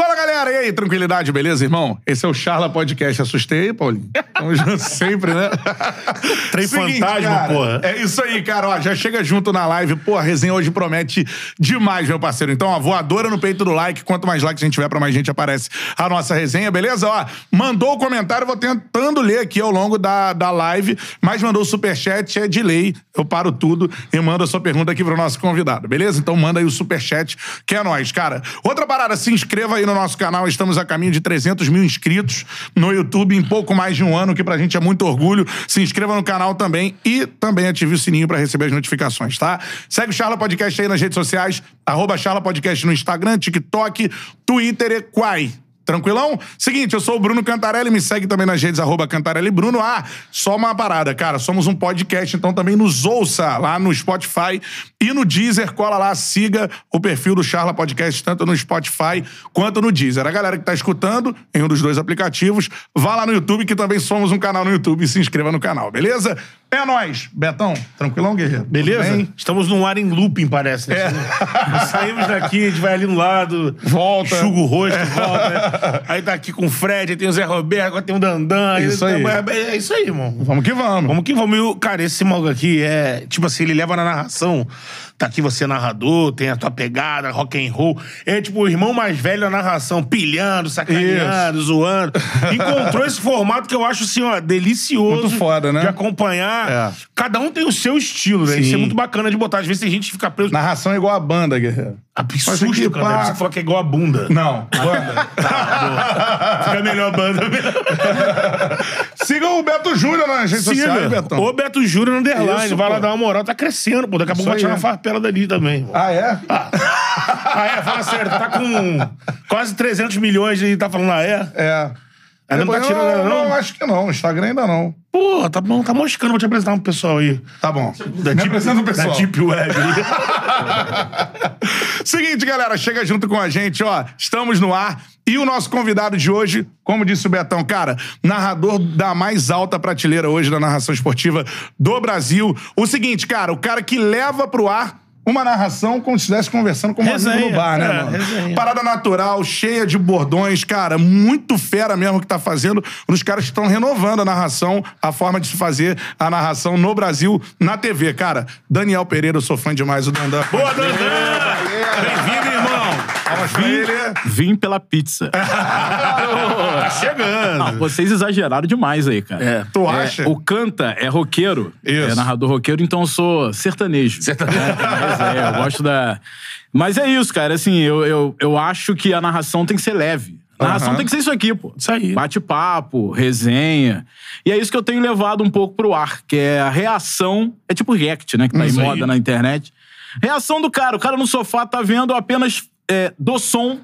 Fala, galera! E aí, tranquilidade, beleza, irmão? Esse é o Charla Podcast. Assustei, Paulinho? Tamo junto sempre, né? Trem fantasma, cara, porra. É isso aí, cara. Ó, já chega junto na live. Pô, a resenha hoje promete demais, meu parceiro. Então, ó, voadora no peito do like. Quanto mais likes a gente tiver, pra mais gente aparece a nossa resenha, beleza? Ó, mandou o comentário, vou tentando ler aqui ao longo da, da live, mas mandou o superchat, é de lei. Eu paro tudo e mando a sua pergunta aqui pro nosso convidado, beleza? Então manda aí o superchat, que é nóis, cara. Outra parada, se inscreva aí no nosso canal. Estamos a caminho de 300 mil inscritos no YouTube em pouco mais de um ano, que pra gente é muito orgulho. Se inscreva no canal também e também ative o sininho pra receber as notificações, tá? Segue o Charla Podcast aí nas redes sociais, arroba Charla Podcast no Instagram, TikTok, Twitter e Quai. Tranquilão? Seguinte, eu sou o Bruno Cantarelli, me segue também nas redes, arroba Cantarelli Bruno. Ah, só uma parada, cara, somos um podcast, então também nos ouça lá no Spotify e no Deezer, cola lá, siga o perfil do Charla Podcast, tanto no Spotify quanto no Deezer. A galera que tá escutando em um dos dois aplicativos, vá lá no YouTube, que também somos um canal no YouTube, e se inscreva no canal, beleza? É nóis. Betão, tranquilão, guerreiro? Beleza? Estamos num ar em looping, parece. Né? Saímos daqui, a gente vai ali no lado. Volta. Enxuga o rosto, volta. Aí tá aqui com o Fred, aí tem o Zé Roberto, agora tem o Dandan. Isso aí. É, é isso aí, irmão. Vamos que vamos. Vamos que vamos. E o- Cara, esse maluco aqui é. Tipo assim, ele leva na narração. Tá aqui você narrador, tem a tua pegada, rock and roll. É tipo o irmão mais velho da narração, pilhando, sacaneando, zoando. Encontrou esse formato que eu acho assim, ó, delicioso. Muito foda, né? De acompanhar. É. Cada um tem o seu estilo, né? Isso é muito bacana de botar. Às vezes tem gente que fica preso. Narração é igual a banda, guerreiro. Absurdo, aqui, cara. pá. Você falou que é igual a bunda. Não, banda. Fica melhor a banda. Sigam o Beto Júnior nas redes sociais, Betão. Ô Beto Júnior no Underline. Isso, vai lá pô. dar uma moral. Tá crescendo, pô. Daqui a pouco vai tirar uma farpela dali também. Ah, é? Ah, é? Fala sério. Tá com quase 300 milhões e tá falando, ah, é? É. Ainda não tá tirando, não, não? não, acho que não. Instagram ainda não. Pô, tá bom, tá moscando. Vou te apresentar um pessoal aí. Tá bom. Da Me Deep, apresenta o pessoal. da Deep Web. Seguinte, galera, chega junto com a gente, ó. Estamos no ar. E o nosso convidado de hoje, como disse o Betão, cara, narrador da mais alta prateleira hoje da narração esportiva do Brasil. O seguinte, cara, o cara que leva pro ar uma narração como se estivesse conversando com um amigo Resenha, no bar, né, é, mano? resenha. Parada natural, cheia de bordões, cara, muito fera mesmo que tá fazendo. Os caras que estão renovando a narração, a forma de se fazer a narração no Brasil, na TV. Cara, Daniel Pereira, eu sou fã demais do Dandan. Boa, Dandan! Bem-vindo. Palmas pra ele. Vim pela pizza. Tá chegando. Não, vocês exageraram demais aí, cara. É. Tu acha? O Canta é roqueiro. Isso. É narrador roqueiro, então eu sou sertanejo. Sertanejo. Mas é, eu gosto da. Mas é isso, cara. Assim, eu, eu, eu acho que a narração tem que ser leve. A narração Aham. tem que ser isso aqui, pô. Isso aí. Bate-papo, resenha. E é isso que eu tenho levado um pouco pro ar, que é a reação. É tipo react, né? Que tá em Isso aí. moda na internet. Reação do cara. O cara no sofá tá vendo apenas é, do som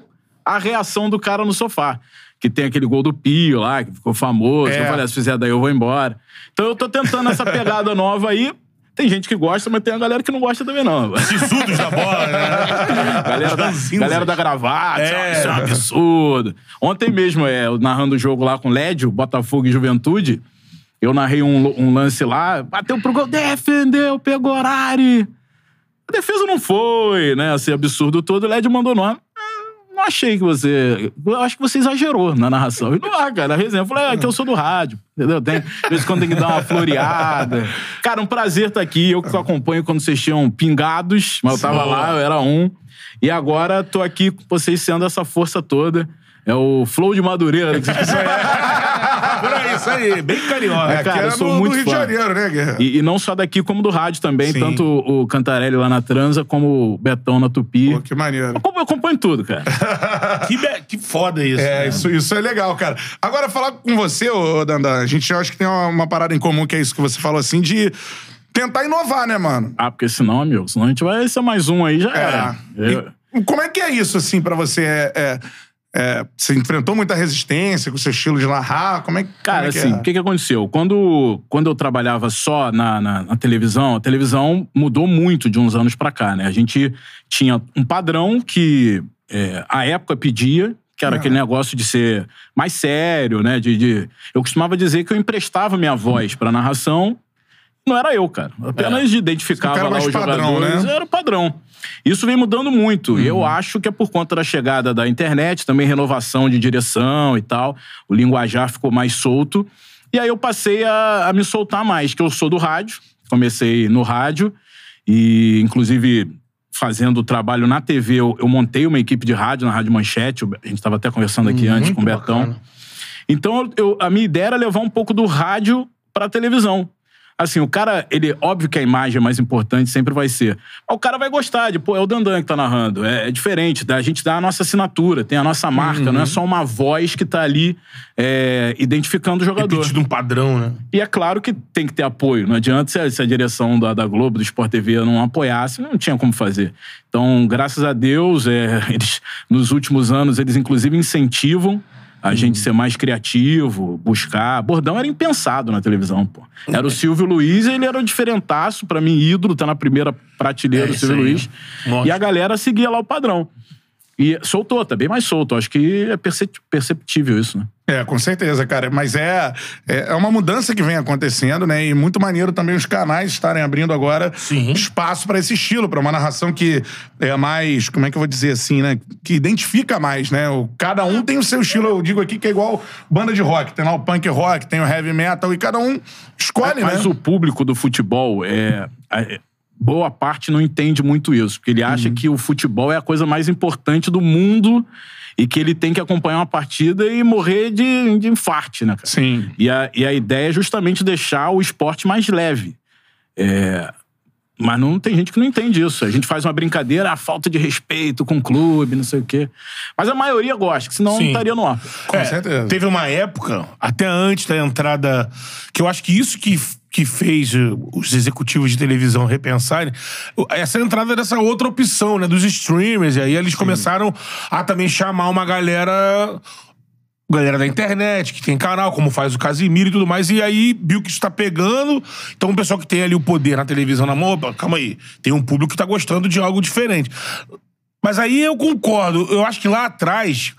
a reação do cara no sofá. Que tem aquele gol do Pio lá, que ficou famoso. É. que Eu falei, "Ah, se fizer daí eu vou embora. Então eu tô tentando essa pegada nova aí. Tem gente que gosta, mas tem a galera que não gosta também, não. Sisudos da bola, né? galera, da, galera da gravata, É. isso é um absurdo. Ontem mesmo, é, eu narrando o jogo lá com o Lédio, Botafogo e Juventude, eu narrei um, um lance lá, bateu pro gol, defendeu, pegou horário. A defesa não foi, né? Esse absurdo todo, o Lédio mandou nome. Não achei que você. Eu acho que você exagerou na narração. E não, ah, cara, a resenha. Eu falei, é que eu sou do rádio, entendeu? Tem, de vez em quando tem que dar uma floreada. Cara, um prazer estar aqui. Eu que acompanho quando vocês tinham pingados, mas eu tava lá, eu era um. E agora tô aqui com vocês sendo essa força toda. É o Flow de Madureira. que vocês- Por aí, isso aí. Bem carioca. É, cara, eu é sou no, muito no Rio de fã. Janeiro, né, Guerra? E, e não só daqui, como do rádio também. Sim. Tanto o Cantarelli lá na Transa, como o Betão na Tupi. Pô, que maneiro. Eu acompanho- eu acompanho tudo, cara. Que, be- que foda isso. É, né? isso, isso é legal, cara. Agora, falar com você, ô Dandan, a gente acha que tem uma, uma parada em comum, que é isso que você falou, assim, de tentar inovar, né, mano? Ah, porque senão, amigo, senão a gente vai ser mais um aí, já era. Eu- E como é que é isso, assim, pra você? É, é- é, você enfrentou muita resistência com o seu estilo de narrar? Como é, que- Cara, como é que assim, é? o que, que aconteceu? Quando, quando eu trabalhava só na, na, na televisão, a televisão mudou muito de uns anos pra cá, né? A gente tinha um padrão que é, a época pedia, que era Ah. aquele negócio de ser mais sério, né? De, de- Eu costumava dizer que eu emprestava minha voz pra narração não era eu, cara. Apenas identificava Você era lá os padrão, jogadores. né? Era o padrão. Isso vem mudando muito. E eu acho que é por conta da chegada da internet, também renovação de direção e tal. O linguajar ficou mais solto. E aí eu passei a, a me soltar mais, que eu sou do rádio. Comecei no rádio. E, inclusive, fazendo trabalho na TV, eu, eu montei uma equipe de rádio na Rádio Manchete. A gente estava até conversando aqui antes com o Betão. bacana. Então, eu- a minha ideia era levar um pouco do rádio pra televisão. Assim, o cara, ele, óbvio que a imagem é mais importante, sempre vai ser. Mas o cara vai gostar de, pô, é o Dandan que tá narrando. É, é diferente, a gente dá a nossa assinatura, tem a nossa marca, não é só uma voz que tá ali é, identificando o jogador. Repetido um padrão, né? E é claro que tem que ter apoio. Não adianta se a, se a direção da, da Globo, do Sport TV, não apoiasse, não tinha como fazer. Então, graças a Deus, é, eles, nos últimos anos, eles inclusive incentivam a gente ser mais criativo, buscar. Bordão era impensado na televisão, pô. Era o Silvio Luiz, ele era o diferentaço, pra mim, ídolo, tá na primeira prateleira É Silvio. Luiz. E a galera seguia lá o padrão. E soltou, tá bem mais solto. Acho que é percep- perceptível isso, né? É, com certeza, cara. Mas é, é é uma mudança que vem acontecendo, né? E muito maneiro também os canais estarem abrindo agora Sim. espaço pra esse estilo, pra uma narração que é mais, como é que eu vou dizer assim, né? Que identifica mais, né? O- Cada um tem o seu estilo. Eu digo aqui que é igual banda de rock. Tem lá o punk rock, tem o heavy metal e cada um escolhe, Mas né? o público do futebol é, é- boa parte não entende muito isso, porque ele Uhum. acha que o futebol é a coisa mais importante do mundo e que ele tem que acompanhar uma partida e morrer de, de infarte, né, cara? Sim. E a, e a ideia é justamente deixar o esporte mais leve. É, mas não tem gente que não entende isso. A gente faz uma brincadeira, a falta de respeito com o clube, não sei o quê. Mas a maioria gosta, que senão não Sim. estaria no ar. Com certeza. É, Teve uma época, até antes da entrada, que eu acho que isso que, que fez eh, os executivos de televisão repensarem, essa entrada dessa outra opção, né, dos streamers. E aí eles começaram a também chamar uma galera. Galera da internet, que tem canal, como faz o Casimiro e tudo mais. E aí viu que isso tá pegando. Então o pessoal que tem ali o poder na televisão na mão, opa, calma aí. Tem um público que tá gostando de algo diferente. Mas aí eu concordo. Eu acho que lá atrás,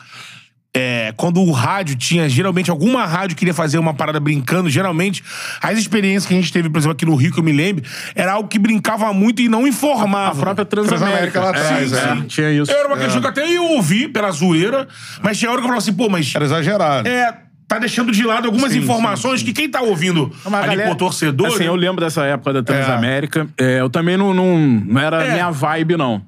é, quando o rádio tinha, geralmente, alguma rádio queria fazer uma parada brincando, geralmente, as experiências que a gente teve, por exemplo, aqui no Rio, que eu me lembro, era algo que brincava muito e não informava. A própria Transamérica. Transamérica lá atrás, Sim, é. sim, Tinha isso. Era uma questão que até eu ouvi pela zoeira, mas tinha hora que eu falava assim, pô, mas Era exagerado. é, tá deixando de lado algumas Sim, informações que quem tá ouvindo ali galera- por torcedor... Assim, né? eu lembro dessa época da Transamérica. É, eu também não, não, não era É. minha vibe, não.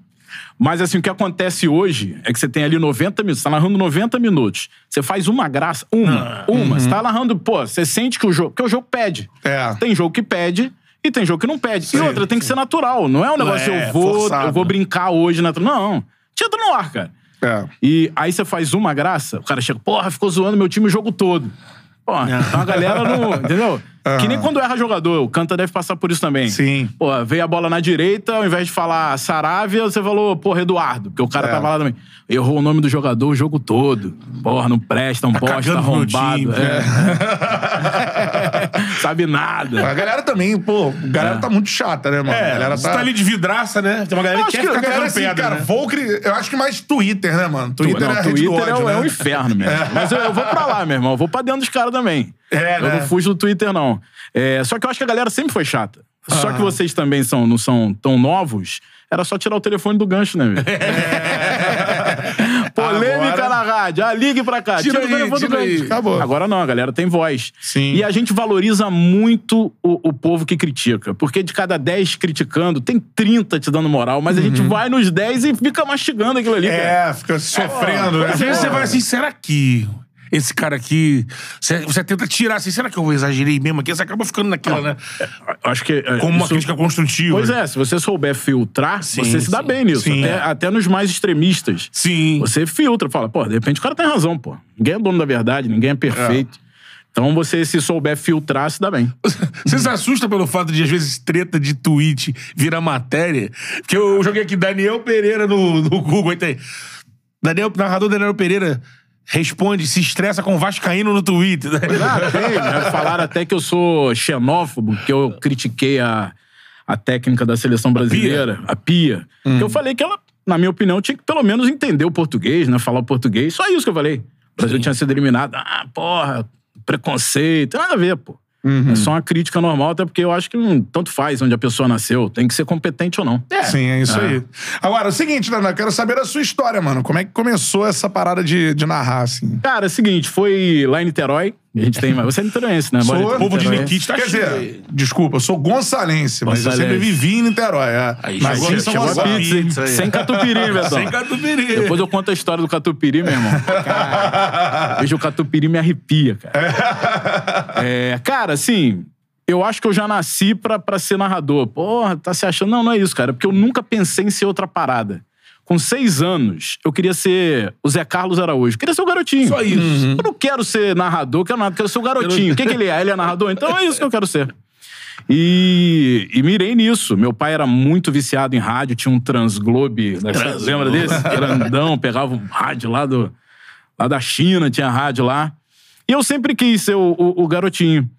Mas assim, o que acontece hoje é que você tem ali 90 minutos, você tá narrando 90 minutos. Você faz uma graça, uma, uma. Você tá narrando, pô, você sente que o jogo. Porque o jogo pede. É. Tem jogo que pede e tem jogo que não pede. e outra, tem que ser natural. Não é um negócio, é eu vou, forçado. eu vou brincar hoje na. Não. Tira no ar, cara. É. E aí você faz uma graça, o cara chega, porra, ficou zoando meu time o jogo todo. Porra, então a galera não. Entendeu? Que nem quando erra jogador, o Canta deve passar por isso também. Sim. Pô, veio a bola na direita, ao invés de falar Saravia, você falou, porra, Eduardo, porque o cara É. tava lá também. Errou o nome do jogador o jogo todo. Porra, não presta, um bosta, cagando no meu arrombado. time, é. Sabe nada. A galera também, pô, a galera tá muito chata, né, mano? a É, galera você tá ali de vidraça, né? Tem uma galera que quer que a ficar galera, assim, pedra, cara, né? Eu acho que mais Twitter, né, mano? Twitter não, é a rede Twitter ódio, é, o- né? é um inferno mesmo. Mas eu, eu vou pra lá, meu irmão. Eu vou pra dentro dos caras também. É, eu né? não fujo do Twitter, não. É, só que eu acho que a galera sempre foi chata. Só que vocês também são, não são tão novos. Era só tirar o telefone do gancho, né, meu? Polêmica Agora- na rádio. Ah, ligue pra cá. Tira Tira, o aí, telefone do tira aí. gancho. Acabou. Agora não, a galera tem voz. Sim. E a gente valoriza muito o, o povo que critica. Porque de cada 10 criticando, tem 30 te dando moral. Mas a gente vai nos 10 e fica mastigando aquilo ali, cara. É, fica sofrendo, né? Às vezes você vai assim, será que esse cara aqui. Você, você tenta tirar assim, será que eu exagerei mesmo aqui? Você acaba ficando naquela, né? Acho que. é, Como uma isso- crítica construtiva. Pois é, se você souber filtrar, você se dá sim, bem nisso. sim. Até, É. até nos mais extremistas. Sim. Você filtra, fala, pô, de repente o cara tem razão, pô. Ninguém é dono da verdade, ninguém é perfeito. Então você, se souber filtrar, se dá bem. Você se assusta pelo fato de, às vezes, treta de tweet virar matéria? Porque eu joguei aqui Daniel Pereira no, no Google, aí tem. Daniel, narrador Daniel Pereira responde, se estressa com Vascaíno no Twitter. Ah, tem. Já falaram até que eu sou xenófobo, que eu critiquei a, a técnica da seleção brasileira, a Pia. Que eu falei que ela, na minha opinião, tinha que pelo menos entender o português, né? Falar o português. Só isso que eu falei. O Brasil tinha sido eliminado. Ah, porra, preconceito. Nada a ver, pô. É só uma crítica normal, até porque eu acho que não, tanto faz onde a pessoa nasceu. Tem que ser competente ou não. Sim, é isso aí. Agora, é o seguinte, Daniel, eu quero saber da sua história, mano. Como é que começou essa parada de, de narrar, assim? Cara, é o seguinte, foi lá em Niterói. A gente tem. Você é niteroense, né? Sou povo de Niterói. Nikit tá Quer cheio. dizer, desculpa, eu sou gonçalense, mas eu sempre Gonçalense. vivi em Niterói. É. Aí, Nasci chegou- em São chegou a Gonçalo. pizza. Sem catupiry, Betão. Sem catupiry. Depois eu conto a história do catupiry, meu irmão. Cara, vejo o catupiry me arrepia, cara. É, cara, assim, eu acho que eu já nasci pra, pra ser narrador. Porra, tá se achando? Não, não é isso, cara. Porque eu nunca pensei em ser outra parada. Com seis anos, eu queria ser o Zé Carlos Araújo. Eu queria ser o garotinho. Só isso. Eu não quero ser narrador, quero nada, quero ser o garotinho. O que, que ele é? Ele é narrador? Então é isso que eu quero ser. E, e mirei nisso. Meu pai era muito viciado em rádio, tinha um Transglobe. né? Transglobe. Lembra desse? Grandão, pegava um rádio lá, do, lá da China, tinha rádio lá. E eu sempre quis ser o, o- o garotinho.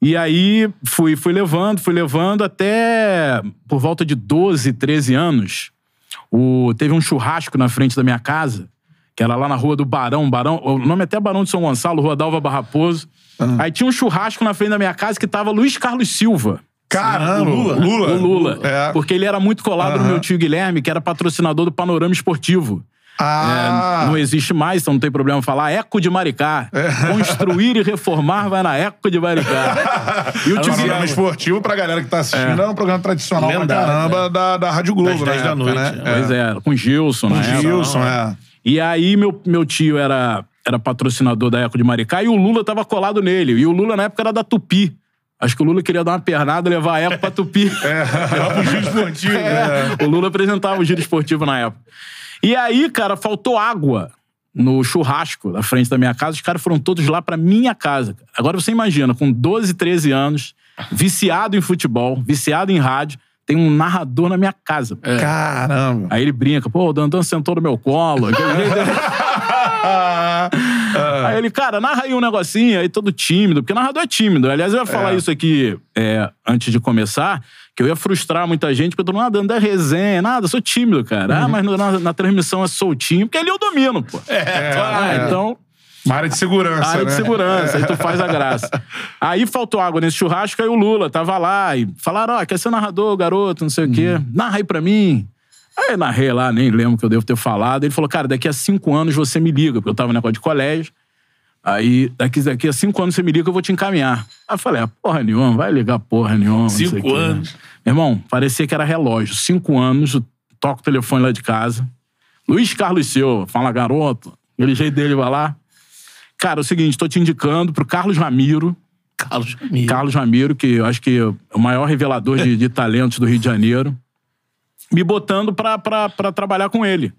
E aí fui, fui levando, fui levando até por volta de 12, 13 anos. O, teve um churrasco na frente da minha casa, que era lá na rua do Barão. Barão o nome é até Barão de São Gonçalo, Rua Dalva Barraposo. Aí tinha um churrasco na frente da minha casa que tava Luiz Carlos Silva. Caramba, O Lula. Lula. O Lula. É. Porque ele era muito colado no Aham. meu tio Guilherme, que era patrocinador do Panorama Esportivo. Ah, É, não existe mais, então não tem problema falar. Eco de Maricá. É. Construir e reformar vai na Eco de Maricá. E o o tio programa esportivo, pra galera que tá assistindo, é, um programa tradicional pra Lendário, caramba da, da Rádio Globo, Das 10 na da noite, né? Pois é, com Gilson, Com na época. Gilson, é. E aí, meu, meu tio era, era patrocinador da Eco de Maricá e o Lula tava colado nele. E o Lula, na época, era da Tupi. Acho que o Lula queria dar uma pernada e levar a Eco pra Tupi. Levava o giro esportivo. né? É, O Lula apresentava o giro esportivo na época. E aí, cara, faltou água no churrasco na frente da minha casa. Os caras foram todos lá pra minha casa. Agora você imagina, com 12, 13 anos, viciado em futebol, viciado em rádio, tem um narrador na minha casa. É. Caramba. Aí ele brinca, pô, o Dandan sentou no meu colo. Dele. Aí ele, cara, narra aí um negocinho, aí todo tímido, porque narrador é tímido. Aliás, eu ia falar É. isso aqui é, antes de começar, que eu ia frustrar muita gente, porque mundo, ah, Dandan é resenha, nada, eu sou tímido, cara. Uhum. Ah, mas na, na transmissão é soltinho, porque ali eu domino, pô. É, Ah, é. então, Uma área de segurança, área né? de segurança, aí tu faz a graça. Aí faltou água nesse churrasco, aí o Lula tava lá e falaram, ó, quer ser narrador, garoto, não sei o quê. Narra aí pra mim. Aí narrei lá, nem lembro o que eu devo ter falado. Ele falou, cara, daqui a cinco anos você me liga, porque eu tava no negócio de colégio. Aí, daqui, daqui a cinco anos você me liga, que eu vou te encaminhar. Aí eu falei, ah, porra nenhuma, vai ligar porra nenhuma. Cinco o quê. anos. Meu irmão, parecia que era relógio. Cinco anos, eu toco o telefone lá de casa. Luiz Carlos Silva, fala, garoto. Aquele jeito dele vai lá. Cara, é o seguinte, tô te indicando pro Carlos Ramiro. Carlos Ramiro. Carlos Ramiro, que eu acho que é o maior revelador de, de talentos do Rio de Janeiro. Me botando pra trabalhar com ele.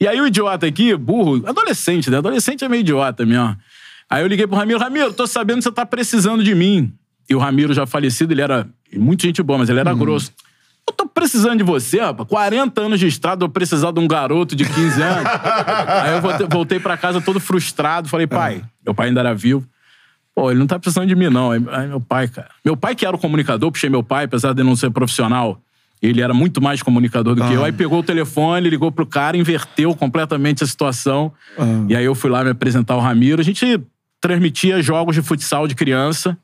E aí o idiota aqui, burro, adolescente, né? Adolescente é meio idiota mesmo. Aí eu liguei pro Ramiro, Ramiro, tô sabendo que você tá precisando de mim. E o Ramiro já falecido, ele era muita gente boa, mas ele era grosso. Eu tô precisando de você, rapaz. 40 anos de estrada, eu precisar de um garoto de 15 anos. Aí eu voltei, voltei pra casa todo frustrado. Falei, pai, meu pai ainda era vivo. Pô, ele não tá precisando de mim, não. Aí, aí meu pai, cara. Meu pai que era o comunicador, puxei meu pai, apesar de não ser profissional. Ele era muito mais comunicador do que eu. Aí pegou o telefone, ligou pro cara, inverteu completamente a situação. E aí eu fui lá me apresentar ao Ramiro. A gente transmitia jogos de futsal de criança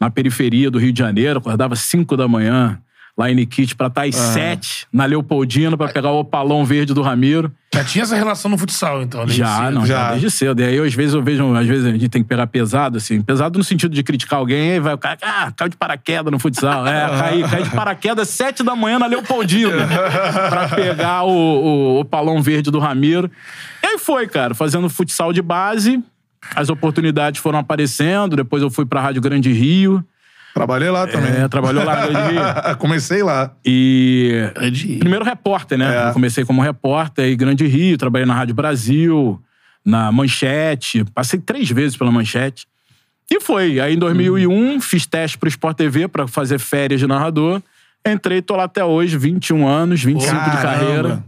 na periferia do Rio de Janeiro. Acordava 5 da manhã lá em Nikit pra estar às 7 na Leopoldina pra pegar o opalão verde do Ramiro. Já tinha essa relação no futsal, então. desde Já, cedo. não, já. já. desde cedo. E aí, às vezes, eu vejo, às vezes a gente tem que pegar pesado, assim. Pesado no sentido de criticar alguém, aí vai o cara, ah, caiu de paraquedas no futsal. É, cai, cai de paraquedas sete da manhã na Leopoldina pra pegar o, o, o palão verde do Ramiro. E aí foi, cara, fazendo futsal de base. As oportunidades foram aparecendo. Depois eu fui pra Rádio Grande Rio. Trabalhei lá também. É, trabalhou lá no Grande Rio. Comecei lá. E Grande- Primeiro repórter, né? É. Comecei como repórter em Grande Rio, trabalhei na Rádio Brasil, na Manchete, passei três vezes pela Manchete. E foi. Aí em 2001, fiz teste pro Sport TV pra fazer férias de narrador. Entrei, tô lá até hoje, 21 anos, 25 de Caramba. carreira.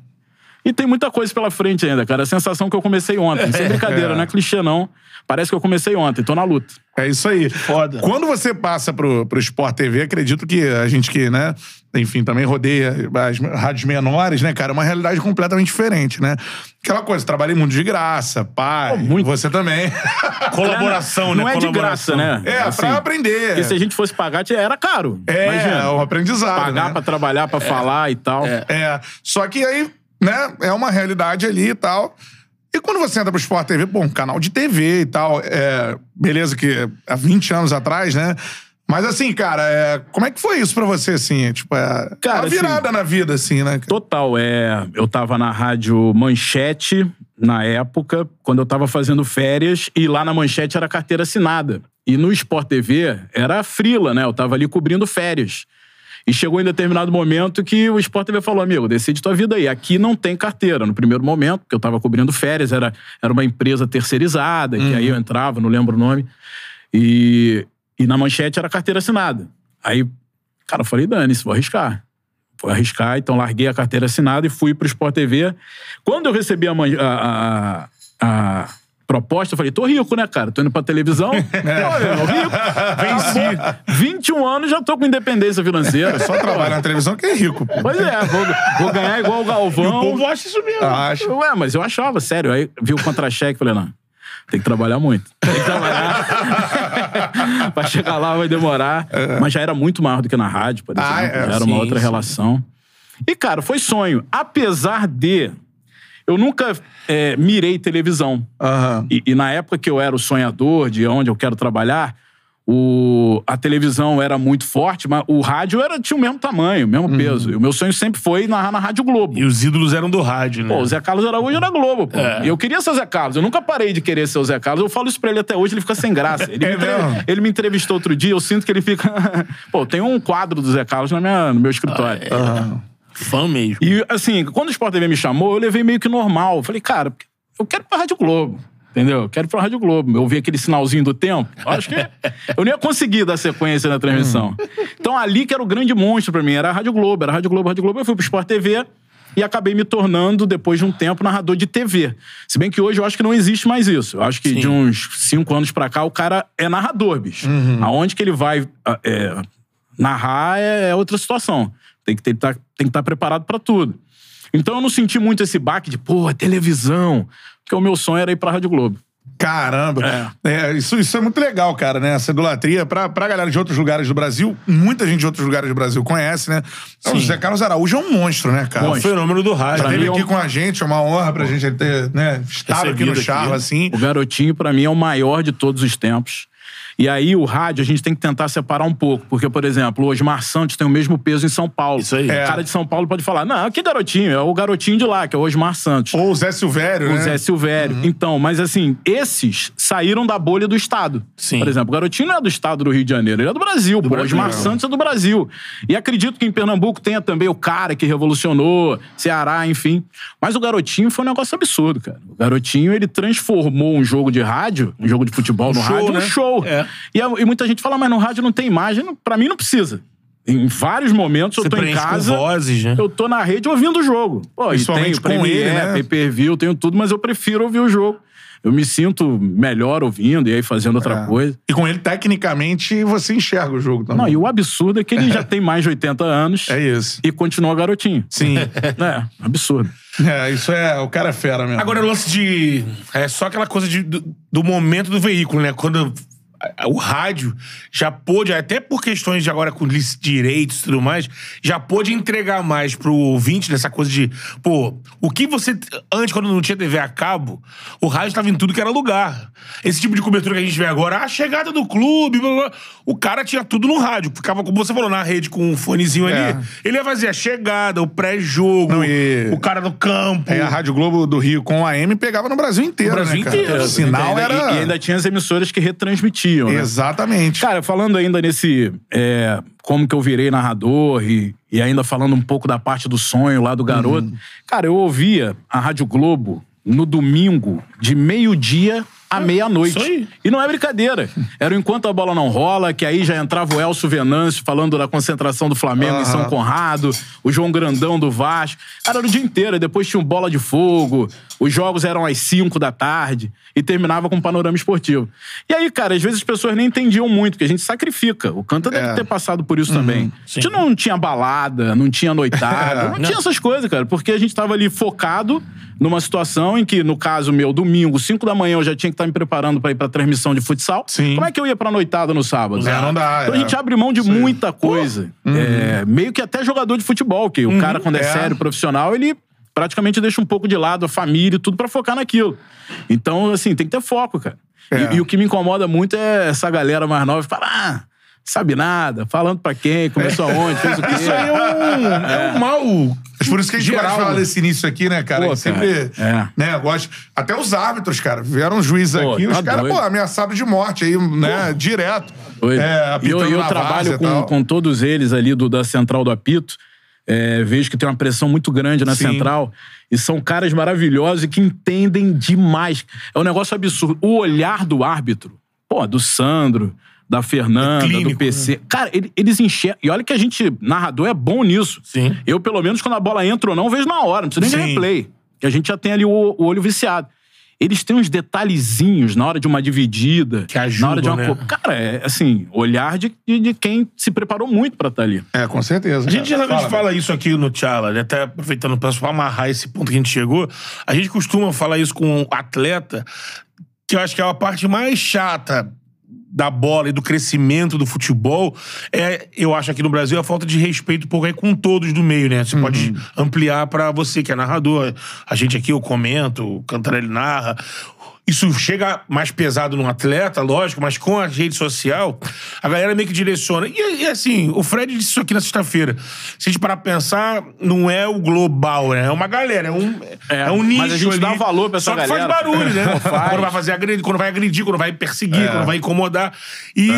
E tem muita coisa pela frente ainda, cara. A sensação que eu comecei ontem. Sem brincadeira, não é clichê, não. Parece que eu comecei ontem, tô na luta. É isso aí. Foda. Quando você passa pro, pro Sport TV, acredito que a gente que, né, enfim, também rodeia as rádios menores, né, cara, é uma realidade completamente diferente, né? Aquela coisa, trabalhei muito de graça, pai, muito. você também. Colaboração, né? Não é de Colaboração. graça, né? É, pra aprender. Porque se a gente fosse pagar, era caro. É, Imagina. um aprendizado, Pagar né? pra trabalhar, pra falar e tal. É, só que aí, né, é uma realidade ali e tal. E quando você entra pro Sport TV, pô, um canal de TV e tal, é, beleza que há 20 anos atrás, né? Mas assim, cara, é, como é que foi isso pra você, assim? Tipo, é Cara, uma virada na vida, assim, né? Total, é. Eu tava na rádio Manchete na época, quando eu tava fazendo férias, e lá na Manchete era carteira assinada. E no Sport TV era frila, né? Eu tava ali cobrindo férias. E chegou em determinado momento que o Sport TV falou, amigo, decide tua vida aí. Aqui não tem carteira. No primeiro momento, porque eu tava cobrindo férias, era, era uma empresa terceirizada, que aí eu entrava, não lembro o nome. E, e na manchete era carteira assinada. Aí, cara, eu falei, dane-se, vou arriscar. Vou arriscar, então larguei a carteira assinada e fui pro Sport TV. Quando eu recebi a, a- a- a proposta, eu falei, tô rico, né, cara? Tô indo pra televisão. Tô rico. Venci. 21 anos já tô com independência financeira. Só trabalha na televisão que é rico, pô. Pois é, vou, vou ganhar igual o Galvão. E o povo acha isso mesmo. Acho. Ué, mas eu achava, sério. Aí vi o contra-cheque e falei, não, tem que trabalhar muito. Tem que trabalhar. pra chegar lá vai demorar. Mas já era muito maior do que na rádio, por exemplo. Ah, é, já era sim, uma outra sim. relação. E, cara, foi sonho. Apesar de... Eu nunca é, mirei televisão. Aham. E, e na época que eu era o sonhador de onde eu quero trabalhar, o, a televisão era muito forte, mas o rádio era, tinha o mesmo tamanho, o mesmo Uhum. peso. E o meu sonho sempre foi narrar na Rádio Globo. E os ídolos eram do rádio, né? Pô, o Zé Carlos Araújo era Globo, pô. É. E eu queria ser o Zé Carlos. Eu nunca parei de querer ser o Zé Carlos. Eu falo isso pra ele até hoje, ele fica sem graça. Ele, É me, ele me entrevistou outro dia, eu sinto que ele fica. pô, tem um quadro do Zé Carlos na minha, no meu escritório. Ah, é. Aham. Fã mesmo. E, assim, quando o Sport TV me chamou, eu levei meio que normal. Falei, cara, eu quero ir pra Rádio Globo. Entendeu? Eu quero ir pra Rádio Globo. Eu vi aquele sinalzinho do tempo. Acho que eu não ia conseguir dar sequência na transmissão. Então, ali que era o grande monstro pra mim. Era a Rádio Globo. Era a Rádio Globo, Rádio Globo. Eu fui pro Sport TV e acabei me tornando, depois de um tempo, narrador de TV. Se bem que hoje eu acho que não existe mais isso. Eu acho que de uns cinco anos pra cá, o cara é narrador, bicho. Aonde que ele vai ah, é, narrar é, é outra situação. Tem que ter- tá- tem que estar preparado pra tudo. Então eu não senti muito esse baque de, pô, televisão. Porque o meu sonho era ir pra Rádio Globo. Caramba. É, isso, isso é muito legal, cara, né? Essa idolatria. Pra, pra galera de outros lugares do Brasil, muita gente de outros lugares do Brasil conhece, né? O Zé Carlos Araújo é um monstro, né, cara? É um fenômeno do rádio. Já esteve é aqui um- com a gente, é uma honra pra gente ele ter, né, estado aqui no aqui. assim. O garotinho, pra mim, é o maior de todos os tempos. E aí, o rádio, a gente tem que tentar separar um pouco. Porque, por exemplo, o Osmar Santos tem o mesmo peso em São Paulo. Isso aí. O cara de São Paulo pode falar, não, que garotinho? É o garotinho de lá, que é o Osmar Santos. Ou o Zé Silvério, O né? Zé Silvério. Então, mas assim, esses saíram da bolha do Estado. Sim. Por exemplo, o Garotinho não é do Estado do Rio de Janeiro, ele é do Brasil. pô. Brasil. Osmar Santos é do Brasil. E acredito que em Pernambuco tenha também o cara que revolucionou, Ceará, enfim. Mas o Garotinho foi um negócio absurdo, cara. O Garotinho, ele transformou um jogo de rádio, um jogo de futebol no show, rádio, né? um show. É. E, a- e muita gente fala, mas no rádio não tem imagem. Pra mim, não precisa. Em vários momentos Você eu tô em preenche com casa. vozes, né? Eu tô na rede ouvindo o jogo. Pô, e Principalmente tenho com ele, né? pay-per-view, tenho tudo, mas eu prefiro ouvir o jogo. Eu me sinto melhor ouvindo e aí fazendo outra É. coisa. E com ele, tecnicamente, você enxerga o jogo também. Não, e o absurdo é que ele já tem mais de 80 anos É isso. e continua garotinho. Sim. É, absurdo. é, isso é... O cara é fera mesmo. Agora, o lance de. É só aquela coisa de, do, do momento do veículo, né? Quando o rádio já pôde, até por questões de agora com direitos e tudo mais, já pôde entregar mais pro ouvinte nessa coisa de, pô, o que você. Antes, quando não tinha TV a cabo, o rádio estava em tudo que era lugar. Esse tipo de cobertura que a gente vê agora, a chegada do clube, blá, blá, blá, o cara tinha tudo no rádio. Ficava, como você falou, na rede com um fonezinho É. ali. Ele ia fazer a chegada, o pré-jogo, e- o cara no campo. É, a Rádio Globo do Rio com a AM pegava no Brasil inteiro, No Brasil né, cara? inteiro. O sinal E ainda- era... E, e ainda tinha as emissoras que retransmitiam, né? Exatamente. Cara, falando ainda nesse. é, como que eu virei narrador e, e ainda falando um pouco da parte do sonho lá do garoto. Cara, eu ouvia a Rádio Globo no domingo, de meio-dia à meia-noite. Isso aí. E não é brincadeira. Era o enquanto a bola não rola, que aí já entrava o Elcio Venâncio falando da concentração do Flamengo em São Conrado, o João Grandão do Vasco. Era o dia inteiro. Depois tinha o Bola de Fogo, os jogos eram às 5 da tarde e terminava com o panorama esportivo. E aí, cara, às vezes as pessoas nem entendiam muito, que a gente sacrifica. O Canta deve É. ter passado por isso também. A gente não tinha balada, não tinha noitada, não tinha essas coisas, cara, porque a gente tava ali focado numa situação em que, no caso meu, domingo, 5 da manhã, eu já tinha que estar me preparando pra ir pra transmissão de futsal. Sim. Como é que eu ia pra noitada no sábado? É, não dá, Então é. a gente abre mão de muita coisa. É, meio que até jogador de futebol, que o cara, quando é, É. sério, profissional, ele praticamente deixa um pouco de lado a família e tudo pra focar naquilo. Então, assim, tem que ter foco, cara. É. E, e o que me incomoda muito é essa galera mais nova que fala, ah, sabe nada, falando pra quem, começou aonde, fez o quê. Isso aí é um, é um mal. Mas por isso que a gente Geral, gosta de falar desse início aqui, né, cara? Pô, A gente sempre, cara, é. né, gosta... Até os árbitros, cara. Vieram juízes Pô, aqui, os tá caras, doido. pô, ameaçados de morte aí, né, direto. Doido. É, e eu, eu trabalho com, com todos eles ali do, da central do apito. É, vejo que tem uma pressão muito grande na Sim. central. E são caras maravilhosos e que entendem demais. É um negócio absurdo. O olhar do árbitro, pô, do Sandro, da Fernanda, clínico, do PC. Cara, ele- eles enxergam. E olha que a gente, narrador, é bom nisso. Sim. Eu, pelo menos, quando a bola entra ou não, vejo na hora. Não preciso nem de Sim. replay. Que a gente já tem ali o, o olho viciado. Eles têm uns detalhezinhos na hora de uma dividida. Que na hora de uma ajudam, co- né? Cara, é assim, olhar de, de, de quem se preparou muito pra estar ali. É, com certeza. A gente cara. geralmente Fala, fala isso aqui no Tchala, né? até aproveitando pra amarrar esse ponto que a gente chegou. A gente costuma falar isso com o atleta, que eu acho que é a parte mais chata da bola e do crescimento do futebol é, eu acho aqui no Brasil, a falta de respeito por aí com todos do meio, né? Você pode ampliar pra você que é narrador. A gente aqui eu comento, o Cantarelli narra. Isso chega mais pesado no atleta, lógico, mas com a rede social, a galera meio que direciona. E, e, assim, o Fred disse isso aqui na sexta-feira. Se a gente parar pra pensar, não é o global, né? É uma galera, é um, é, É, um mas nicho. a gente ali. dá valor pra essa Só que galera. faz barulho, né? Faz. Quando vai fazer agredir, quando vai agredir, quando vai perseguir, quando vai incomodar. E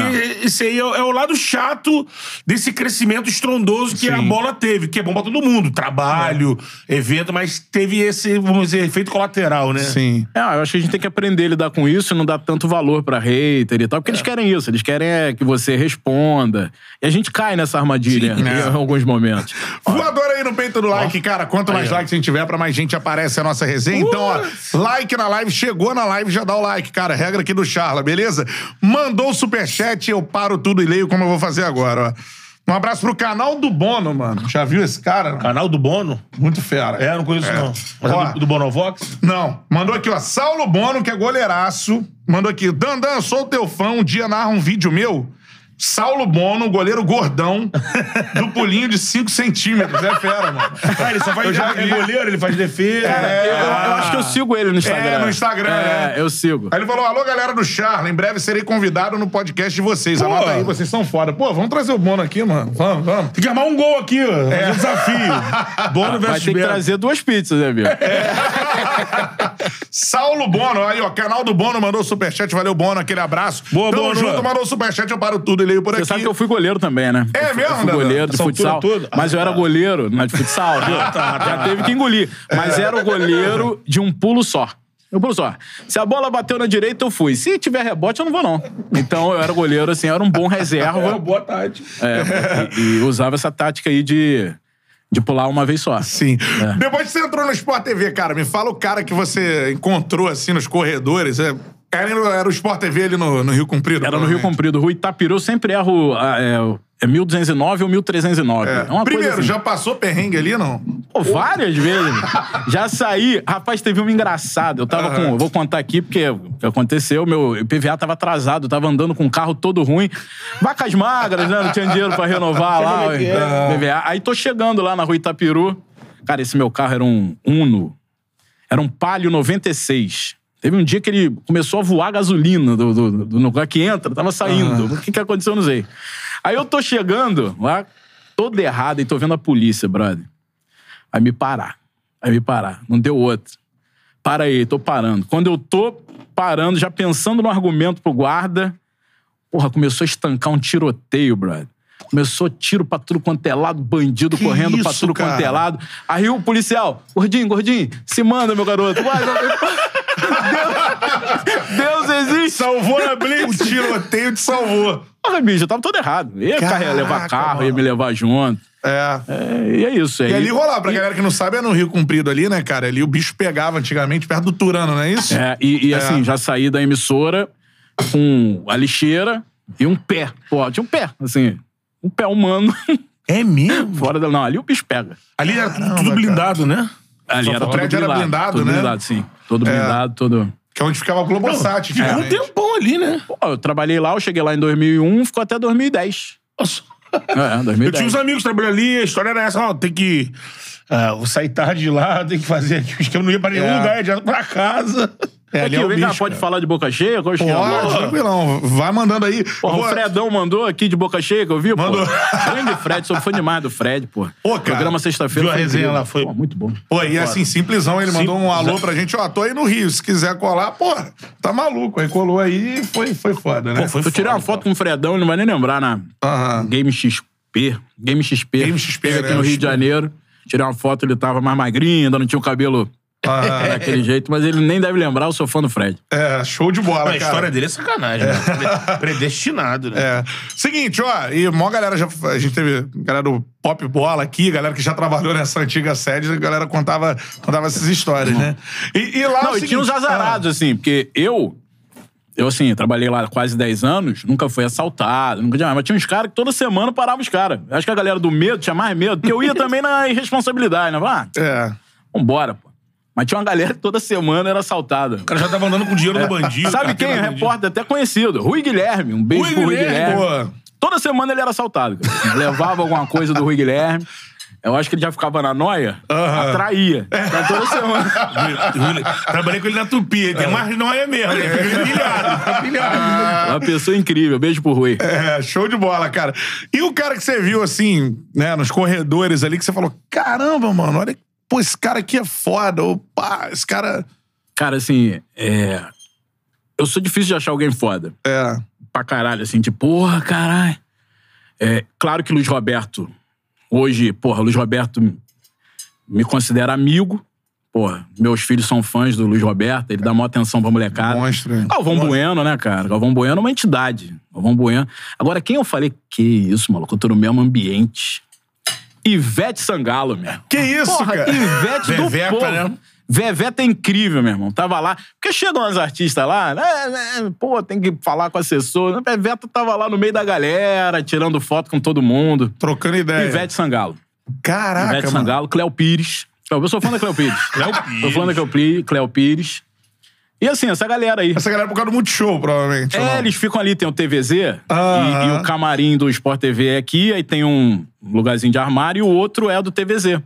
esse aí é, é o lado chato desse crescimento estrondoso que a bola teve, que é bom pra todo mundo. Trabalho, evento, mas teve esse, vamos dizer, efeito colateral, né? Sim. É, eu acho que a gente tem que aprender a lidar com isso e não dar tanto valor pra hater e tal, porque eles querem isso, eles querem é, que você responda. E a gente cai nessa armadilha em, é. alguns momentos. Voador aí no peito do like, cara. Quanto mais likes a gente tiver, pra mais gente aparece a nossa resenha. Então, ó, like na live, chegou na live, já dá o like, cara. Regra aqui do Charla, beleza? Mandou o superchat, eu paro tudo e leio como eu vou fazer agora, ó. Um abraço pro canal do Bono, mano. Já viu esse cara? Canal do Bono? Muito fera. É, não conheço não. Mas Ó, é do, do Bonovox? Não, mandou aqui, ó. Saulo Bono, que é goleiraço. Mandou aqui. Dandan, sou teu fã. Um dia narra um vídeo meu. Saulo Bono, goleiro gordão, do pulinho de 5 centímetros. É fera, mano. Ah, ele só faz Eu já é goleiro, ele faz defesa. Eu, eu acho que eu sigo ele no Instagram. É, no Instagram, É, né? eu sigo. Aí ele falou: alô, galera do Charla, em breve serei convidado no podcast de vocês. Pô. Anota aí, vocês são foda. Pô, vamos trazer o Bono aqui, mano. Vamos, vamos. Tem que armar um gol aqui, ó. É um desafio. Bono Vai versus ter que trazer duas pizzas, né, amigo? Saulo Bono, aí, ó, canal do Bono mandou superchat, valeu, Bono, aquele abraço. Boa, Tamo Bono. junto, mandou superchat, eu paro tudo por Você aqui. sabe que eu fui goleiro também, né? É Eu fui- mesmo, Eu fui goleiro de futsal. toda? Mas eu era goleiro na de futsal, viu? Já teve que engolir. Mas era o goleiro de um pulo só. Um pulo só. Se a bola bateu na direita, eu fui. Se tiver rebote, eu não vou, não. Então eu era goleiro, assim, eu era um bom reserva. Boa tarde. É, e, e usava essa tática aí de, de pular uma vez só. Sim. É. Depois que você entrou no Sport TV, cara, me fala o cara que você encontrou assim nos corredores. É, era, era o Sport TV ali no, no Rio Comprido? Era no Rio. Comprido. Rua Itapiru, sempre erro. ah, É, é 1209 ou 1309. É, uma Primeiro, coisa assim. já passou perrengue ali, não? Pô, várias vezes. Já saí. Rapaz, teve uma engraçada. Eu tava com. eu Vou contar aqui porque o que aconteceu. Meu PVA tava atrasado. Eu tava andando com um carro todo ruim. Vacas magras, né? Não tinha dinheiro pra renovar lá. como é é. o PVA. Aí tô chegando lá na rua Itapiru. Cara, esse meu carro era um Uno. Era um Palio 96. Teve um dia que ele começou a voar gasolina do, do, do lugar que entra, tava saindo. O que, que aconteceu, eu não sei. Aí eu tô chegando lá, todo errado, e tô vendo a polícia, brother. Aí me parar. Aí me parar. Não deu outro. Para aí, tô parando. Quando eu tô parando, já pensando no argumento pro guarda, porra, começou a estancar um tiroteio, brother. Começou tiro pra tudo quanto é lado, bandido Que correndo pra isso, tudo quanto é cara? lado. Aí o policial, gordinho, gordinho, se manda, meu garoto. Vai, vai, vai. Deus Salvou na blitz. O tiroteio te salvou. Porra, bicho, eu tava todo errado. Ia Caraca, levar carro, ia mano. me levar junto. É. É, e é isso. E aí- ali rolava, pra galera que não sabe, é no Rio Comprido ali, né, cara? Ali o bicho pegava antigamente perto do Turano, não é isso? É, e, e, assim, já saí da emissora com a lixeira e um pé. Pô, tinha um pé, assim. Um pé humano É mesmo? fora da. Não, ali o bicho pega. Ali era tudo, Caramba, tudo cara. blindado, né? Ali era o todo prédio era blindado, todo né? blindado, sim. Todo blindado, todo. Que é onde ficava o Globosat, Ficou um tempão ali, né? Pô, eu trabalhei lá, eu cheguei lá em 2001, ficou até 2010. Nossa. É, Eu 2010. tinha uns amigos trabalhando ali, a história era essa, ó, tem que. ah, vou sair tarde de lá, tem que fazer aqui. Acho que eu não ia pra nenhum É. lugar, já pra casa. É, ali é o bicho, pode cara. falar de boca cheia? É? Pode, tranquilão. Vai mandando aí. Porra, o Fredão mandou aqui de boca cheia, que eu vi, Mandou. pô. Grande Fred, sou fã demais do Fred, pô. Pô, cara. Programa sexta-feira foi resenha lá, foi- Pô, muito bom. Pô, e assim, simplesão, ele mandou um alô pra gente, ó, tô aí no Rio, se quiser colar, porra, tá maluco. Aí colou aí e foi, foi foda, né? Pô, foi eu tirei uma foto com o Fredão, ele não vai nem lembrar na Aham. Game XP. Game XP. Game XP, Teve né? aqui no Rio de Janeiro. Tirei uma foto, ele tava mais magrinho, ainda não tinha o cabelo Aham. daquele jeito, mas ele nem deve lembrar, eu sou fã do Fred. É, show de bola, a cara. história dele é sacanagem, né? Pre- Predestinado, né? É. Seguinte, ó, e mó galera já. A gente teve galera do Pop Bola aqui, galera que já trabalhou nessa antiga sede, a galera contava, contava essas histórias, né? E, e lá. é Não, e seguinte, tinha uns azarados, assim, porque eu. Eu, assim, trabalhei lá quase 10 anos, nunca fui assaltado, nunca tinha. Mas tinha uns caras que toda semana paravam os caras. Acho que a galera do medo tinha mais medo, porque eu ia também na irresponsabilidade, né? Ah, Ah, é. vambora, pô. Mas tinha uma galera que toda semana era assaltada. O cara já tava andando com dinheiro do bandido. Sabe quem? bandido. repórter até conhecido. Rui Guilherme. Um beijo Rui pro Rui Guilherme, Guilherme. Toda semana ele era assaltado. cara. Levava alguma coisa do Rui Guilherme. Eu acho que ele já ficava na noia, atraía. Então, toda semana. Trabalhei com ele na Tupi, ele tem mais noia mesmo. Ele fica pilhado, pilhado. Uma pessoa incrível. Beijo pro Rui. É, show de bola, cara. E o cara que você viu, assim, né, nos corredores ali, que você falou: caramba, mano, olha, pô, esse cara aqui é foda, ou pá, esse cara. Cara, assim, é... eu sou difícil de achar alguém foda. É. Pra caralho, assim, tipo, porra, caralho. É, claro que Luiz Roberto, hoje, porra, Luiz Roberto me considera amigo. Porra, meus filhos são fãs do Luiz Roberto, ele dá maior atenção pra molecada. Monstro, hein? Galvão Bueno, né, cara? Galvão Bueno é uma entidade. Galvão Bueno. Agora, quem eu falei, que isso, maluco, eu tô no mesmo ambiente. Ivete Sangalo, meu. Que isso, Porra, cara? Ivete do Veveta, povo. né? Veveta é incrível, meu irmão. Tava lá. Porque chegam as artistas lá, né, né, pô, tem que falar com o assessor. Veveta tava lá no meio da galera, tirando foto com todo mundo. Trocando ideia. Ivete Sangalo. Caraca, Ivete mano. Sangalo, Cléo Pires. Eu sou fã da Cléo Pires. Cléo Pires. Sou fã da Cléo Pires. Cléo Pires. E assim, essa galera aí. Essa galera é por causa do Multishow, provavelmente. É, eles ficam ali, tem o TVZ e, e o camarim do Sport TV é aqui, aí tem um lugarzinho de armário e o outro é do TVZ.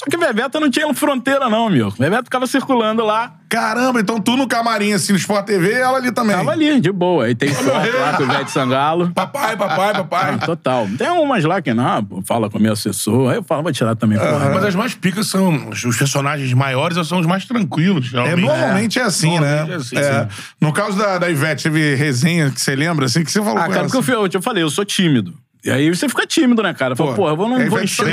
Só que Veveta não tinha fronteira, não, meu. Veveta ficava circulando lá, Caramba, então tu no camarim, assim, no Sport TV, ela ali também. tava ali, de boa. Aí tem foto lá com o Ivete Sangalo. Papai, papai, papai. Ah, total. Tem umas lá que não, pô, fala com o meu assessor. Aí eu falo, vou tirar também. porra. Mas as mais picas são os personagens maiores são os mais tranquilos. É, normalmente é assim, Normalmente né? é assim, É. No caso da, da Ivete, teve resenha que você lembra, assim, que você falou Ah, cara, ela, porque eu, assim. eu falei, eu sou tímido. E aí você fica tímido, né, cara? Fala, Pô, eu vou, não é vou encher,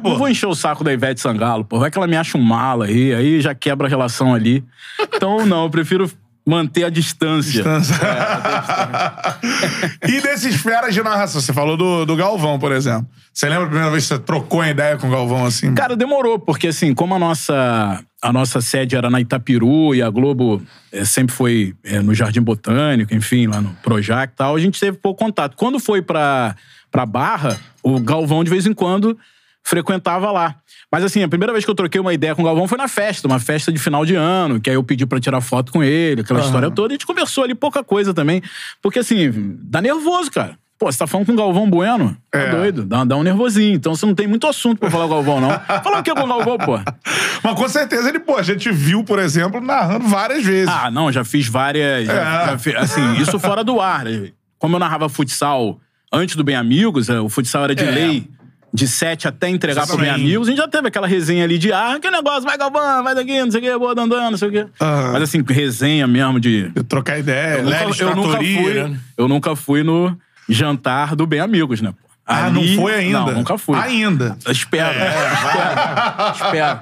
pô. não vou encher o saco da Ivete Sangalo, pô. Vai que ela me acha um mala aí, aí já quebra a relação ali. Então, não, eu prefiro manter a distância. e desses feras de narração, você falou do, do Galvão, por exemplo. Você lembra a primeira vez que você trocou uma ideia com o Galvão, assim? Cara, demorou, porque assim, como a nossa, a nossa sede era na Itapiru e a Globo eh, sempre foi eh, no Jardim Botânico, enfim, lá no Projac e tal, a gente teve pouco contato. Quando foi pra, pra Barra, o Galvão de vez em quando frequentava lá. Mas assim, a primeira vez que eu troquei uma ideia com o Galvão foi na festa, uma festa de final de ano, que aí eu pedi pra tirar foto com ele, aquela história toda, e a gente conversou ali pouca coisa também. Porque assim, dá nervoso, cara. Pô, você tá falando com o Galvão Bueno? Tá É. doido, dá, dá um nervosinho. Então você não tem muito assunto pra falar com o Galvão, não. Falar o que com o Galvão, pô? Mas com certeza ele, pô, a gente viu, por exemplo, narrando várias vezes. Ah, não, já fiz várias. já- É. já fi- assim, isso fora do ar. Como eu narrava futsal antes do Bem Amigos, eh, o futsal era de É. lei. De sete até entregar pro Bem Exatamente. Amigos, a gente já teve aquela resenha ali de ah, que negócio, vai Galvão, vai daqui, não sei o que, boa dandando, não sei o quê. Aham. Mas assim, resenha mesmo de. De trocar ideia. Eu né? nunca, eu nunca fui. né? Eu nunca fui no jantar do Bem Amigos, né? Ah, Ali- não foi ainda? Não, nunca fui. Ainda. Espero. espero. espero.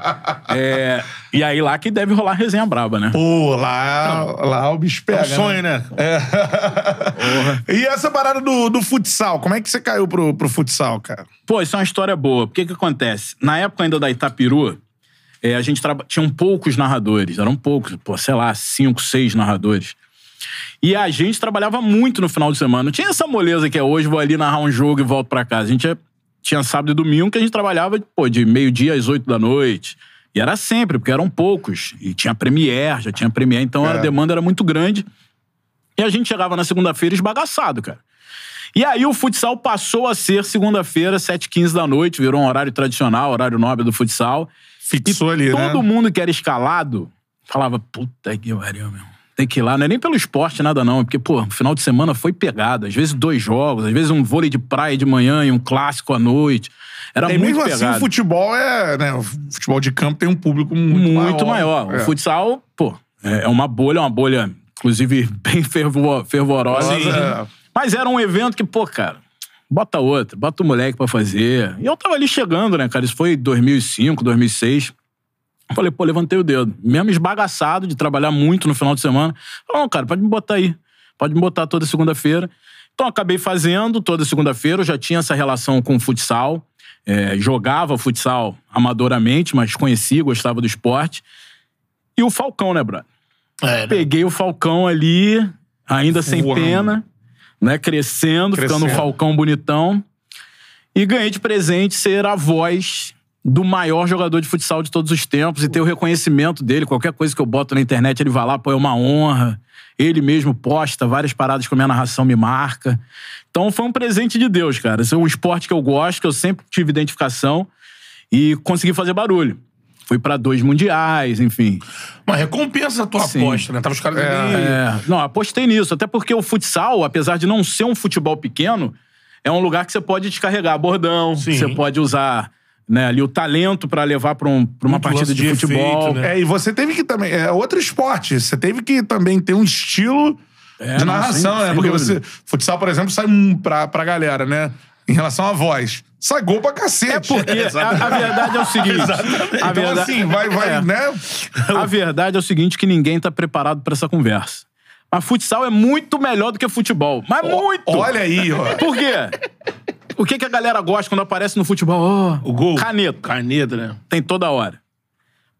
É, E aí lá que deve rolar resenha braba, né? Pô, lá, lá o bicho pega. É um sonho, né? e essa parada do, do futsal, como é que você caiu pro, pro futsal, cara? Pô, isso é uma história boa. Porque que acontece? Na época ainda da Itapiru, é, a gente traba... tinham poucos narradores. Eram poucos, pô, sei lá, cinco, seis narradores. E a gente trabalhava muito no final de semana. Não tinha essa moleza que é hoje, vou ali narrar um jogo e volto pra casa. A gente tinha sábado e domingo que a gente trabalhava pô, de meio-dia às oito da noite. E era sempre, porque eram poucos. E tinha Premiere, já tinha Premiere, então É. a demanda era muito grande. E a gente chegava na segunda-feira esbagaçado, cara. E aí o futsal passou a ser segunda-feira, 7h15 da noite, virou um horário tradicional, horário nobre do futsal. Fixou ali, né? Todo mundo que era escalado falava, puta que pariu, meu. Tem que ir lá, não é nem pelo esporte, nada não, é porque, pô, final de semana foi pegado. Às vezes dois jogos, às vezes um vôlei de praia de manhã e um clássico à noite. Era E muito mesmo assim, pegado. o futebol é. Né, o futebol de campo tem um público muito, muito maior. É. O futsal, pô, é é uma bolha, uma bolha, inclusive, bem fervo- fervorosa. É. Mas era um evento que, pô, cara, bota outro, bota o moleque pra fazer. E eu tava ali chegando, né, cara? Isso foi 2005, 2006. Falei, pô, levantei o dedo. Mesmo esbagaçado de trabalhar muito no final de semana. Falei, não, cara, pode me botar aí. Pode me botar toda segunda-feira. Então, acabei fazendo toda segunda-feira. Eu já tinha essa relação com o futsal. É, jogava futsal amadoramente, mas conhecia, gostava do esporte. E o Falcão, né, brother? É, né? Peguei o Falcão ali, ainda sem Voando. pena, né? Crescendo, ficando um Crescendo. Falcão bonitão. E ganhei de presente ser a voz do maior jogador de futsal de todos os tempos e ter o reconhecimento dele. Qualquer coisa que eu boto na internet, ele vai lá, pô, é uma honra. Ele mesmo posta várias paradas que a minha narração me marca. Então foi um presente de Deus, cara. Esse é um esporte que eu gosto, que eu sempre tive identificação e consegui fazer barulho. Fui pra dois mundiais, enfim. Uma recompensa a tua Sim. aposta, né? Tava os caras ali. É, não, apostei nisso. Até porque o futsal, apesar de não ser um futebol pequeno, é um lugar que você pode descarregar bordão, Sim. você pode usar né, ali o talento pra levar pra, um, uma Muito partida de, de futebol. efeito, né? É, e você teve que também. É outro esporte. Você teve que também ter um estilo É, de não, narração, sem- né? sem Porque dúvida. você. Futsal, por exemplo, sai um pra, pra galera, né? Em relação à voz. Sai gol pra cacete. É porque a, a verdade é o seguinte. A Então, verdade, assim, vai, vai, É. né? A verdade é o seguinte, que ninguém tá preparado pra essa conversa. Mas futsal é muito melhor do que futebol. Mas muito! Olha aí, ó. Por quê? O que, que a galera gosta quando aparece no futebol? Oh, O gol. Caneta. Caneta, né? Tem toda hora.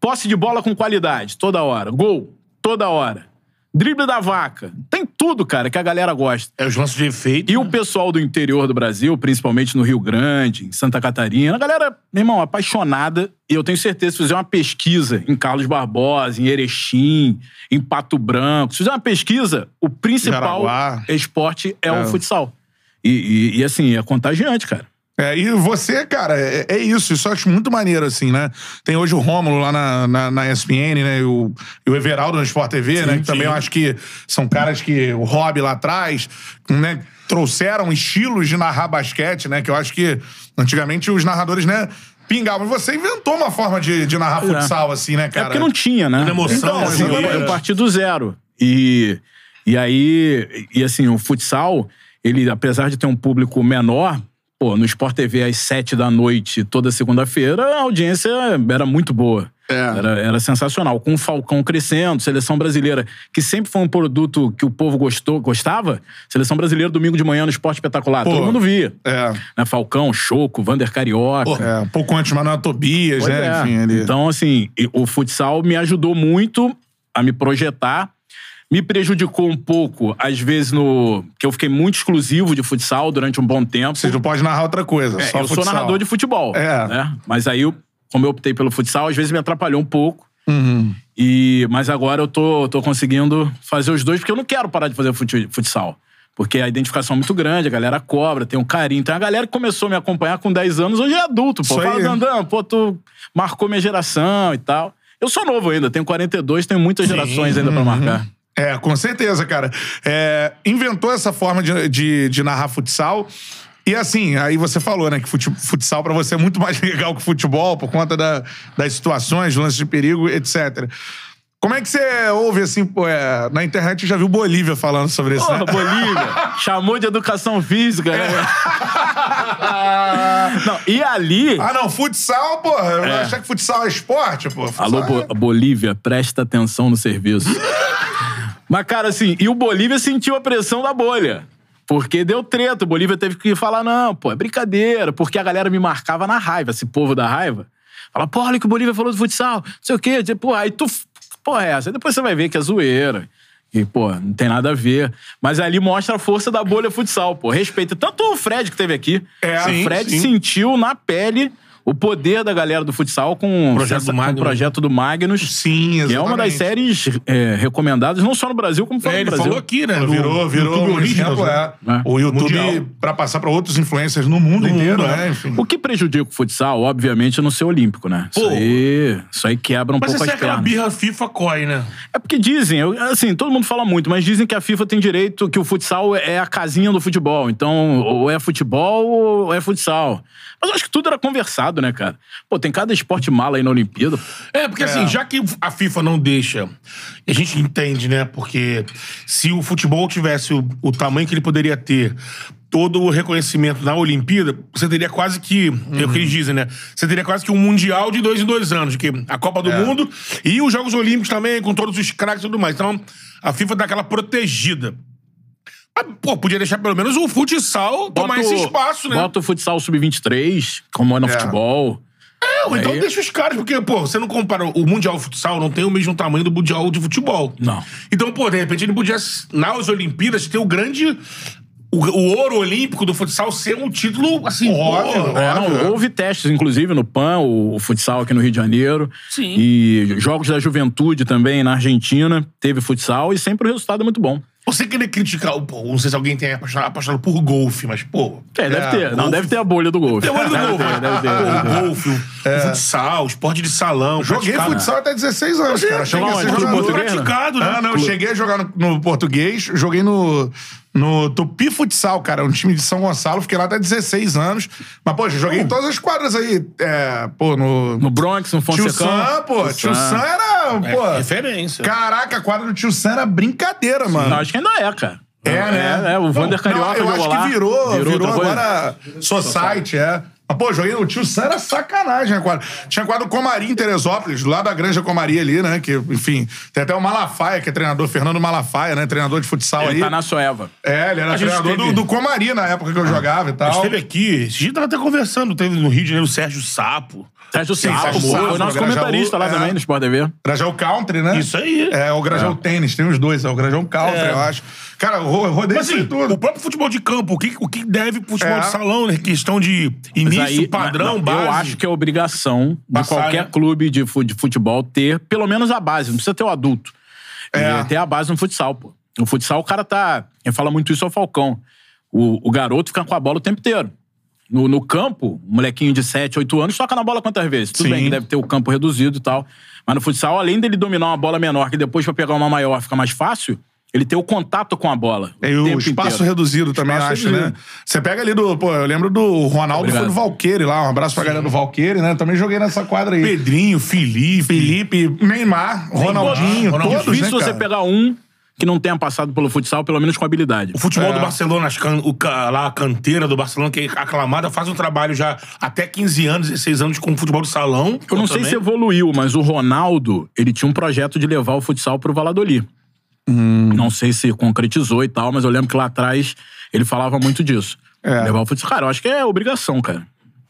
Posse de bola com qualidade, toda hora. Gol, toda hora. Drible da vaca. Tem tudo, cara, que a galera gosta. É os lances de efeito. E né? o pessoal do interior do Brasil, principalmente no Rio Grande, em Santa Catarina, a galera, meu irmão, apaixonada. E eu tenho certeza, se fizer uma pesquisa em Carlos Barbosa, em Erechim, em Pato Branco, se fizer uma pesquisa, o principal Jaraguá. esporte é, o futsal. E, e- e, assim, é contagiante, cara. É, e você, cara, é, é isso. Isso eu acho muito maneiro, assim, né? Tem hoje o Rômulo lá na, na, na ESPN, né? E o, e o Everaldo no Sport TV, né? Que também eu acho que são caras que o hobby lá atrás, né? Trouxeram estilos de narrar basquete, né? Que eu acho que antigamente os narradores, né? Pingavam. E você inventou uma forma de, de narrar é. futsal, assim, né, É cara? porque não tinha, né? Toda emoção, então, assim, eu, é. eu parti do zero. E, e aí, e assim, o futsal, ele, apesar de ter um público menor, pô, no Sport TV às sete da noite, toda segunda-feira, a audiência era muito boa. Era, era sensacional. Com o Falcão crescendo, seleção brasileira, que sempre foi um produto que o povo gostou, gostava. Seleção brasileira, domingo de manhã no Esporte Espetacular. Pô. Todo mundo via. É, Né? Falcão, Choco, Vander Carioca. é. Um pouco antes, Manuel Tobias, Pois né? é. Enfim, ele... Então, assim, o futsal me ajudou muito a me projetar. Me prejudicou um pouco, às vezes, no. que eu fiquei muito exclusivo de futsal durante um bom tempo. Você não pode narrar outra coisa, É, só eu sou futsal. narrador de futebol. É. Né? Mas aí, como eu optei pelo futsal, às vezes me atrapalhou um pouco. Uhum. E, mas agora eu tô, tô conseguindo fazer os dois, porque eu não quero parar de fazer fut- futsal. Porque a identificação é muito grande, a galera cobra, tem um carinho. Tem a galera que começou a me acompanhar com 10 anos, hoje é adulto, pô. Isso Fala, aí. Dandão, pô, tu marcou minha geração e tal. Eu sou novo ainda, tenho 42, tenho muitas gerações ainda Uhum. pra marcar. É, com certeza, cara. É, inventou essa forma de, de, de narrar futsal. E assim, aí você falou, né, que fute- futsal pra você é muito mais legal que futebol, por conta da- das situações, lances de perigo, etc. Como é que você ouve, assim, pô, é, na internet eu já vi o Bolívia falando sobre isso, Porra, né? Bolívia. Chamou de educação física, né? Não, e ali. Ah, não, futsal, porra. Eu É. achei que futsal é esporte, pô. Futsal Alô, é- Bo- Bolívia, presta atenção no serviço. Mas, cara, assim, e o Bolívia sentiu a pressão da bolha. Porque deu treta. O Bolívia teve que falar: não, pô, é brincadeira. Porque a galera me marcava na raiva, esse povo da raiva. Fala, pô, olha o que o Bolívia falou do futsal, não sei o quê. Pô, aí tu. Porra, é essa? Aí depois você vai ver que é zoeira. E, pô, não tem nada a ver. Mas ali mostra a força da bolha futsal, pô. Respeita. Tanto o Fred que teve aqui. É, o sim, Fred sim. sentiu na pele o poder da galera do futsal com, Projeto do com Magnus. o projeto do Magnus. Sim, exatamente. Que é uma das séries é, recomendadas, não só no Brasil, como fora É, do ele Brasil. falou aqui, né? no Virou, virou YouTube um exemplo, né? é. É. O YouTube, pra passar pra outros influencers no mundo inteiro, mundo, né? é. Enfim. O que prejudica o futsal, obviamente, é no ser olímpico, né? Isso Pô. aí, isso aí quebra um Mas pouco essa é as aquela pernas. birra FIFA COI, né? É porque dizem, eu- assim, todo mundo fala muito, mas dizem que a FIFA tem direito, que o futsal é a casinha do futebol. Então, ou é futebol ou é futsal. Mas eu acho que tudo era conversado, né, cara? Pô, tem cada esporte mala aí na Olimpíada. É, porque assim, já que a FIFA não deixa, a gente entende, né? Porque se o futebol tivesse o, o tamanho que ele poderia ter, todo o reconhecimento na Olimpíada, você teria quase que, é o que eles dizem, né? Você teria quase que um Mundial de dois em dois anos, que a Copa do Mundo e os Jogos Olímpicos também, com todos os craques e tudo mais. Então, a FIFA dá aquela protegida. Mas, pô, podia deixar pelo menos o futsal tomar Bota esse espaço, né? Bota o futsal sub-23, como é no É. futebol. Não, então Aí- deixa os caras, porque, pô, você não compara o Mundial de Futsal, não tem o mesmo tamanho do Mundial de Futebol. Não. Então, pô, de repente ele podia, nas Olimpíadas, ter o grande. O, o ouro olímpico do futsal ser um título, assim, Óbvio, pô, É, não, Óbvio. houve testes, inclusive, no PAN, o, o futsal aqui no Rio de Janeiro. Sim. E Jogos da Juventude também na Argentina. Teve futsal e sempre o resultado é muito bom. Você querer criticar, o- pô, não sei se alguém tem apaixonado, apaixonado por golfe, mas, pô. É, deve É, ter. Não, golfe- deve ter a bolha do golfe. Tem o olho do Deve golfe. ter, deve ter, Pô, deve ter. golfe, o, o futsal, o esporte de salão. Joguei praticado. futsal até 16 anos, cara. Cheguei a ser jogador. português, né? praticado, né? Ah, não, eu cheguei a jogar no, no português, joguei no, no Tupi Futsal, cara, um time de São Gonçalo, fiquei lá até 16 anos. Mas, poxa, joguei em todas as quadras aí. É, pô, no. No Bronx, no Tio Fonsecão. Sam, pô. Tio Sam era. É, Pô, referência. caraca, a quadra do Tio Sam era brincadeira, mano. Não, acho que ainda é, cara. É, né? É, é, o Vander Carioca Não, eu acho lá. que virou, virou, bom? agora Society, é. Mas, pô, joguei no Tio Sam, era sacanagem a quadra. Tinha quadro Comari em Teresópolis, lá da Granja Comari ali, né? Que, enfim, tem até o Malafaia, que é treinador, Fernando Malafaia, né? Treinador de futsal Ele aí. tá na Soeva. É, ele era A gente treinador teve- do, do Comari na época que eu jogava e A tal. gente esteve aqui, esse dia tava até conversando, teve no Rio de Janeiro o Sérgio Sapo. Sérgio Sim, Sapo, Sérgio Sapo, foi nosso Grajaú, comentarista lá é. também, no Sport TV. Grajão Country, né? Isso aí. É, o Grajão Tênis, tem os dois, é o Grajão Country, É. eu acho. Cara, eu ro- rodei Mas isso assim, tudo. o próprio futebol de campo, o que, o que deve pro futebol É. de salão, né? Questão de início, aí, padrão, não, base. Eu acho que é obrigação de Passar, qualquer né? clube de, fu- de futebol ter pelo menos a base. Não precisa ter o adulto. É. É, ter a base no futsal, pô. No futsal, o cara tá. Quem fala muito isso é o Falcão. O, o garoto fica com a bola o tempo inteiro. No, no campo, um molequinho de 7, 8 anos toca na bola quantas vezes? Tudo Sim. bem que deve ter o campo reduzido e tal. Mas no futsal, além dele dominar uma bola menor, que depois pra pegar uma maior fica mais fácil, ele tem o contato com a bola. E o tempo espaço inteiro. reduzido também, Espaço acho, né? reduzido. Você pega ali do. Pô, eu lembro do Ronaldo, Obrigado. foi do Valqueire lá. Um abraço pra galera do Valqueire, né? Também joguei nessa quadra aí. Pedrinho, Felipe. Felipe, Neymar, Ronaldinho, Ronaldinho. todos, Difícil né, você cara? pegar um que não tenha passado pelo futsal, pelo menos com habilidade. O futebol É. do Barcelona, as can- o lá a canteira do Barcelona, que é aclamada, faz um trabalho já até 15 anos, 16 anos com o futebol de salão. Eu não sei se evoluiu, mas o Ronaldo, ele tinha um projeto de levar o futsal pro Valladolid. Hum. Não sei se concretizou e tal, mas eu lembro que lá atrás ele falava muito disso. É. Levar o futsal. Cara, eu acho que é obrigação, cara.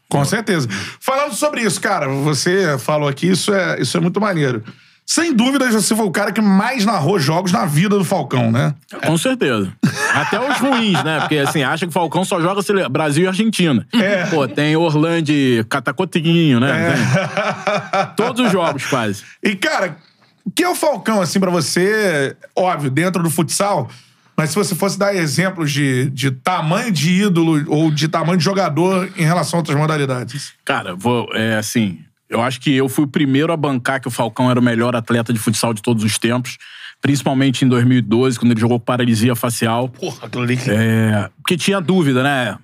Com certeza. Falando sobre isso, cara, você falou aqui, isso é, isso é muito maneiro. Sem dúvidas, você foi o cara que mais narrou jogos na vida do Falcão, né? Com certeza. Até os ruins, né? Porque assim, acha que o Falcão só joga Brasil e Argentina. É. Pô, tem Orlando e Catacotinho, né? Tem Todos os jogos, quase. E, cara, o que é o Falcão, assim, pra você? Óbvio, dentro do futsal. Mas se você fosse dar exemplos de, de tamanho de ídolo ou de tamanho de jogador em relação a outras modalidades. Cara, vou, é assim, eu acho que eu fui o primeiro a bancar que o Falcão era o melhor atleta de futsal de todos os tempos, principalmente em 2012, quando ele jogou paralisia facial. Porra, aquilo ali. que- É, porque tinha dúvida, né?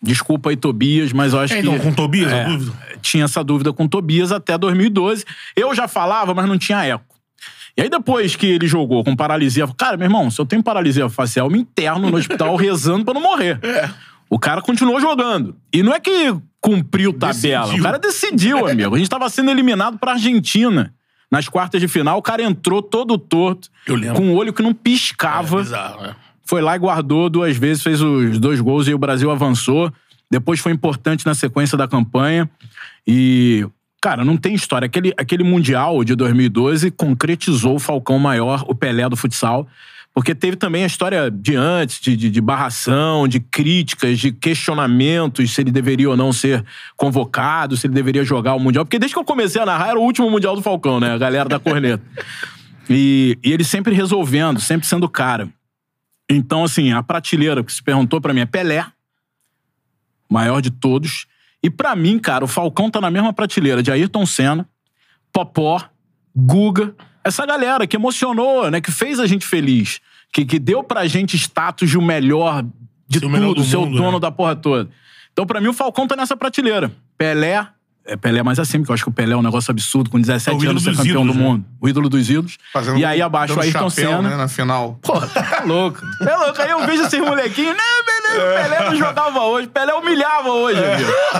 Desculpa aí, Tobias, mas eu acho É, que. então, com Tobias, a é, dúvida? Tinha essa dúvida com Tobias até 2012. Eu já falava, mas não tinha eco. E aí depois que ele jogou com paralisia, cara, meu irmão, se eu tenho paralisia facial, eu me interno no hospital rezando pra não morrer. O cara continuou jogando. E não é que cumpriu tabela, Decidiu. o cara decidiu, amigo. A gente tava sendo eliminado pra Argentina. Nas quartas de final, o cara entrou todo torto, com um olho que não piscava. Bizarro, é. Foi lá e guardou duas vezes, fez os dois gols e o Brasil avançou. Depois foi importante na sequência da campanha. E, cara, não tem história. Aquele, aquele Mundial de 2012 concretizou o Falcão Maior, o Pelé do futsal. Porque teve também a história de antes, de, de, de barração, de críticas, de questionamentos se ele deveria ou não ser convocado, se ele deveria jogar o Mundial. Porque desde que eu comecei a narrar, era o último Mundial do Falcão, né? A galera da corneta. E, e ele sempre resolvendo, sempre sendo cara. Então, assim, a prateleira que se perguntou pra mim é Pelé, maior de todos. E pra mim, cara, o Falcão tá na mesma prateleira de Ayrton Senna, Popó, Guga, essa galera que emocionou, né? Que fez a gente feliz. Que, que deu pra gente status de o melhor de Ser o melhor tudo, do ser o mundo, dono né? da porra toda. Então, pra mim, o Falcão tá nessa prateleira. Pelé. É Pelé mais acima, porque eu acho que o Pelé é um negócio absurdo, com 17 É anos ser dos campeão ídolos, do né? mundo. O ídolo dos ídolos. Fazendo- e aí abaixo o dando Ayrton chapéu, Senna. né, na final. Pô, tá louco. É louco. Aí eu vejo esses molequinhos. Não, Pelé, o Pelé não jogava hoje. Pelé humilhava hoje, amigo. Pô,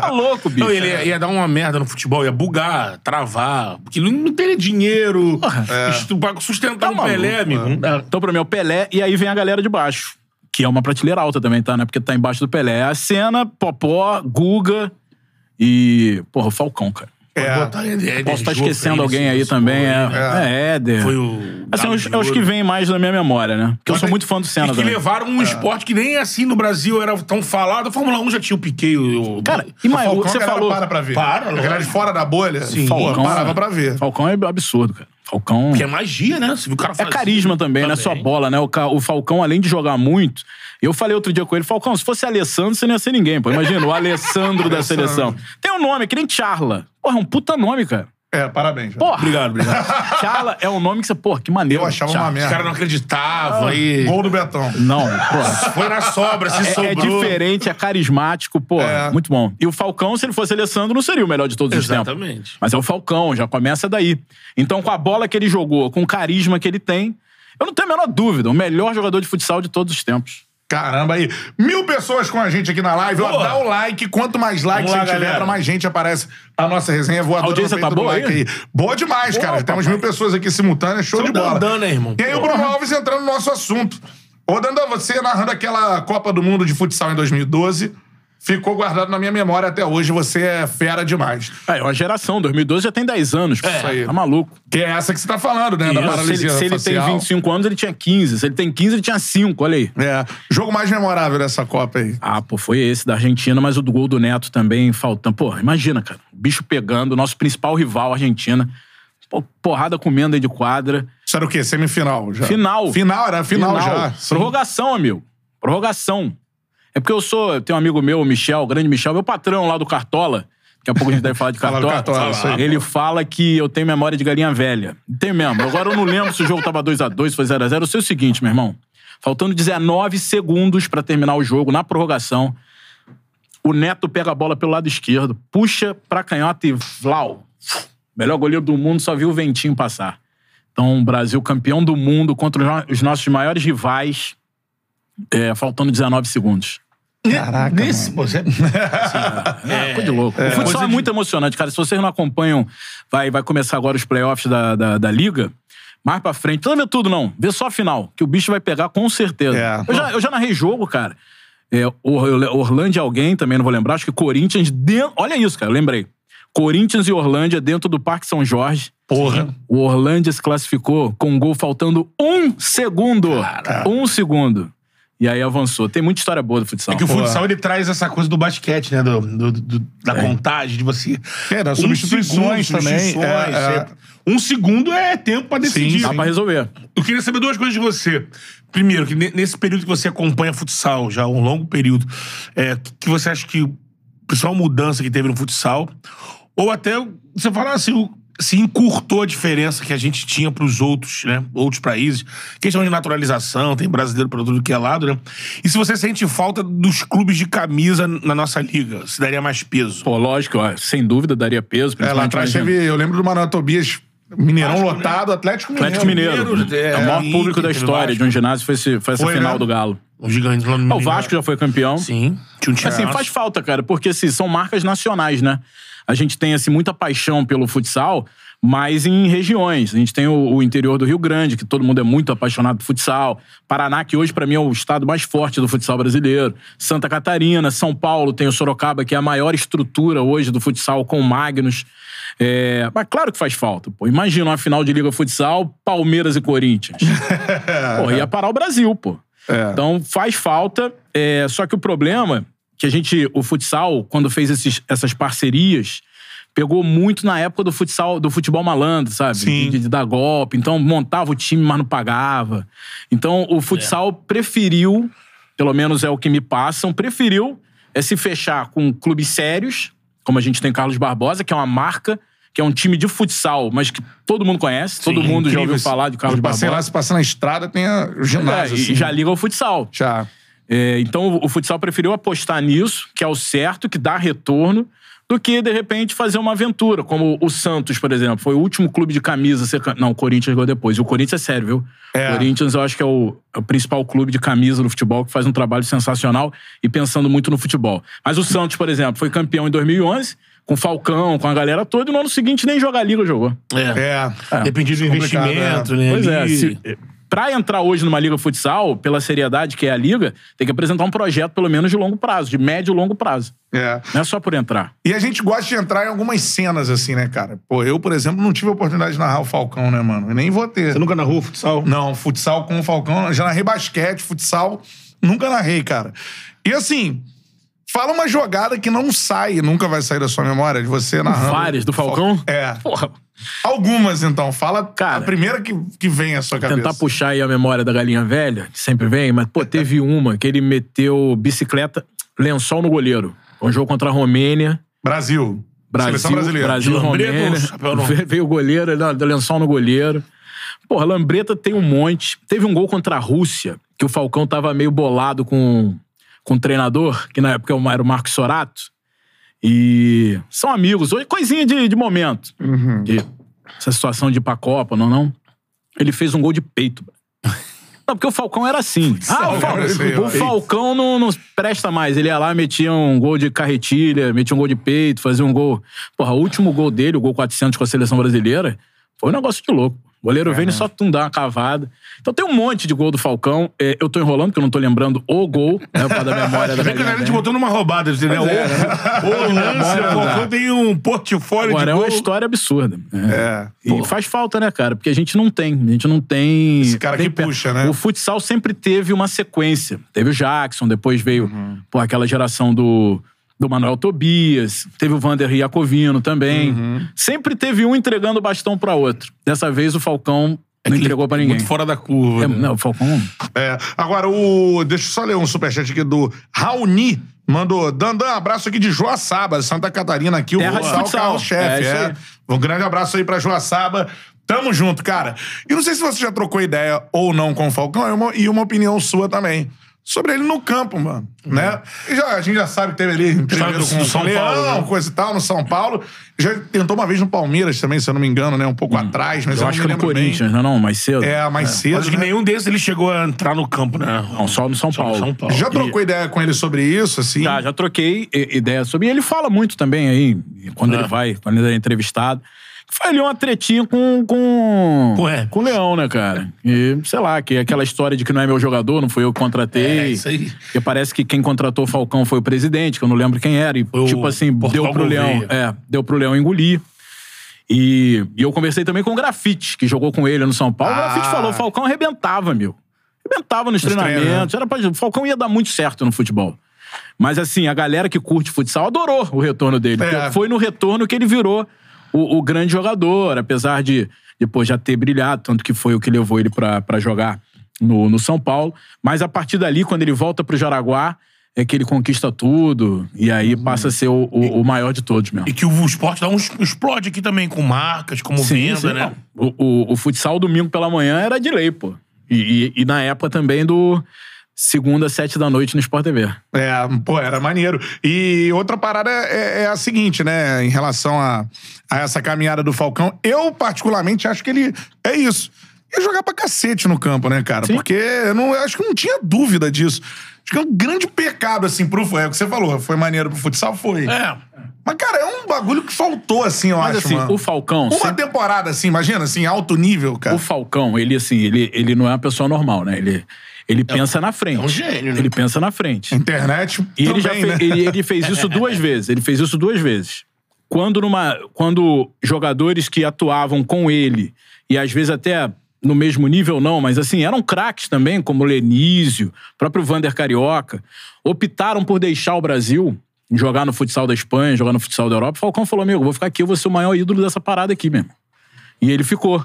tá louco, bicho. Não, ele ia, ia dar uma merda no futebol, ia bugar, travar, porque não, não teria dinheiro é. pra sustentar Tá um Pelé, maluco, amigo. Não dá. Então, pra mim, é o Pelé. E aí vem a galera de baixo. Que é uma prateleira alta também, tá? Né? Porque tá embaixo do Pelé. É a Senna, Popó, Guga e... Porra, o Falcão, cara. É. Botar Éder Posso estar esquecendo alguém aí também. É, né? é Éder. Foi o. Assim, os, é os que vêm mais na minha memória, né? Porque eu Mas sou tem- muito fã do Senna E que também. levaram um esporte que nem assim no Brasil era tão falado. A Fórmula 1 já tinha o Piquet. O, o- Cara, O e mais, Falcão, você falou... para pra ver. Para, A galera de fora da bolha, Sim. pô, Falcão, parava pra ver. Falcão é absurdo, cara. Falcão... Porque é magia, né? Você viu o cara É carisma também, não é só bola, né? O, Ca- o Falcão, além de jogar muito. Eu falei outro dia com ele, Falcão, se fosse Alessandro, você não ia ser ninguém, pô. Imagina, o Alessandro da seleção. Tem um nome, que nem Charla. Porra, é um puta nome, cara. É, parabéns. Porra. Obrigado, obrigado. Charla é um nome que você, porra, que maneiro. Eu achava Charla. uma Os merda. caras não acreditavam aí. Gol do Betão. Não, porra. Foi na sobra, se É, é sobrou. diferente, é carismático, pô. É. Muito bom. E o Falcão, se ele fosse Alessandro, não seria o melhor de todos os tempos. Exatamente. Mas é o Falcão, já começa daí. Então, com a bola que ele jogou, com o carisma que ele tem, eu não tenho a menor dúvida, o melhor jogador de futsal de todos os tempos. Caramba, aí. Mil pessoas com a gente aqui na live. Ó, dá o like. Quanto mais likes lá, a gente tiver, pra mais gente aparece a nossa resenha voadora A audiência tá boa like aí? aí. Boa demais, Boa, cara. Temos papai. mil pessoas aqui simultâneas. Show de bola. dandana, irmão? E aí o Bruno Alves entrando no nosso assunto. Ô, Dandan, você narrando aquela Copa do Mundo de futsal em 2012, ficou guardado na minha memória até hoje. Você é fera demais. É, é uma geração, 2012 já tem 10 anos. pô. isso aí. Tá maluco. Que é essa que você tá falando, né? Da Isso, se ele, paralisia se ele tem facial. 25 anos, ele tinha 15. Se ele tem 15, ele tinha 5, olha aí. É. Jogo mais memorável dessa Copa aí. Ah, pô, foi esse da Argentina, mas o do gol do Neto também faltando. Pô, imagina, cara. O bicho pegando, nosso principal rival, Argentina. Pô, porrada comendo aí de quadra. Isso era o quê? Semifinal já? Final. Final, era final, já. Sim. Prorrogação, amigo. Prorrogação. É porque eu sou. Eu tenho um amigo meu, o Michel, o grande Michel, meu patrão lá do Cartola. Daqui a pouco a gente deve falar de Fala Cartola. Cartola, aí. Ele fala que eu tenho memória de galinha velha. Tem mesmo. Agora eu não lembro se o jogo tava 2x2, se foi 0x0. Eu sei o seguinte, meu irmão. Faltando 19 segundos pra terminar o jogo, na prorrogação, o Neto pega a bola pelo lado esquerdo, puxa pra canhota e vlau. Melhor goleiro do mundo, só viu o ventinho passar. Então, o Brasil campeão do mundo contra os nossos maiores rivais, é, faltando 19 segundos. Caraca, Nesse, pô, você... É, coisa de louco. o futsal é muito emocionante, cara. Se vocês não acompanham, vai, vai começar agora os playoffs da, da, da Liga. Mais pra frente. Não vê tudo, não. Vê só a final, que o bicho vai pegar com certeza. É. Eu, já, eu já narrei jogo, cara. É, Or- Orlândia alguém, também não vou lembrar. Acho que Corinthians dentro... Olha isso, cara, eu lembrei. Corinthians e Orlândia dentro do Parque São Jorge. Porra. O Orlândia se classificou com um gol faltando um segundo. Um segundo. E aí avançou. Tem muita história boa do futsal. É que o futsal ele traz essa coisa do basquete, né? Do, do- do- da É. contagem, de você. É, das Um substituições segundo, também. substituições, É, é. é. Um segundo é tempo pra decidir. Dá pra resolver. Eu queria saber duas coisas de você. Primeiro, que ne- nesse período que você acompanha futsal, já um longo período, é, que- você acha que a principal mudança que teve no futsal, ou até você falar assim, se encurtou a diferença que a gente tinha pros outros, né? Outros países. Questão de naturalização, tem brasileiro pra tudo que é lado, né? E se você sente falta dos clubes de camisa na nossa liga, se daria mais peso. Pô, lógico, ó, sem dúvida daria peso. É, lá atrás teve. Eu lembro do Manuel Tobias Mineirão Vasco, né? lotado, Atlético Mineiro. Atlético Mineiro. Mineiro, É, é, o maior Inter, público da história de um ginásio foi, esse, foi essa Foi, final né? do Galo. O gigante lá no Ah, O Vasco já foi campeão. Sim. Tinha um Assim, faz falta, cara, porque assim, são marcas nacionais, né? A gente tem assim, muita paixão pelo futsal, mas em regiões. A gente tem o, o interior do Rio Grande, que todo mundo é muito apaixonado por futsal. Paraná, que hoje, pra mim, é o estado mais forte do futsal brasileiro. Santa Catarina, São Paulo, tem o Sorocaba, que é a maior estrutura hoje do futsal com o Magnus. É, mas claro que faz falta. Pô. Imagina uma final de Liga Futsal, Palmeiras e Corinthians. pô, ia parar o Brasil, pô. É. Então faz falta. é, só que o problema que a gente, o futsal, quando fez esses- essas parcerias, pegou muito na época do futsal, do futebol malandro, sabe? Sim. De, de dar golpe. Então montava o time, mas não pagava. Então o futsal preferiu, pelo menos é o que me passam, preferiu é se fechar com clubes sérios, como a gente tem Carlos Barbosa, que é uma marca. Que é um time de futsal, mas que todo mundo conhece, todo mundo já ouviu falar de Carlos passei lá, Barbosa. se passar na estrada, tem a- o É, ginásio. e assim. já liga ao futsal. Já. É, então o futsal preferiu apostar nisso, que é o certo, que dá retorno, do que, de repente, fazer uma aventura, como o Santos, por exemplo. Foi o último clube de camisa a ser. Não, o Corinthians chegou depois. E o Corinthians é sério, viu? É. O Corinthians, eu acho que é o, é o principal clube de camisa do futebol, que faz um trabalho sensacional e pensando muito no futebol. Mas o Santos, por exemplo, foi campeão em 2011, com o Falcão, com a galera toda, e no ano seguinte nem jogar a liga jogou. É. É. Dependia do complicado, investimento, é. né? Pois é, se, pra entrar hoje numa liga futsal, pela seriedade que é a liga, tem que apresentar um projeto pelo menos de longo prazo, de médio e longo prazo. É. Não é só por entrar. E a gente gosta de entrar em algumas cenas, assim, né, cara? Pô, eu, por exemplo, não tive a oportunidade de narrar o Falcão, né, mano? E nem vou ter. Você nunca narrou futsal? Não, futsal com o Falcão. Já narrei basquete, futsal. Nunca narrei, cara. E assim, fala uma jogada que não sai, nunca vai sair da sua memória, de você narrando. Várias do Falcão? É. Porra, Algumas, então. Fala Cara, a primeira que, que vem à sua cabeça. tentar puxar aí a memória da galinha velha, que sempre vem, mas, pô, teve uma que ele meteu bicicleta, lençol no goleiro. Um jogo contra a Romênia. Brasil. Brasil, Seleção brasileira. Brasil, Romênia. Veio- o goleiro, lençol no goleiro. Porra, Lambreta tem um monte. Teve um gol contra a Rússia, que o Falcão tava meio bolado com, com o treinador, que na época era o Marcos Sorato. E são amigos. Coisinha de, de momento. Uhum. De- essa situação de ir pra Copa, não, não. Ele fez um gol de peito. Não, porque o Falcão era assim. Ah, o, Fal- o. Falcão não, não presta mais. Ele ia lá, metia um gol de carretilha, metia um gol de peito, fazia um gol. Porra, o último gol dele, o gol 400 com a seleção brasileira, foi um negócio de louco. O goleiro vem e só tum, dá uma cavada. Então tem um monte de gol do Falcão. É, eu tô enrolando, porque eu não tô lembrando o gol, né, por causa da memória da Vê que a galera te botou numa roubada, entendeu? Pois é, O, o lance, o Falcão tem um portfólio Agora de é gol. uma história absurda. É. E faz falta, né, cara? Porque a gente não tem. A gente não tem. Esse cara tem que pe- puxa, né? O futsal sempre teve uma sequência. Teve o Jackson, depois veio Uhum. pô, aquela geração do, do Manuel Tobias, teve o Vander Iacovino também. Uhum. Sempre teve um entregando o bastão pra outro. Dessa vez o Falcão É não entregou pra ninguém. Muito fora da curva. É, né? não, o Falcão. É. Agora, o. Deixa eu só ler um superchat aqui do Raoni. Mandou, Dandan, abraço aqui de Joaçaba, Santa Catarina, aqui, Terra o futsal. carro-chefe. É, É. Um grande abraço aí pra Joaçaba. Tamo junto, cara. E não sei se você já trocou ideia ou não com o Falcão, e uma, e uma opinião sua também. Sobre ele no campo, mano. Né? E já, a gente já sabe que teve ali entrevista do- com o São Leão, Paulo, né? coisa e tal, no São Paulo. Já tentou uma vez no Palmeiras também, se eu não me engano, né? Um pouco atrás, mas eu, Eu acho não que no lembro bem. Corinthians, não, não, mais cedo. É, mais cedo. Acho que né? nenhum desses ele chegou a entrar no campo, né? Não, só no São Só no Paulo. São Paulo. Já trocou ideia com ele sobre isso, assim? Já, já troquei ideia sobre. E ele fala muito também aí, quando É. ele vai, quando ele é entrevistado. Foi ali uma tretinha com. Com, Ué. com o Leão, né, cara? E, sei lá, que aquela história de que não é meu jogador, não foi eu que contratei. É, isso aí. E parece que quem contratou o Falcão foi o presidente, que eu não lembro quem era. E, o tipo assim, Portugal deu pro Leão. É, deu pro Leão engolir. E, e eu conversei também com o Grafite, que jogou com ele no São Paulo. Ah. O Grafite falou: o Falcão arrebentava, meu. Arrebentava nos, Nos treinamentos. Era pra, o Falcão ia dar muito certo no futebol. Mas assim, a galera que curte futsal adorou o retorno dele. É. porque Foi no retorno que ele virou o, o grande jogador, apesar de depois já ter brilhado, tanto que foi o que levou ele pra pra jogar no, no São Paulo. Mas a partir dali, quando ele volta pro Jaraguá, é que ele conquista tudo. E aí passa a ser o, o- o maior de todos mesmo. E que o esporte dá um explode aqui também, com marcas, como venda, sim, né? O, o, o futsal domingo pela manhã era de lei, pô. E, e- e na época também do. Segunda, sete da noite no Sport TV. É, pô, era maneiro. E outra parada é, é a seguinte, né? Em relação a, a essa caminhada do Falcão, eu particularmente acho que ele é isso. Ia jogar pra cacete no campo, né, cara? Sim. Porque eu, não, eu acho que não tinha dúvida disso. Acho que é um grande pecado, assim, pro. É o que você falou, foi maneiro pro futsal? Foi. É. Mas, cara, é um bagulho que faltou, assim, eu Mas acho. assim, mano. o Falcão. Uma sempre- temporada, assim, imagina, assim, alto nível, cara. O Falcão, ele assim, ele, ele não é uma pessoa normal, né? Ele, ele pensa na frente. é um gênio, né? Ele pensa na frente. Internet. E ele já também, fe- né? ele, ele fez isso duas vezes. Ele fez isso duas vezes. Quando, numa, quando jogadores que atuavam com ele, e às vezes até no mesmo nível não, mas assim, eram craques também, como o Lenísio, próprio Vander Carioca, optaram por deixar o Brasil, jogar no futsal da Espanha, jogar no futsal da Europa. O Falcão falou, amigo, vou ficar aqui, eu vou ser o maior ídolo dessa parada aqui mesmo. E ele ficou.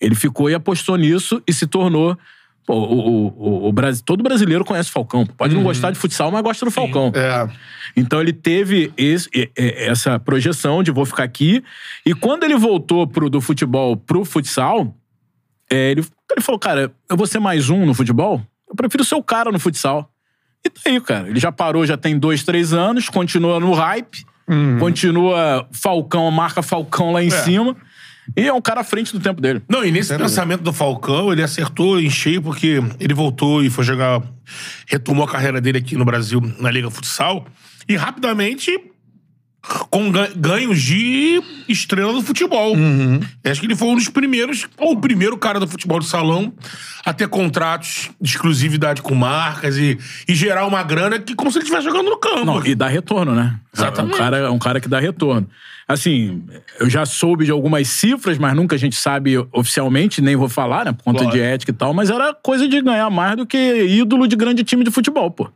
Ele ficou e apostou nisso e se tornou. Pô, o, o, o, o Brasil, todo brasileiro conhece o Falcão. Pode não gostar de futsal, mas gosta do Falcão. É. Então ele teve esse- essa projeção de vou ficar aqui. E quando ele voltou pro, do futebol pro futsal, é, ele, ele falou: Cara, eu vou ser mais um no futebol? Eu prefiro ser o cara no futsal. E tá aí, cara. Ele já parou, já tem dois, três anos, continua no hype, continua Falcão, marca Falcão lá em cima. E é um cara à frente do tempo dele. Não, e nesse pensamento do Falcão, ele acertou em cheio porque ele voltou e foi jogar. Retomou a carreira dele aqui no Brasil, na Liga Futsal. E rapidamente, com ga- ganhos de estrela do futebol. Acho que ele foi um dos primeiros, ou o primeiro cara do futebol de salão a ter contratos de exclusividade com marcas e, e gerar uma grana que como se ele estivesse jogando no campo. Não, e dá retorno, né? Exatamente. É um cara, é um cara que dá retorno. Assim, eu já soube de algumas cifras, mas nunca a gente sabe oficialmente, nem vou falar, né? Por conta Claro. de ética e tal, mas era coisa de ganhar mais do que ídolo de grande time de futebol, pô.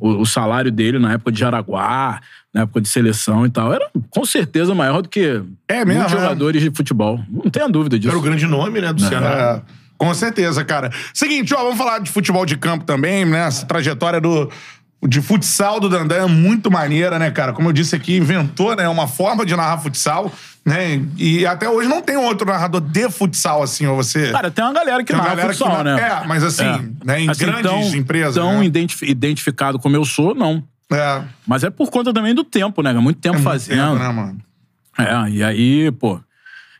O, o salário dele na época de Jaraguá, na época de seleção e tal, era com certeza maior do que É mesmo, muitos é? jogadores de futebol. Não tenha dúvida disso. Era o grande nome, né, do Ceará. É, com certeza, cara. Seguinte, ó, vamos falar de futebol de campo também, né? Essa trajetória do de futsal do Dandan é muito maneira, né, cara? Como eu disse aqui, inventou, né, uma forma de narrar futsal, né? E até hoje não tem outro narrador de futsal assim, ou você Cara, tem uma galera que Tem narra galera que futsal, na- né? é, mas assim, né, em grandes tão, empresas, Tão né? identifi- identificado como eu sou, não. é, Mas é por conta também do tempo, né? Muito tempo muito fazendo. tempo, né, mano? É, e aí, pô,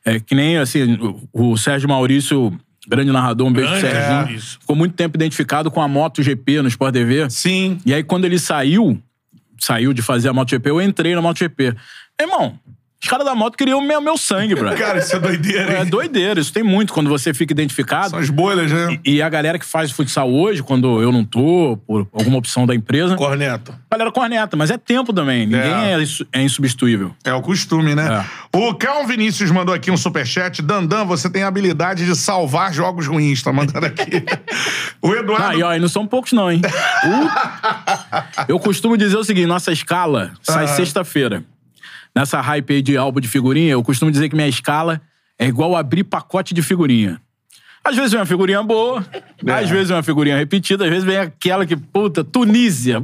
é que nem assim, o Sérgio Maurício, grande narrador, um beijo pro Grande, Serginho, é. Ficou muito tempo identificado com a MotoGP no Sport TV. Sim. E aí, quando ele saiu, saiu de fazer a MotoGP, eu entrei na MotoGP. Irmão, os caras da moto queriam o meu, meu sangue, bro. Cara, isso é doideira, É hein? doideira, isso tem muito quando você fica identificado. São as bolhas, né? E a galera que faz futsal hoje, quando eu não tô, por alguma opção da empresa, Corneto. a galera corneta, mas é tempo também. Ninguém É. é, é insubstituível. É o costume, né? É. O Cal Vinícius mandou aqui um superchat. Dandan, você tem a habilidade de salvar jogos ruins, tá mandando aqui. o Eduardo. Ah, e ó, e não são poucos, não, hein? Eu costumo dizer o seguinte: nossa escala sai Aham. sexta-feira. Nessa hype aí de álbum de figurinha, eu costumo dizer que minha escala é igual abrir pacote de figurinha. Às vezes vem uma figurinha boa, É. às vezes vem uma figurinha repetida, às vezes vem aquela que, puta, Tunísia.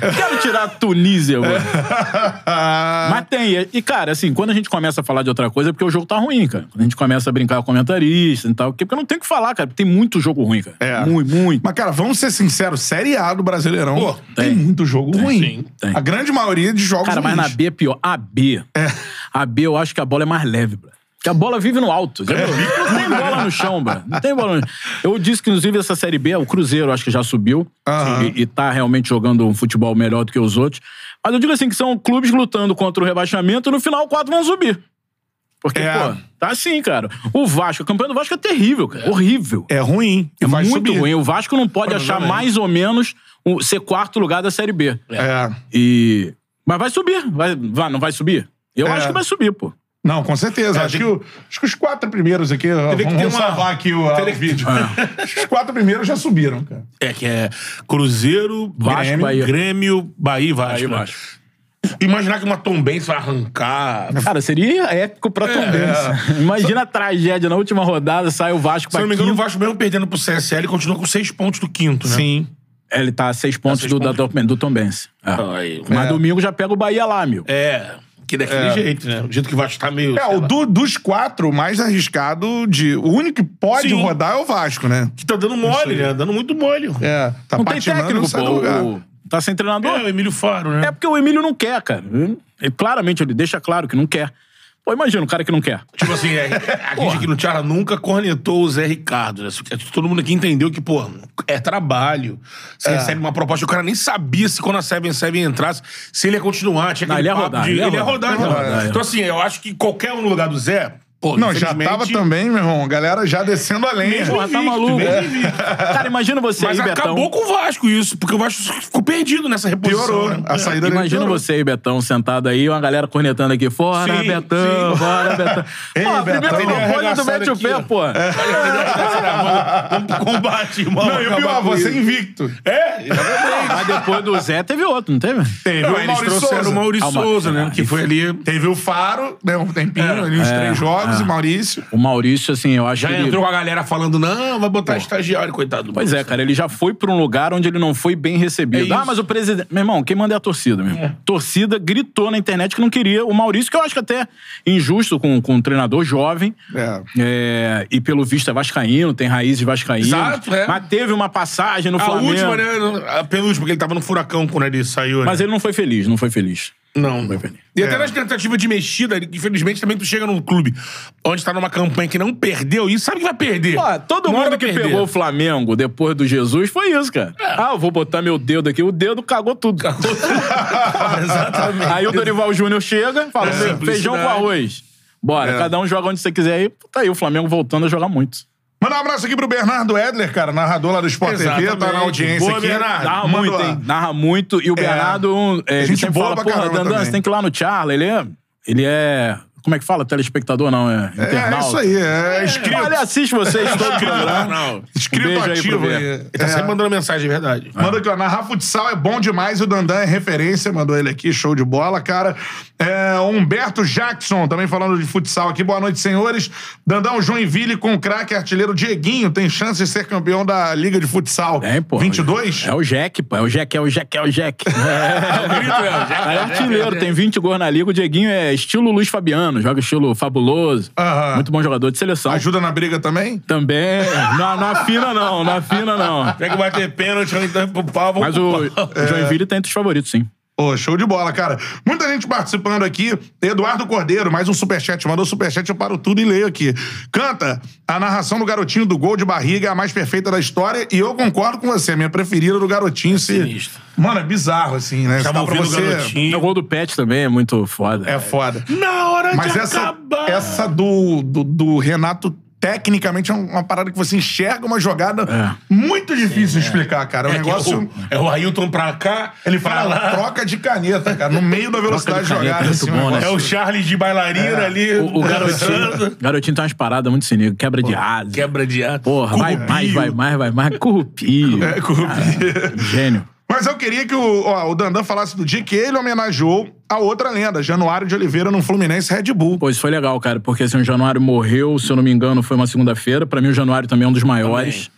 Quero tirar a Tunísia, mano. Mas tem. e- cara, assim, quando a gente começa a falar de outra coisa, é porque o jogo tá ruim, cara. Quando a gente começa a brincar com comentarista e tal, porque eu não tenho o que falar, cara. Tem muito jogo ruim, cara. É. Muito, muito. Mas, cara, vamos ser sinceros, Série A do Brasileirão Pô, tem, tem. muito jogo ruim. sim, tem. A grande maioria de jogos Cara, mas na ruins. B é pior. A B. A B eu acho que a bola é mais leve, bro. Porque a bola vive no alto. viu? Não tem bola no chão, bro. Não tem bola no Eu disse que, inclusive, essa Série B, o Cruzeiro acho que já subiu. Aham. E, e tá realmente jogando um futebol melhor do que os outros. Mas eu digo assim, que são clubes lutando contra o rebaixamento e no final quatro vão subir. Porque, É. pô, tá assim, cara. O Vasco, a campanha do Vasco é terrível, cara. Horrível. É ruim. É muito subir. ruim. O Vasco não pode achar mais ou menos o- ser quarto lugar da Série B. É. E... Mas vai subir. Vai, vai, não vai subir? Eu É. acho que vai subir, pô. Não, com certeza. É, acho, tem- que o- acho que os quatro primeiros aqui. ó, Teria que vamos ter uma- salvar aqui o, teria o que- vídeo. Os quatro primeiros já subiram, cara. É, que é Cruzeiro, Vasco, Grêmio, Bahia. Grêmio, Bahia e Vasco. Bahia né? Vasco. Imaginar que uma Tombense vai arrancar. Cara, seria épico pra Tom Benz. Imagina a tragédia. Na última rodada, sai o Vasco Se pra não me engano, o. Vasco mesmo perdendo pro CSL continua com seis pontos do quinto, né? Sim. Ele tá a seis pontos, seis do, da- pontos. do, do Tom Benz. É. Mas É. domingo já pega o Bahia lá, meu. É. Que daquele jeito, né? O jeito que o Vasco tá meio. É, o do- dos quatro, o mais arriscado de. O único que pode Sim. rodar é o Vasco, né? Que tá dando mole, né? Dando muito mole. É, tá Não tem técnico, não sai do pô. lugar. O- Tá sem treinador. É, o Emílio Faro, né? É porque o Emílio não quer, cara. Ele, claramente, ele deixa claro que não quer. Pô, imagina um cara que não quer. Tipo assim, é, a gente aqui no Tiara nunca cornetou o Zé Ricardo, né? Todo mundo aqui entendeu que, pô, é trabalho. Você recebe uma proposta, o cara nem sabia se quando a Seven Seven entrasse, se ele ia continuar. Tinha Não, ele ia rodar, de- ele ia rodar. Ele ia então. rodar, é. Então, assim, eu acho que qualquer um no lugar do Zé, pô, Não, já tava também, meu irmão. A galera já descendo a lenha. Mesmo Porra, tá maluco. mesmo invicto. Cara, imagina você Mas aí, Betão. acabou com o Vasco isso, porque o Vasco ficou perdido nessa reposição. Piorou. né? A saída dele Imagina piorou. você aí, Betão, sentado aí, uma galera cornetando aqui. Fora, Sim, Betão, sim. fora, Betão. Ei, pô, primeiro Betão. não pode do mete o pé, pô. Vamos pro combate, irmão. Não, e o acabar pior, você isso. invicto. É, exatamente. Mas depois do Zé teve outro, não teve? Teve Não, o eles Maurício trouxeram Souza. o Maurício o Ma- Souza, né? Que foi ali. Teve o Faro, né, um tempinho, ali uns É, três jogos, é. e Maurício. O Maurício, assim, eu acho Já que. ele- entrou com a galera falando, não, vai botar estagiário, coitado do Pois é, cara, ele já foi pra um lugar onde ele não foi bem recebido. É ah, mas o presidente. Meu irmão, quem manda é a torcida, meu. irmão. Torcida gritou na internet que não queria o Maurício, que eu acho que até injusto com, com um treinador jovem. É. É, e pelo visto é vascaíno, tem raízes vascaínas. Exato, é. Mas teve uma passagem no A Flamengo. última, né? A penúltima, porque ele tava no furacão quando ele saiu. né? Mas ele não foi feliz, não foi feliz. Não. E até É. nas tentativas de mexida, infelizmente também tu chega num clube onde tá numa campanha que não perdeu e sabe que vai perder. Pô, todo Uma hora mundo vai que perder. pegou o Flamengo depois do Jesus foi isso, cara. Ah, eu vou botar meu dedo aqui. O dedo cagou tudo. Exatamente. Aí o Dorival Júnior chega, fala: É, "Fe- feijão com arroz. Bora, É. cada um joga onde você quiser aí. Tá aí o Flamengo voltando a jogar muito. Manda um abraço aqui pro Bernardo Edler, cara, narrador lá do Sport TV, tá na audiência Boa, aqui. Bernardo. Narra Mandou muito, lá. hein? Narra muito. E o Bernardo, é, ele gente sempre boa fala, pra porra, Dandan, também. você tem que ir lá no Charla. Ele é... Ele é... Como é que fala? Telespectador, não. É, É, internauta. isso aí, é inscrito. Olha, ele assiste vocês todo o programa. Não. Inscrito Um ativo aí. Ele tá É. sempre mandando mensagem, é verdade. Manda aqui, ó. Narrar futsal é bom demais. O Dandan é referência. Mandou ele aqui, show de bola, cara. É, o Humberto Jackson, também falando de futsal aqui. Boa noite, senhores. Dandão Joinville com o craque artilheiro Dieguinho. Tem chance de ser campeão da Liga de Futsal. É, pô. 22? É o Jack, pô. É o Jack, é o Jack, é o Jack. É, é artilheiro, tem 20 gols na liga. O Dieguinho é estilo Luiz Fabiano, joga estilo fabuloso. Aham. Muito bom jogador de seleção. Ajuda na briga também? Também. Na, na fina, não. Na fina, não. Pega o bater pênalti, então pro pau, vamos Mas pro o, pau. o Joinville tá entre os favoritos, sim. Pô, show de bola, cara. Muita gente participando aqui. Eduardo Cordeiro, mais um superchat. Mandou superchat, eu paro tudo e leio aqui. Canta, a narração do garotinho do gol de barriga é a mais perfeita da história e eu concordo com você. A minha preferida do garotinho. Se... Sinistro. Mano, é bizarro, assim, né? Tava Dá pra ouvindo o você... O garotinho. gol do Pet também é muito foda. É foda. Na hora Mas de essa, acabar. essa do, do, do Renato, tecnicamente, é uma parada que você enxerga uma jogada É. muito difícil de explicar, cara. É um É, negócio. o, é o Ailton pra cá, Ele pra fala lá. troca de caneta, cara, no meio da velocidade de caneta, jogada. é assim, um bom, né? É o Charles de bailarina ali. O, o garotinho, garotinho tem umas paradas muito sinistras. Quebra de asa. Quebra de ar. Porra, vai Currupio. mais, vai mais, vai mais. Corrupio. É, corrupio. Gênio. Mas eu queria que o, ó, o Dandan falasse do dia que ele homenageou a outra lenda, Januário de Oliveira, no Fluminense Red Bull. Pô, isso foi legal, cara, porque assim, o Januário morreu, se eu não me engano, foi uma segunda-feira. Pra mim, o Januário também é um dos maiores.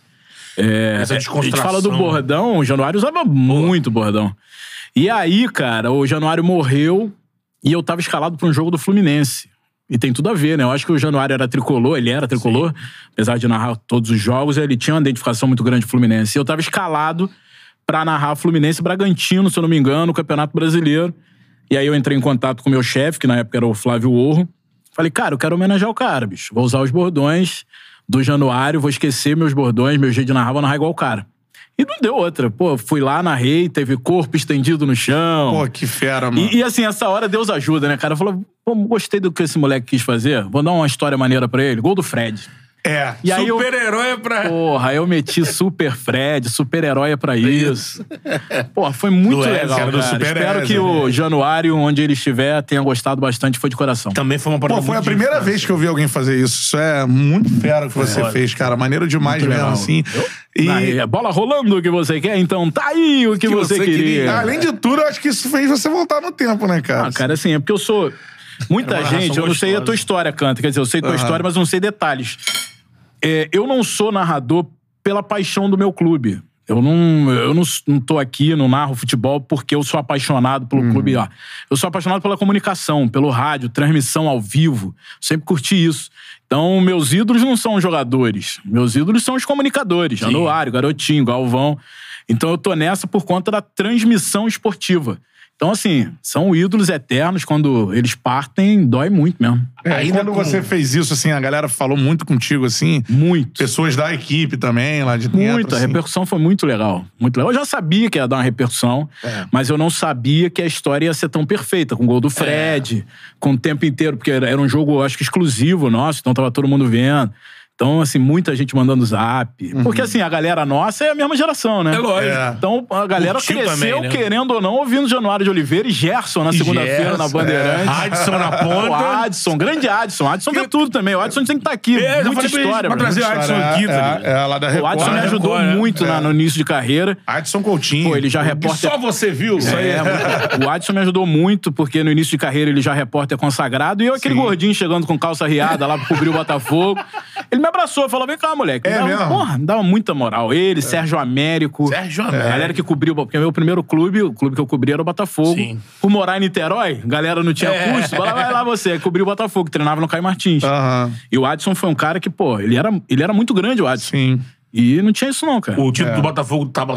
É, Essa a gente descontração. fala do bordão, o Januário usava muito bordão. E aí, cara, o Januário morreu e eu tava escalado pra um jogo do Fluminense. E tem tudo a ver, né? Eu acho que o Januário era tricolor, ele era tricolor, apesar de narrar todos os jogos, ele tinha uma identificação muito grande com o Fluminense. E eu tava escalado pra narrar Fluminense Bragantino, se eu não me engano, o Campeonato Brasileiro. E aí eu entrei em contato com o meu chefe, que na época era o Flávio Orro. Falei, cara, eu quero homenagear o cara, bicho. Vou usar os bordões do Januário, vou esquecer meus bordões, meu jeito de narrar, vou narrar igual o cara. E não deu outra. Pô, fui lá, narrei, teve corpo estendido no chão. Pô, que fera, mano. E, e, assim, essa hora Deus ajuda, né, cara? Falou, pô, gostei do que esse moleque quis fazer, vou dar uma história maneira pra ele. Gol do Fred. É. E aí eu, Super-herói é pra. porra, eu meti Super Fred, super-herói é pra isso. Porra, foi muito Do legal, cara. do Super Espero que o Januário, onde ele estiver, tenha gostado bastante, foi de coração. Também foi uma parada Pô, foi a primeira difícil. vez que eu vi alguém fazer isso. Isso é muito fera que você Foda. fez, cara. Maneiro demais Muito mesmo, legal. assim. E, Aí, a bola rolando o que você quer, então tá aí o que, Que você, você queria. queria. além de tudo, eu acho que isso fez você voltar no tempo, né, cara? Ah, cara, assim, é porque eu sou. Muita gente, eu não sei a tua história, Canta. Quer dizer, eu sei tua Aham. história, mas não sei detalhes. É, eu não sou narrador pela paixão do meu clube. Eu não, eu não, não tô aqui, não narro futebol porque eu sou apaixonado pelo Uhum. clube. Ó. Eu sou apaixonado pela comunicação, pelo rádio, transmissão ao vivo. Sempre curti isso. Então, meus ídolos não são os jogadores. Meus ídolos são os comunicadores. Januário, Garotinho, Galvão. Então, eu tô nessa por conta da transmissão esportiva. Então, assim, são ídolos eternos. Quando eles partem, dói muito mesmo. É, Ainda quando com- você fez isso, assim, a galera falou muito contigo, assim. Muito. Pessoas da equipe também, lá de dentro. Muito, a assim. repercussão foi muito legal. Muito legal. Eu já sabia que ia dar uma repercussão, É. mas eu não sabia que a história ia ser tão perfeita, com o gol do Fred, com o tempo inteiro, porque era, era um jogo, acho que exclusivo nosso, então tava todo mundo vendo. Então, assim, muita gente mandando zap. Porque, assim, a galera nossa é a mesma geração, né? É lógico. É. Então, a galera Curtiu cresceu, também, né? querendo ou não, ouvindo Januário de Oliveira e Gerson na segunda-feira na Bandeirantes. é. Adson na ponta. O Adson, grande Adson. Adson vê tudo também. O Adson tem que estar aqui. É, Muita história, pra trazer o Adson aqui, tá é, é, lá da O Record. Adson me né? ajudou Record, né? muito na- no início de carreira. Adson Coutinho. Pô, ele já é repórter. só você viu? Isso aí. É, o Adson me ajudou muito, porque no início de carreira ele já é repórter consagrado. E eu, aquele Sim. gordinho chegando com calça riada lá pra cobrir o Botafogo. Ele me abraçou, falou: vem cá, moleque. É Me dava- mesmo? Porra, me dava muita moral. Ele, Sérgio Américo. Sérgio A Américo. galera que cobriu, porque meu primeiro clube, o clube que eu cobri era o Botafogo. Sim. Por morar em Niterói, galera não tinha É. custo. Fala, vai lá você. Cobriu o Botafogo, treinava no Caio Martins. Aham. E o Adson foi um cara que, pô, ele era, ele era muito grande, o Adson. Sim. E não tinha isso, não, cara. O título do Botafogo tava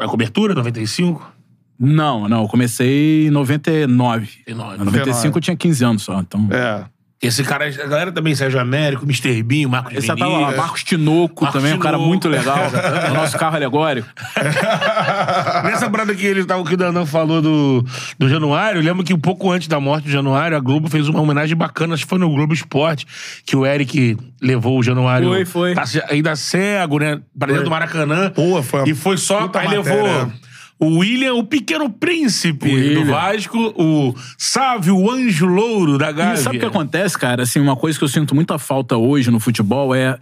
a cobertura, 95? Não, não. Eu comecei em 99. 99. Em 95 eu tinha 15 anos só. Então. É. Esse cara, a galera também, Sérgio Américo, Mr. Bean, Marcos Esse já Vinícius. tava lá, Marcos Tinoco Marcos também, um cara Tinoco. muito legal. o nosso carro alegórico. Nessa parada que ele tava, que o Danão falou do, do Januário, eu lembro que um pouco antes da morte do Januário, a Globo fez uma homenagem bacana, acho que foi no Globo Esporte, que o Eric levou o Januário. Foi, foi. tá ainda cego, né? Pra dentro do Maracanã. Pô, foi uma E foi só. Aí matéria. levou. O William, o pequeno príncipe William. do Vasco, o Sávio, o anjo louro da Gávea. E sabe o que acontece, cara? Assim, uma coisa que eu sinto muita falta hoje no futebol é,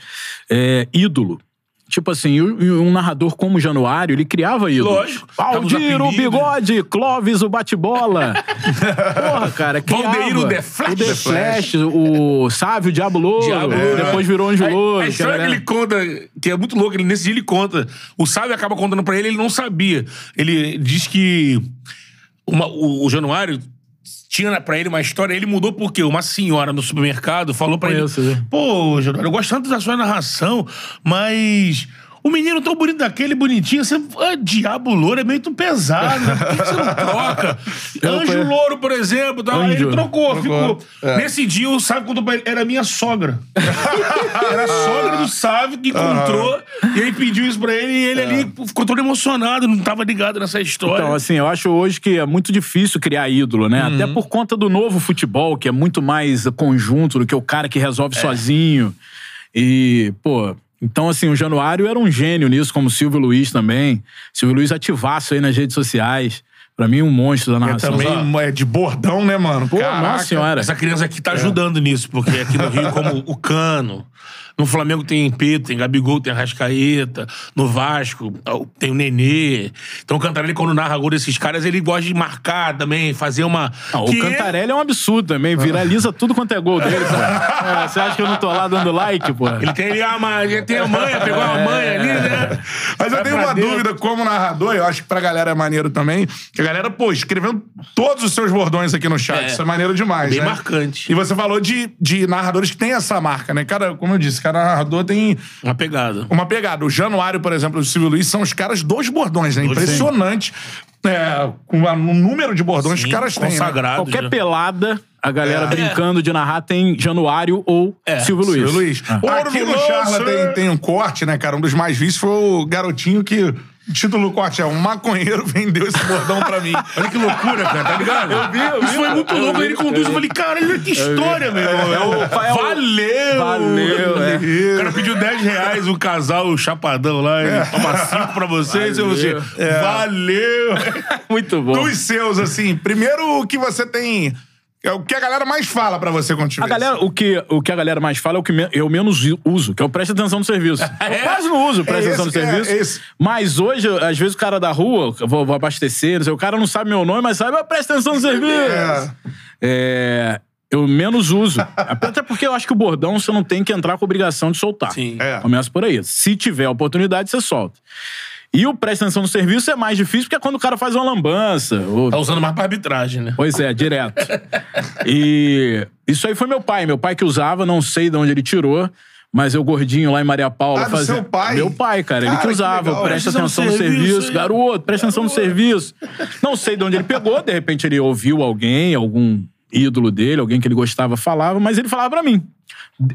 é ídolo. Tipo assim, um narrador como o Januário, ele criava ídolos. Lógico. Valdir, o. Bigode, Clóvis, o Bate-Bola. Porra, cara, criava. O The Flash. O The Flash, o Sávio, o Diabo Louro. Diabo Louro. Depois virou Anjo Louro. A história que ele conta, que é muito louco, ele, nesse dia ele conta. O Sábio acaba contando pra ele, ele não sabia. Ele diz que uma- o, o Januário tinha pra ele uma história, ele mudou porque uma senhora no supermercado falou pra ele: né? Pô, eu gosto tanto da sua narração, mas. O menino tão bonito daquele, bonitinho, você. Ah, diabo louro é meio tão pesado, né? Por que você não troca? Anjo conheço. louro, por exemplo. Aí Anjo. ele trocou, Trocou. ficou. Nesse dia, o Sábio contou pra ele, era minha sogra. Era a sogra do Sávio que encontrou e aí pediu isso pra ele e ele ali ficou todo emocionado, não tava ligado nessa história. Então, assim, eu acho hoje que é muito difícil criar ídolo, né? Até por conta do novo futebol, que é muito mais conjunto do que o cara que resolve sozinho. E, pô. Então, assim, o Januário era um gênio nisso, como o Silvio Luiz também. Silvio Luiz ativaço aí nas redes sociais. Pra mim, um monstro da É narração. também é de bordão, né, mano? Pô, Caraca. nossa senhora. Essa criança aqui tá ajudando nisso, porque aqui no Rio, como o Cano. No Flamengo tem Pedro, tem Gabigol, tem Arrascaeta. No Vasco tem o Nenê. Então o Cantarelli, quando narra gol desses caras, ele gosta de marcar também, fazer uma. Não, que o Cantarelli é um absurdo também. Viraliza tudo quanto é gol dele, pô. É, Você acha que eu não tô lá dando like, pô? Ele tem ali a manha, ele tem a manha, pegou a manha ali, né? Mas eu tenho uma dúvida como narrador, eu acho que pra galera é maneiro também, que a galera, pô, escrevendo todos os seus bordões aqui no chat. É. Isso é maneiro demais, Bem né? marcante. E você falou de, de narradores que tem essa marca, né? Cara, como eu disse, cada narrador tem Uma pegada. uma pegada. O Januário, por exemplo, e o Silvio Luiz são os caras dos bordões, né? Impressionante. É, com o número de bordões que os caras têm. Né? Qualquer já. pelada, a galera É. brincando de narrar tem Januário ou É, Silvio Luiz. Silvio Luiz. Ah. Ouro Aqui no Charla tem, tem um corte, né, cara? Um dos mais vistos foi o garotinho que. O título do corte é Um maconheiro vendeu esse bordão pra mim. Olha que loucura, cara, tá ligado? Eu vi, eu vi. Isso foi muito eu louco. vi, Ele conduz, eu falei, cara, olha que história, meu irmão. É o- é o- Valeu! Valeu, é. O cara pediu 10 reais, o casal, o chapadão lá, ele toma 5 pra vocês, e você. Valeu. Valeu! Muito bom. Dos seus, assim. Primeiro, o que você tem. É o que a galera mais fala pra você quando te A vê. galera, o, que, o que a galera mais fala é o que me- eu menos uso, que é o preste atenção no serviço. Eu quase não uso preste É atenção no esse é- serviço. é esse. Mas hoje, às vezes, o cara da rua, eu vou, vou abastecer, não sei, o cara não sabe meu nome, mas sabe, ah, presta atenção no serviço. É. É, eu menos uso. Até porque eu acho que o bordão você não tem que entrar com obrigação de soltar. Sim. É. Começa por aí. Se tiver oportunidade, você solta. E o presta atenção no serviço é mais difícil porque é quando o cara faz uma lambança. ou- Tá usando mais pra arbitragem, né? Pois é, direto. E isso aí foi meu pai. Meu pai que usava, não sei de onde ele tirou. Mas eu gordinho lá em Maria Paula Ah, do fazia. seu pai? Meu pai, cara. ele Cara, que que usava. presta atenção no serviço. serviço? Garoto, presta atenção no serviço. Não sei de onde ele pegou. De repente ele ouviu alguém, algum ídolo dele, alguém que ele gostava, falava. Mas ele falava pra mim.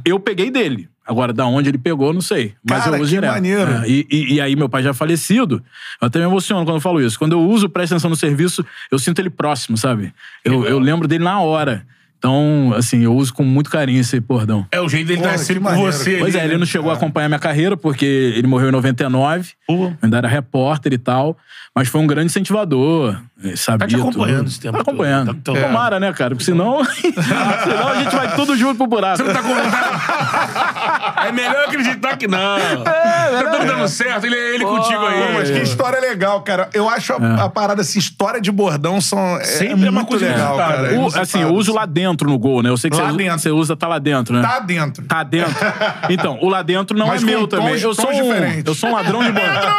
Eu peguei dele. Agora, da onde ele pegou, não sei. Mas Cara, eu uso que direto. maneiro. É, e, e- e aí, meu pai já falecido, eu até me emociono quando eu falo isso. Quando eu uso presta atenção no serviço, eu sinto ele próximo, sabe? Eu, eu lembro dele na hora. Então, assim, eu uso com muito carinho esse bordão. É o jeito dele Porra, estar sempre que com maneiro. você. Pois ali, é, ele né? não chegou a acompanhar minha carreira, porque ele morreu em 99. Pô. Eu ainda era repórter e tal. Mas foi um grande incentivador. eh, Sabia Tá te acompanhando tudo. esse tempo Tá acompanhando. todo. Tá- tá- Tomara, né, cara? Porque senão, senão a gente vai tudo junto pro buraco. Você não tá com vontade? É melhor acreditar que não. tá tudo dando certo, ele, ele contigo aí. Pô, mas que história legal, cara. Eu acho a, a parada, assim, história de bordão são, é, Sempre é é uma muito coisa legal, cara. É O- assim, eu uso lá dentro no gol, né? Eu sei que Lá você, dentro. você usa tá lá dentro, né? Tá dentro. Tá dentro. Então, o lá dentro não Mas é meu tons- também. Eu sou, um, eu sou um ladrão de bordão.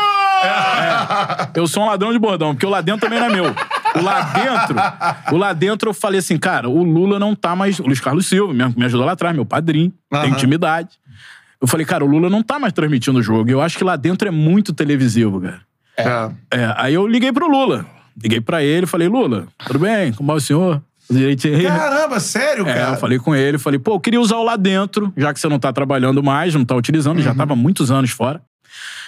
É. Eu sou um ladrão de bordão, porque o lá dentro também não é meu. O lá dentro, o lá dentro eu falei assim, cara, o Lula não tá mais. O Luiz Carlos Silva me, me ajudou lá atrás, meu padrinho, tem Aham. intimidade. Eu falei, cara, o Lula não tá mais transmitindo o jogo. Eu acho que lá dentro é muito televisivo, cara. É. É, aí eu liguei pro Lula. Liguei pra ele, falei, Lula, tudo bem? Como vai o senhor? Direitinho? Caramba, sério, É, cara? eu falei com ele, falei, pô, eu queria usar o lá dentro, já que você não tá trabalhando mais, não tá utilizando, Uhum. já tava muitos anos fora.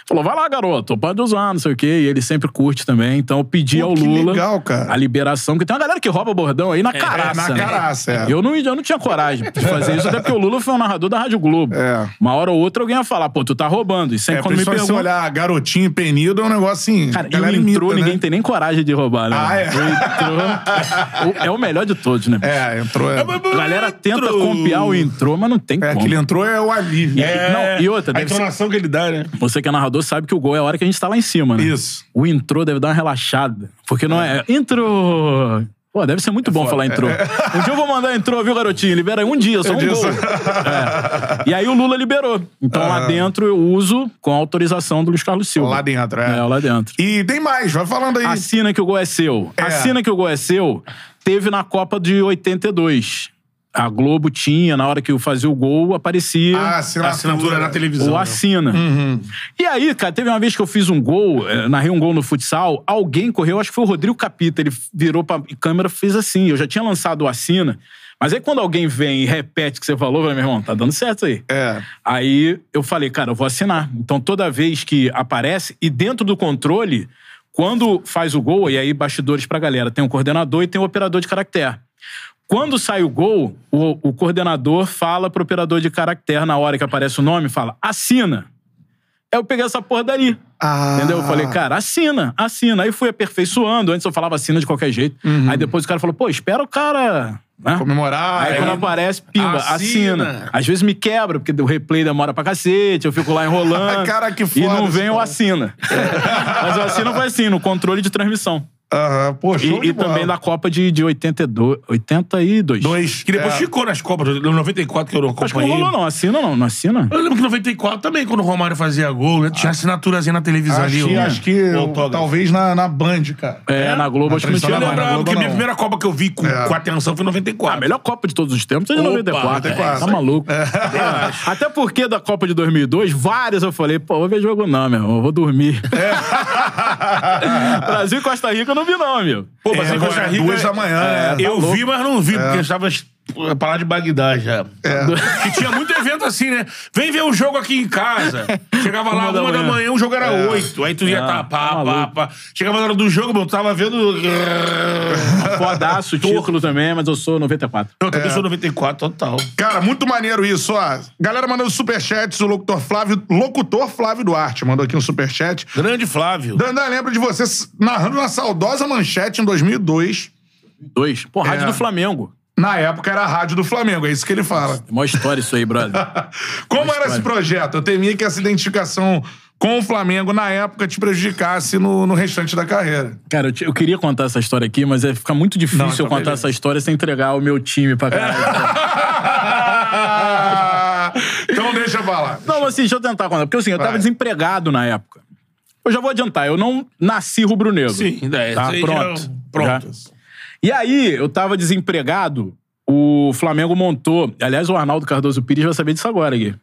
Falou, vai lá, garoto, pode usar, não sei o quê. E ele sempre curte também. Então eu pedi Pô, ao Lula legal, cara. a liberação, porque tem uma galera que rouba bordão aí na caraça. na né? caraça, é. Eu não, eu não tinha coragem de fazer isso, até porque o Lula foi um narrador da Rádio Globo. É. Uma hora ou outra alguém ia falar, pô, tu tá roubando. E sempre É, quando me principalmente se olhar garotinho penido, é um negócio assim. Cara, e o entrou, imita, ninguém né? tem nem coragem de roubar, né? Ah, é? O entrou. é o melhor de todos, né? É, entrou. É, A galera tenta Entrou. copiar o entrou, mas não tem é como. que ele entrou é o alívio. É, Não, e outra, a deve ser- entonação que ele dá, né? Você que é narrador sabe que o gol é a hora que a gente tá lá em cima, né? Isso. O entrou deve dar uma relaxada. Porque não é. Entrou! Pô, deve ser muito bom falar entrou. Um dia eu vou mandar entrou, viu, garotinho? Libera aí um dia, só um gol. É. E aí o Lula liberou. Então lá dentro eu uso com a autorização do Luiz Carlos Silva. Lá dentro, é. É, lá dentro. E tem mais, vai falando aí. Assina que o gol é seu. É. Assina que o gol é seu. Teve na Copa de 82. A Globo tinha, na hora que eu fazia o gol, aparecia. Ah, A assinatura. assinatura na televisão. O né? assina. E aí, cara, teve uma vez que eu fiz um gol, eh, narrei um gol no futsal, alguém correu, acho que foi o Rodrigo Capita, ele virou pra câmera fez assim. Eu já tinha lançado o assina, mas aí quando alguém vem e repete o que você falou, eu falei, meu irmão, tá dando certo isso aí. É. Aí eu falei, cara, eu vou assinar. Então toda vez que aparece, e dentro do controle, quando faz o gol, e aí bastidores pra galera, tem um coordenador e tem um operador de caractere. Quando sai o gol, o, o coordenador fala pro operador de caractere, na hora que aparece o nome, fala, assina. Aí eu peguei essa porra dali. Ah. Entendeu? Eu falei, cara, assina, assina. Aí fui aperfeiçoando. Antes eu falava assina de qualquer jeito. Aí depois o cara falou, pô, espera o cara. né? Comemorar. Aí é. quando aparece, pimba, Assina. assina. Às vezes me quebra, porque o replay demora pra cacete, eu fico lá enrolando. Cara, que E foda não esse vem o cara. assina. Mas o assina foi assim, no controle de transmissão. Aham, pô, show E, de e bola. também da Copa de, de 82. 82. Dois. Que depois é. ficou nas Copas, no 94 que eu Acho que não acompanhei. rolou, não. Assina não, não assina. Eu lembro que em 94 também, quando o Romário fazia gol, né? Tinha assinaturazinha na televisão Acho, ali. que- acho que o autógrafo. talvez na, na Band, cara. É, na Globo Na acho que não tinha. Eu não. Lembrava, Globo porque minha não. primeira Copa que eu vi com, É. com atenção foi em 94. A melhor Copa de todos os tempos é de Opa, 94. 94. Tá maluco. Até porque da Copa de 2002, várias eu falei, pô, vou ver jogo não, meu irmão, eu vou dormir. Brasil e Costa Rica não vi não, meu. Pô, mas É, em Costa Rica... duas da manhã, é. Eu Tá vi, mas não vi, porque eu estava pra lá de Bagdá já. É. Que tinha muito evento assim, né? Vem ver o jogo aqui em casa. Chegava lá, Uma da uma da manhã. manhã, o jogo era É. oito. Aí tu ia Ah, tá, pá, tá pá, pá. Chegava na hora do jogo, meu, tu tava vendo... Fodaço título também, mas eu sou 94. Eu também sou 94, total. Cara, muito maneiro isso, ó. Galera mandando superchats, o locutor Flávio, locutor Flávio Duarte mandou aqui um superchat. Grande Flávio. Dandan, lembro de você narrando na saudosa manchete em 2002. Dois. Pô, Rádio É. do Flamengo. Na época era a rádio do Flamengo, é isso que ele fala. Uma história isso aí, brother. Como era esse projeto? Eu temia que essa identificação com o Flamengo na época te prejudicasse no, no restante da carreira. Cara, eu, te- eu queria contar essa história aqui, mas é, fica muito difícil Não, então eu contar beleza. essa história sem entregar o meu time pra caralho. então deixa eu falar. Não, mas assim, deixa eu tentar contar. Porque assim, eu tava Vai. desempregado na época. Eu já vou adiantar, eu não nasci rubro-negro. Sim, é, tá, pronto. já- pronto. Já. E aí, eu tava desempregado, o Flamengo montou. Aliás, o Arnaldo Cardoso Pires vai saber disso agora, Gui.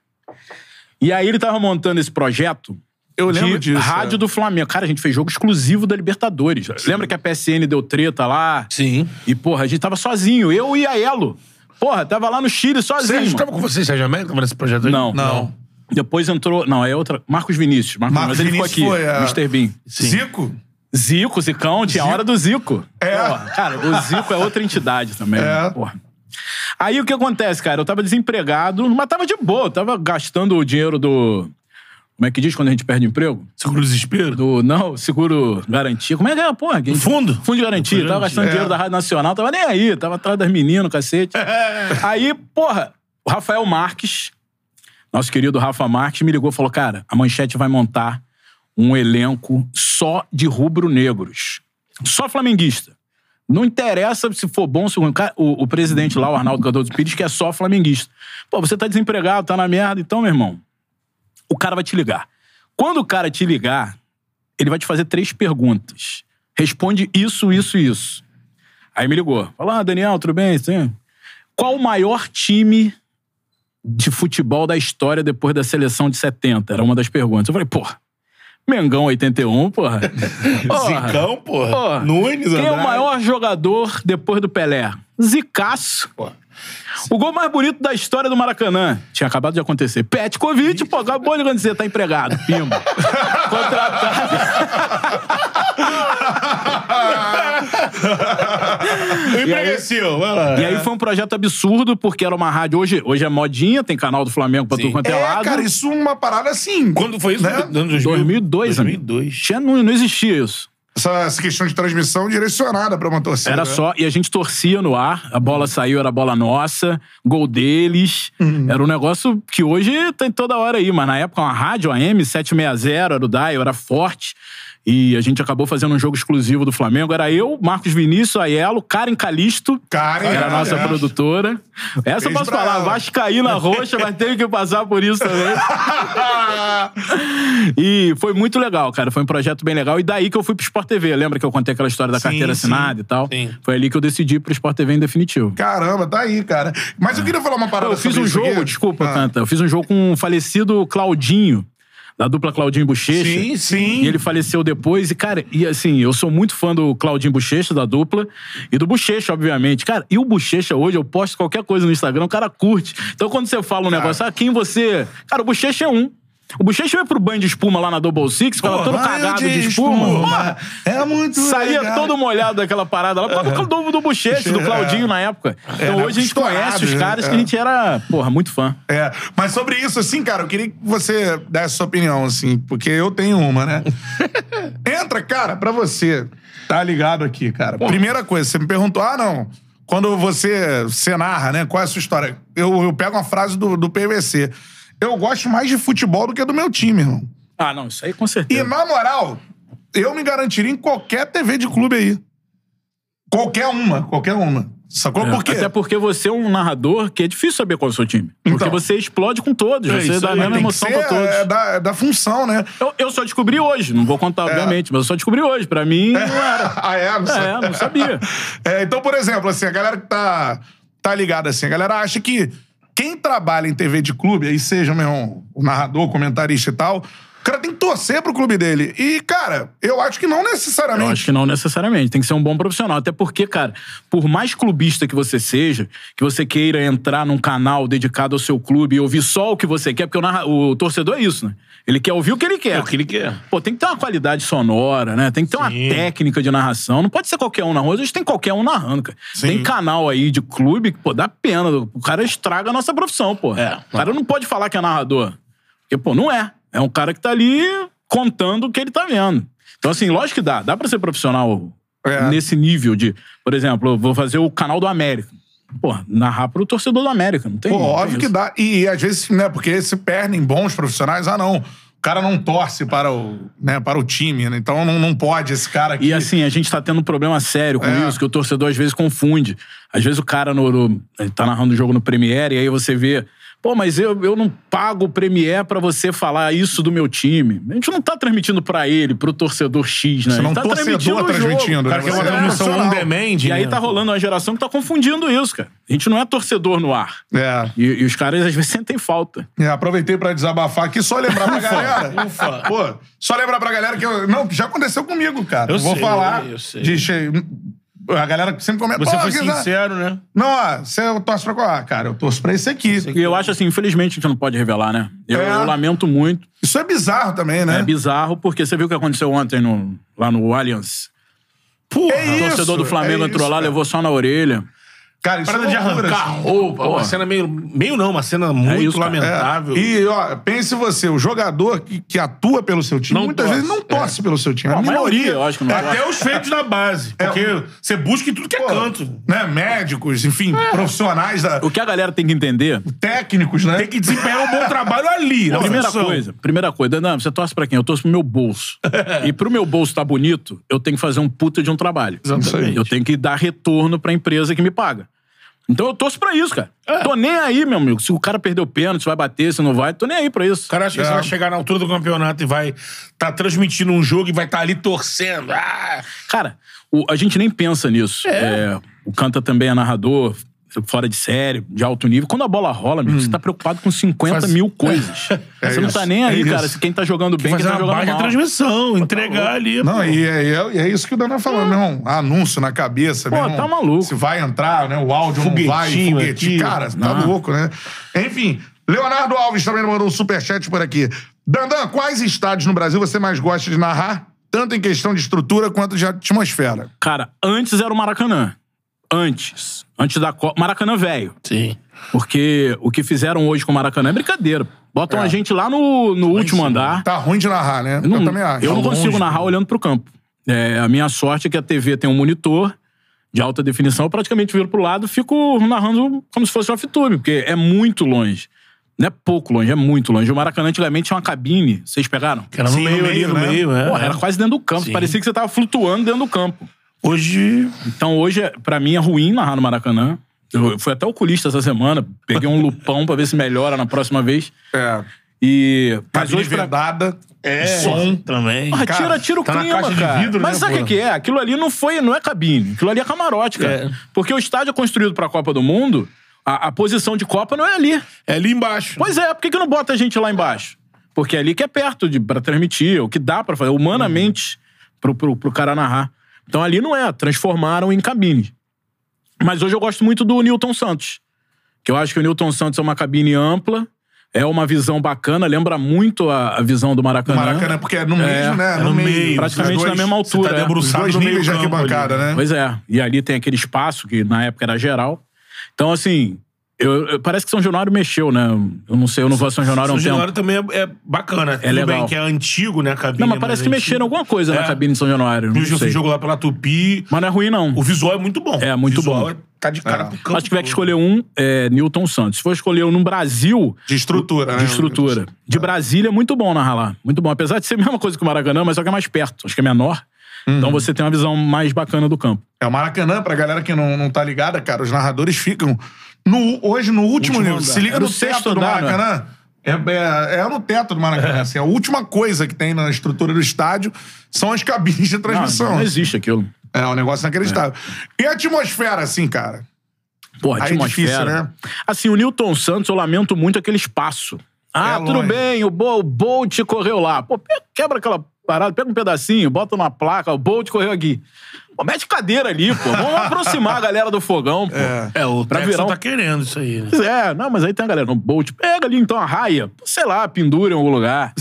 E aí ele tava montando esse projeto. Eu lembro de disso, Rádio é. do Flamengo. Cara, a gente fez jogo exclusivo da Libertadores. Lembra que a PSN deu treta lá? Sim. E, porra, a gente tava sozinho, eu e a Elo. Porra, tava lá no Chile sozinho. Sérgio, tava com você, Sérgio América, nesse projeto aí? Não. Não. Depois entrou. Não, é outra. Marcos Vinícius. Marcos, Marcos mas ele Vinícius ficou aqui. foi, é. Mr. Bean. Zico? Zico, Zicão, tinha a hora do Zico. É. Porra, cara, o Zico é outra entidade também. É. né? Porra. Aí o que acontece, cara? Eu tava desempregado, mas tava de boa. Eu tava gastando o dinheiro do. Como é que diz quando a gente perde emprego? Seguro desespero? Do. Não, seguro garantia. Como é que é, porra? Gente- Fundo? Fundo de garantia. Fundo tava gastando É. dinheiro da Rádio Nacional, tava nem aí. Tava atrás das meninas, cacete. aí, porra, o Rafael Marques, nosso querido Rafa Marques, me ligou e falou: cara, a manchete vai montar um elenco só de rubro-negros. Só flamenguista. Não interessa se for bom, se ruim. O, o presidente lá, o Arnaldo Cardoso Pires, que é só flamenguista. Pô, você tá desempregado, tá na merda, então, meu irmão, o cara vai te ligar. Quando o cara te ligar, ele vai te fazer três perguntas. Responde isso, isso isso. Aí me ligou. Falou, ah, Daniel, tudo bem? Sim. Qual o maior time de futebol da história depois da seleção de 70? Era uma das perguntas. Eu falei, porra, Mengão 81, porra. Porra. Zicão, porra. Porra. Nunes, Quem é o maior jogador depois do Pelé? Zicaço. O gol mais bonito da história do Maracanã. Tinha acabado de acontecer. Petkovic, pô, acabou de acontecer, tá empregado. Pimba. Contratado. Empregueceu, vai lá. E aí foi um projeto absurdo, porque era uma rádio. Hoje, hoje é modinha, tem canal do Flamengo pra tudo quanto é, É, lado. cara, isso é uma parada assim. Quando foi isso? Né? Anos 2002, amigo. 2002. Tinha, não, não existia isso. Essa, essa questão de transmissão direcionada pra uma torcida. Era né? só. E a gente torcia no ar, a bola saiu, era bola nossa, gol deles. Era um negócio que hoje tem toda hora aí, mas na época uma rádio AM 760 era o Dial, era forte. E a gente acabou fazendo um jogo exclusivo do Flamengo. Era eu, Marcos Vinícius, Aiello, Karen Calisto. Karen, era a nossa é. produtora. Essa eu posso falar, ela. Vascaína Roxa, mas teve que passar por isso também. E foi muito legal, cara. Foi um projeto bem legal. E daí que eu fui pro Sport TV. Lembra que eu contei aquela história da Sim, carteira sim. assinada e tal? Sim. Foi ali que eu decidi ir pro Sport TV em definitivo. Caramba, tá aí, cara. Mas eu queria falar uma parada eu fiz um jogo, aqui. desculpa, Ah. Canta. Eu fiz um jogo com o falecido Claudinho, da dupla Claudinho Bochecha. Sim, sim. E ele faleceu depois. E, cara, e assim, eu sou muito fã do Claudinho Bochecha, da dupla, e do Bochecha, obviamente. Cara, e o Bochecha hoje, eu posto qualquer coisa no Instagram, o cara curte. Então, quando você fala um negócio, ah, quem você. Cara, o Bochecha é um. O Bochecha ia pro banho de espuma lá na Double Six, ficava todo cagado de, espuma. É muito Saía legal. todo molhado daquela parada lá, por causa do, do Bochecha, do É. Claudinho na época. Então né? hoje a gente conhece os né? caras que É. a gente era, porra, muito fã. É, mas sobre isso, assim, cara, eu queria que você desse sua opinião, assim, porque eu tenho uma, né? Entra, cara, pra você. Tá ligado aqui, cara. Primeira coisa, você me perguntou, ah, não. Quando você, você narra, né? Qual é a sua história? Eu, eu pego uma frase do, do PVC. Eu gosto mais de futebol do que do meu time, irmão. Ah, não, isso aí com E, certeza. na moral, eu me garantiria em qualquer TV de clube aí. Qualquer uma, qualquer uma. Sacou? É, Por quê? Até porque você é um narrador que é difícil saber qual é o seu time. Porque Então. você explode com todos, É você dá a mesma emoção ser, pra todos. é, da, é da função, né? Eu, eu só descobri hoje, não vou contar, obviamente, mas eu só descobri hoje. Pra mim, não era. ah, é? Não. É, não sabia. É, então, por exemplo, assim, a galera que tá, tá ligada assim, a galera acha que quem trabalha em TV de clube, aí seja mesmo o narrador, comentarista e tal, o cara tem que torcer pro clube dele. E, cara, eu acho que não necessariamente. Eu acho que não necessariamente. Tem que ser um bom profissional. Até porque, cara, por mais clubista que você seja, que você queira entrar num canal dedicado ao seu clube e ouvir só o que você quer, porque o, narra- o torcedor é isso, né? Ele quer ouvir o que ele quer. É o que ele quer. Pô, tem que ter uma qualidade sonora, né? Tem que ter uma Sim. técnica de narração. Não pode ser qualquer um narrando. Hoje tem qualquer um narrando, cara. Sim. Tem canal aí de clube que, pô, dá pena. O cara estraga a nossa profissão, pô. É. O cara não pode falar que é narrador. Porque, pô, não é. É um cara que tá ali contando o que ele tá vendo. Então, assim, lógico que dá. Dá pra ser profissional É. nesse nível de... Por exemplo, eu vou fazer o canal do América. Pô, narrar pro torcedor do América. Não tem Pô, tem óbvio que dá. E, às vezes, né, porque se perdem bons profissionais, ah, não. O cara não torce para o, né, para o time, né? Então não, não pode esse cara aqui. E assim, a gente tá tendo um problema sério com É. isso, que o torcedor às vezes confunde. Às vezes o cara no, no- tá narrando o jogo no Premiere e aí você vê, Pô, mas eu, eu não pago o Premier pra você falar isso do meu time. A gente não tá transmitindo pra ele, pro torcedor X, né? Você não a gente tá torcedor transmitindo o jogo. transmitindo, O cara né? quer uma é transmissão on demand. E aí né? tá rolando uma geração que tá confundindo isso, cara. A gente não é torcedor no ar. É. E, e os caras às vezes sentem falta. É, aproveitei pra desabafar aqui, só lembrar pra galera. ufa. Pô, só lembrar pra galera que eu, não, que já aconteceu comigo, cara. Eu Vou sei, falar eu sei. de a galera sempre comenta, Você "Pô, foi sincero, né? Não, ó, você torce pra qual? Ah, cara, eu torço pra esse aqui. E eu acho assim, infelizmente a gente não pode revelar, né? Eu, É. eu lamento muito. Isso é bizarro também, né? É bizarro, porque você viu o que aconteceu ontem no- lá no Allianz. Porra. É O torcedor do Flamengo é entrou isso, lá, cara. levou só na orelha. Cara, isso Parada é de loucura, arrancar assim. roupa. Uma cena meio. Meio não, uma cena muito isso, cara. lamentável. É. E, ó, pense você, o jogador que, que atua pelo seu time, Não muitas torce. vezes não torce pelo seu time. Pô, a a maioria, eu acho que não Até os feitos da base. É, Porque você busca em tudo que é Pô, canto. Né, médicos, enfim, profissionais, da, O que a galera tem que entender técnicos, né? Tem que desempenhar um bom trabalho ali. na Primeira função. coisa, primeira coisa, não, você torce pra quem? Eu torço pro meu bolso. e pro meu bolso tá bonito, eu tenho que fazer um puta de um trabalho. Exatamente. Eu tenho que dar retorno pra empresa que me paga. Então eu torço pra isso, cara. Tô nem aí, meu amigo. Se o cara perdeu o pênalti, se vai bater, se não vai, tô nem aí pra isso. O cara acha que É. você vai chegar na altura do campeonato e vai tá transmitindo um jogo e vai estar ali torcendo. Ah, Cara, o- a gente nem pensa nisso. É, o Canta também é narrador, fora de série, de alto nível. Quando a bola rola, amigo, você tá preocupado com 50 Faz- mil coisas. É você não isso, tá nem é aí, isso. cara, se quem tá jogando bem, quem tá jogando mal. transmissão, entregar ali. Não, pô. e é, e é- é isso que o Dana falou, meu irmão. Anúncio na cabeça, Pô, meu irmão. tá maluco. Se vai entrar, né? O áudio não vai, Foguetinho foguete. aqui. Cara, tá Não. louco, né? Enfim, Leonardo Alves também mandou um superchat por aqui. Dandan, quais estádios no Brasil você mais gosta de narrar? Tanto em questão de estrutura quanto de atmosfera. Cara, antes era o Maracanã. Antes. Antes da Copa. Maracanã velho. Sim. Porque o que fizeram hoje com o Maracanã é brincadeira. Botam É. a gente lá no, no último andar. Tá ruim de narrar, né? Eu não, eu também acho. eu não Tá consigo longe. narrar olhando pro campo. É, a minha sorte é que a TV tem um monitor de alta definição. Eu praticamente viro pro lado e fico narrando como se fosse um off-tube, porque é muito longe. Não é pouco longe, é muito longe. O Maracanã antigamente tinha uma cabine. Vocês pegaram? Que era no Sim, no meio, meio, ali, no né? meio, é. Porra, era quase dentro do campo. Sim. Parecia que você tava flutuando dentro do campo. Hoje. Então hoje, é- pra mim, é ruim narrar no Maracanã. Eu fui até oculista essa semana, peguei um lupão pra ver se melhora na próxima vez. É. E. Mas Cabine hoje, pra, vedada. É, Som. também. Porra, Cara, tira, tira o tá na clima, caixa de cara. vidro, Mas né, sabe o que é? Aquilo ali não foi, não é cabine. Aquilo ali é camarote, cara. É. Porque o estádio é construído pra Copa do Mundo, a, a posição de Copa não é ali. É ali embaixo. Pois é, por que, que não bota a gente lá embaixo? Porque é ali que é perto de, pra transmitir, o que dá pra fazer, humanamente, pro, pro, pro cara narrar. Então ali não é, transformaram em cabine. Mas hoje eu gosto muito do Newton Santos. Que eu acho que o Newton Santos é uma cabine ampla, é uma visão bacana, lembra muito a, a visão do Maracanã. Maracanã, porque é no mesmo, né? é no meio, praticamente Os na dois- mesma Você altura. tá é. Debruçado dois no meio níveis de arquibancada, ali. né? Pois é. E ali tem aquele espaço que na época era geral. Então, assim, eu- eu- parece que São Januário mexeu, né? Eu não sei, eu não vou a São Januário há um São. Januário também é, é bacana. Tudo legal. bem que é antigo, né, a cabine. Não, mas é parece que mexeram alguma coisa na É. cabine de São Januário. Eu já sei. jogo lá pela Tupi. Mas não é ruim, não. O visual é muito bom. É, muito o visual bom. É, tá de cara É. pro campo. Mas se tiver que escolher um, é Newton Santos. Se for escolher um no Brasil, De estrutura, né? de estrutura. De Brasília é muito bom narrar lá. Muito bom. Apesar de ser a mesma coisa que o Maracanã, mas só que é mais perto. Acho que é menor. Então você tem uma visão mais bacana do campo. É o Maracanã, pra galera que não, não tá ligada, cara, os narradores ficam no, hoje no último, Último. Se liga É no, sexto teto do andar, Maracanã. É, é, é no teto do Maracanã. assim, a última coisa que tem na estrutura do estádio são as cabines de Não, transmissão. não existe aquilo. É um negócio inacreditável. E a atmosfera, assim, cara? Pô, a é atmosfera. difícil, né? Assim, o Newton Santos, eu lamento muito aquele espaço. Ah, É tudo longe. bem, o, Bo, o Bolt correu lá. Pô, quebra aquela parada, pega um pedacinho, bota numa placa, o Bolt correu aqui. Pô, mete cadeira ali, pô. Vamos aproximar a galera do fogão, pô. É, o Pra virar um- tá querendo isso aí, né? É, não, mas aí tem a galera no Bolt. Pega ali então a raia, sei lá, pendura em algum lugar.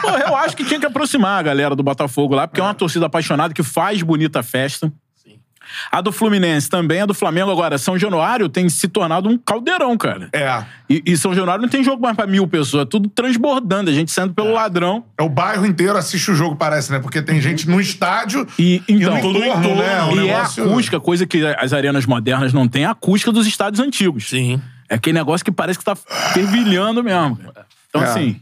Pô, eu acho que tinha que aproximar a galera do Botafogo lá, porque é uma torcida apaixonada que faz bonita festa. A do Fluminense também, a do Flamengo agora. São Januário tem se tornado um caldeirão, cara. É. E, e São Januário não tem jogo mais pra mil pessoas, é tudo transbordando, a gente saindo pelo ladrão. É o bairro inteiro assiste o jogo, parece, né? Porque tem gente no estádio E, então, no entorno, né? O e negócio- é a acústica, coisa que as arenas modernas não têm, é a acústica dos estádios antigos. Sim. É aquele negócio que parece que tá fervilhando mesmo. Então, É. assim,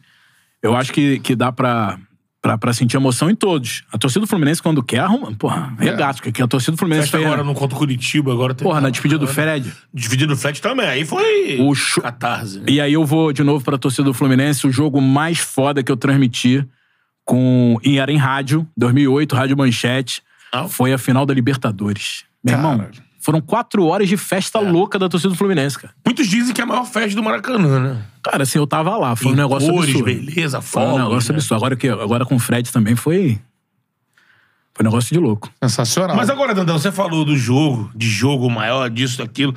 eu acho que, que dá pra pra, pra sentir emoção em todos. A torcida do Fluminense, quando quer, arruma. Porra, regato, que a torcida do Fluminense Festa agora no contra o Curitiba, agora tem. Porra, na despedida do Fred. Despedida do Fred também. Aí foi. O né? E aí eu vou de novo pra torcida do Fluminense. O jogo mais foda que eu transmiti com, e era em rádio, 2008, Rádio Manchete. Ah. Foi a final da Libertadores. Meu irmão, Caralho. Foram quatro horas de festa louca da torcida do Fluminense, cara. Muitos dizem que é a maior festa do Maracanã, né? Cara, assim, eu tava lá. Foi um negócio cores, absurdo. beleza, Foi um negócio né? absurdo. Agora, que, agora com o Fred também foi. Foi um negócio de louco. Sensacional. Mas agora, Dandão, você falou do jogo, de jogo maior, disso, daquilo.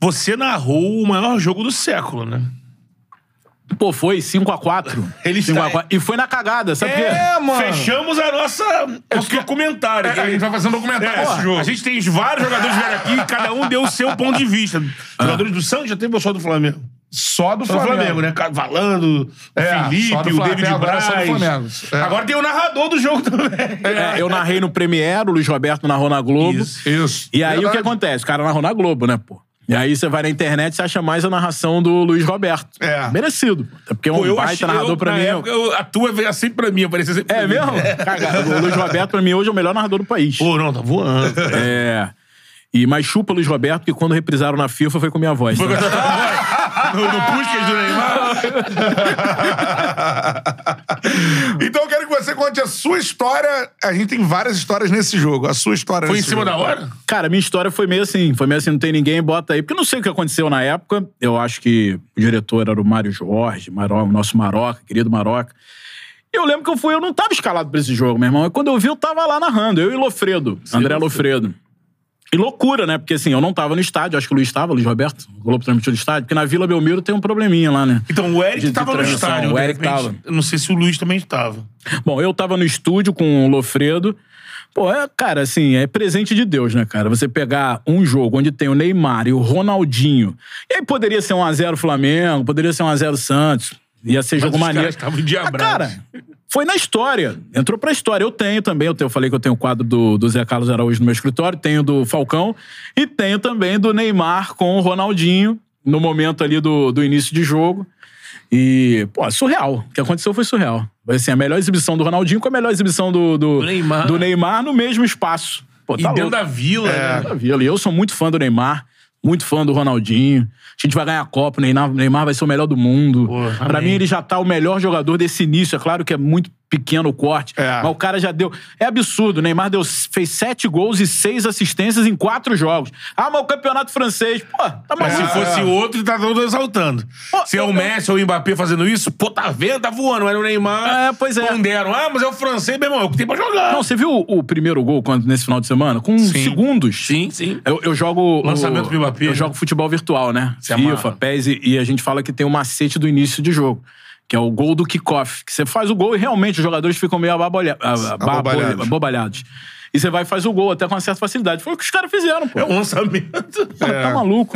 Você narrou o maior jogo do século, né? Pô, foi 5x4. Ele 5 a está- 4. E foi na cagada, sabe por quê? É, mano. Fechamos a nossa, nosso documentário. É, a gente vai fazer um documentário É, desse jogo. A gente tem vários jogadores que vieram aqui e cada um deu o seu ponto de vista. Jogadores do Santos já teve o só do Flamengo. Só do Flamengo. Flamengo, né? Ca- Valando, o É, Felipe, só do o David é só do Braz. Flamengo. É. Agora tem o narrador do jogo também. É, eu narrei no Premiere, o Luiz Roberto narrou na Globo. Isso. Isso. E aí o que Verdade. acontece? O cara narrou na Globo, né, pô? E aí você vai na internet e você acha mais a narração do Luiz Roberto. É. Merecido. Até porque é um Pô, eu baita achei, narrador eu, pra mim. época, eu- a tua veio sempre pra mim, aparecia sempre É pra mim. mesmo? Cara, o Luiz Roberto, pra mim, hoje é o melhor narrador do país. Pô, não, tá voando. É. E mais chupa Luiz Roberto, que quando reprisaram na FIFA foi com minha voz. né? No, no Puskas do Neymar. então eu quero que você conte a sua história. A gente tem várias histórias nesse jogo. A sua história Foi em cima jogo. da hora? Cara, minha história foi meio assim. Foi meio assim, não tem ninguém, bota aí. Porque eu não sei o que aconteceu na época. Eu acho que o diretor era o Mário Jorge, Maro, o nosso Maroca, querido Maroca. E eu lembro que eu fui, eu não tava escalado pra esse jogo, meu irmão. E quando eu vi, eu tava lá narrando. Eu e Lofredo, André Lofredo. E loucura, né? Porque assim, eu não tava no estádio, acho que o Luiz tava, Luiz Roberto, o Globo transmitiu no estádio, porque na Vila Belmiro tem um probleminha lá, né? Então, o Eric De- de tava no transmissão, estádio. o de Eric repente. tava. Eu não sei se o Luiz também estava. Bom, eu tava no estúdio com o Lofredo. Pô, é, cara, assim, é presente de Deus, né, cara? Você pegar um jogo onde tem o Neymar e o Ronaldinho. E aí poderia ser 1x0 Flamengo, poderia ser 1x0 Santos. Ia ser jogo os maneiro. estavam. Ah, Cara, foi na história. Entrou pra história. Eu tenho também, eu, tenho, eu falei que eu tenho o quadro do, do Zé Carlos Araújo no meu escritório, tenho do Falcão e tenho também do Neymar com o Ronaldinho no momento ali do, do início de jogo. E, pô, surreal. O que aconteceu foi surreal. Foi assim, a melhor exibição do Ronaldinho com a melhor exibição do, do, Do Neymar. do Neymar no mesmo espaço. Pô, E tá dentro louco. da vila, né? Da Vila. E eu sou muito fã do Neymar, muito fã do Ronaldinho. A gente vai ganhar a Copa, o Neymar, Neymar vai ser o melhor do mundo. Amém. mim, ele já tá o melhor jogador desse início. É claro que é muito pequeno o corte, É. mas o cara já deu. É absurdo. O Neymar deu, fez sete gols e seis assistências em quatro jogos. Ah, mas o campeonato francês. Pô, tá Mas maluco. se fosse outro, tá todo exaltando. Pô, se é o eu- Messi ou o Mbappé fazendo isso, pô, tá vendo? Tá voando. Mas o Neymar. É, pois é. Ponderam. Ah, mas é o francês, meu irmão. É o que tem pra jogar. Não, você viu o, o primeiro gol quando, nesse final de semana? Com segundos. Sim, sim. Eu, eu jogo. Lançamento o- do Mbappé, Eu né? jogo futebol virtual, né? Se FIFA, amarra. PES, e, e a gente fala que tem o macete do início de jogo. Que é o gol do kickoff. Que você faz o gol e realmente os jogadores ficam meio ababolha- Abobalhados. abobalhados. E você vai e faz o gol até com uma certa facilidade. Foi o que os caras fizeram, pô. É um lançamento. Tá maluco.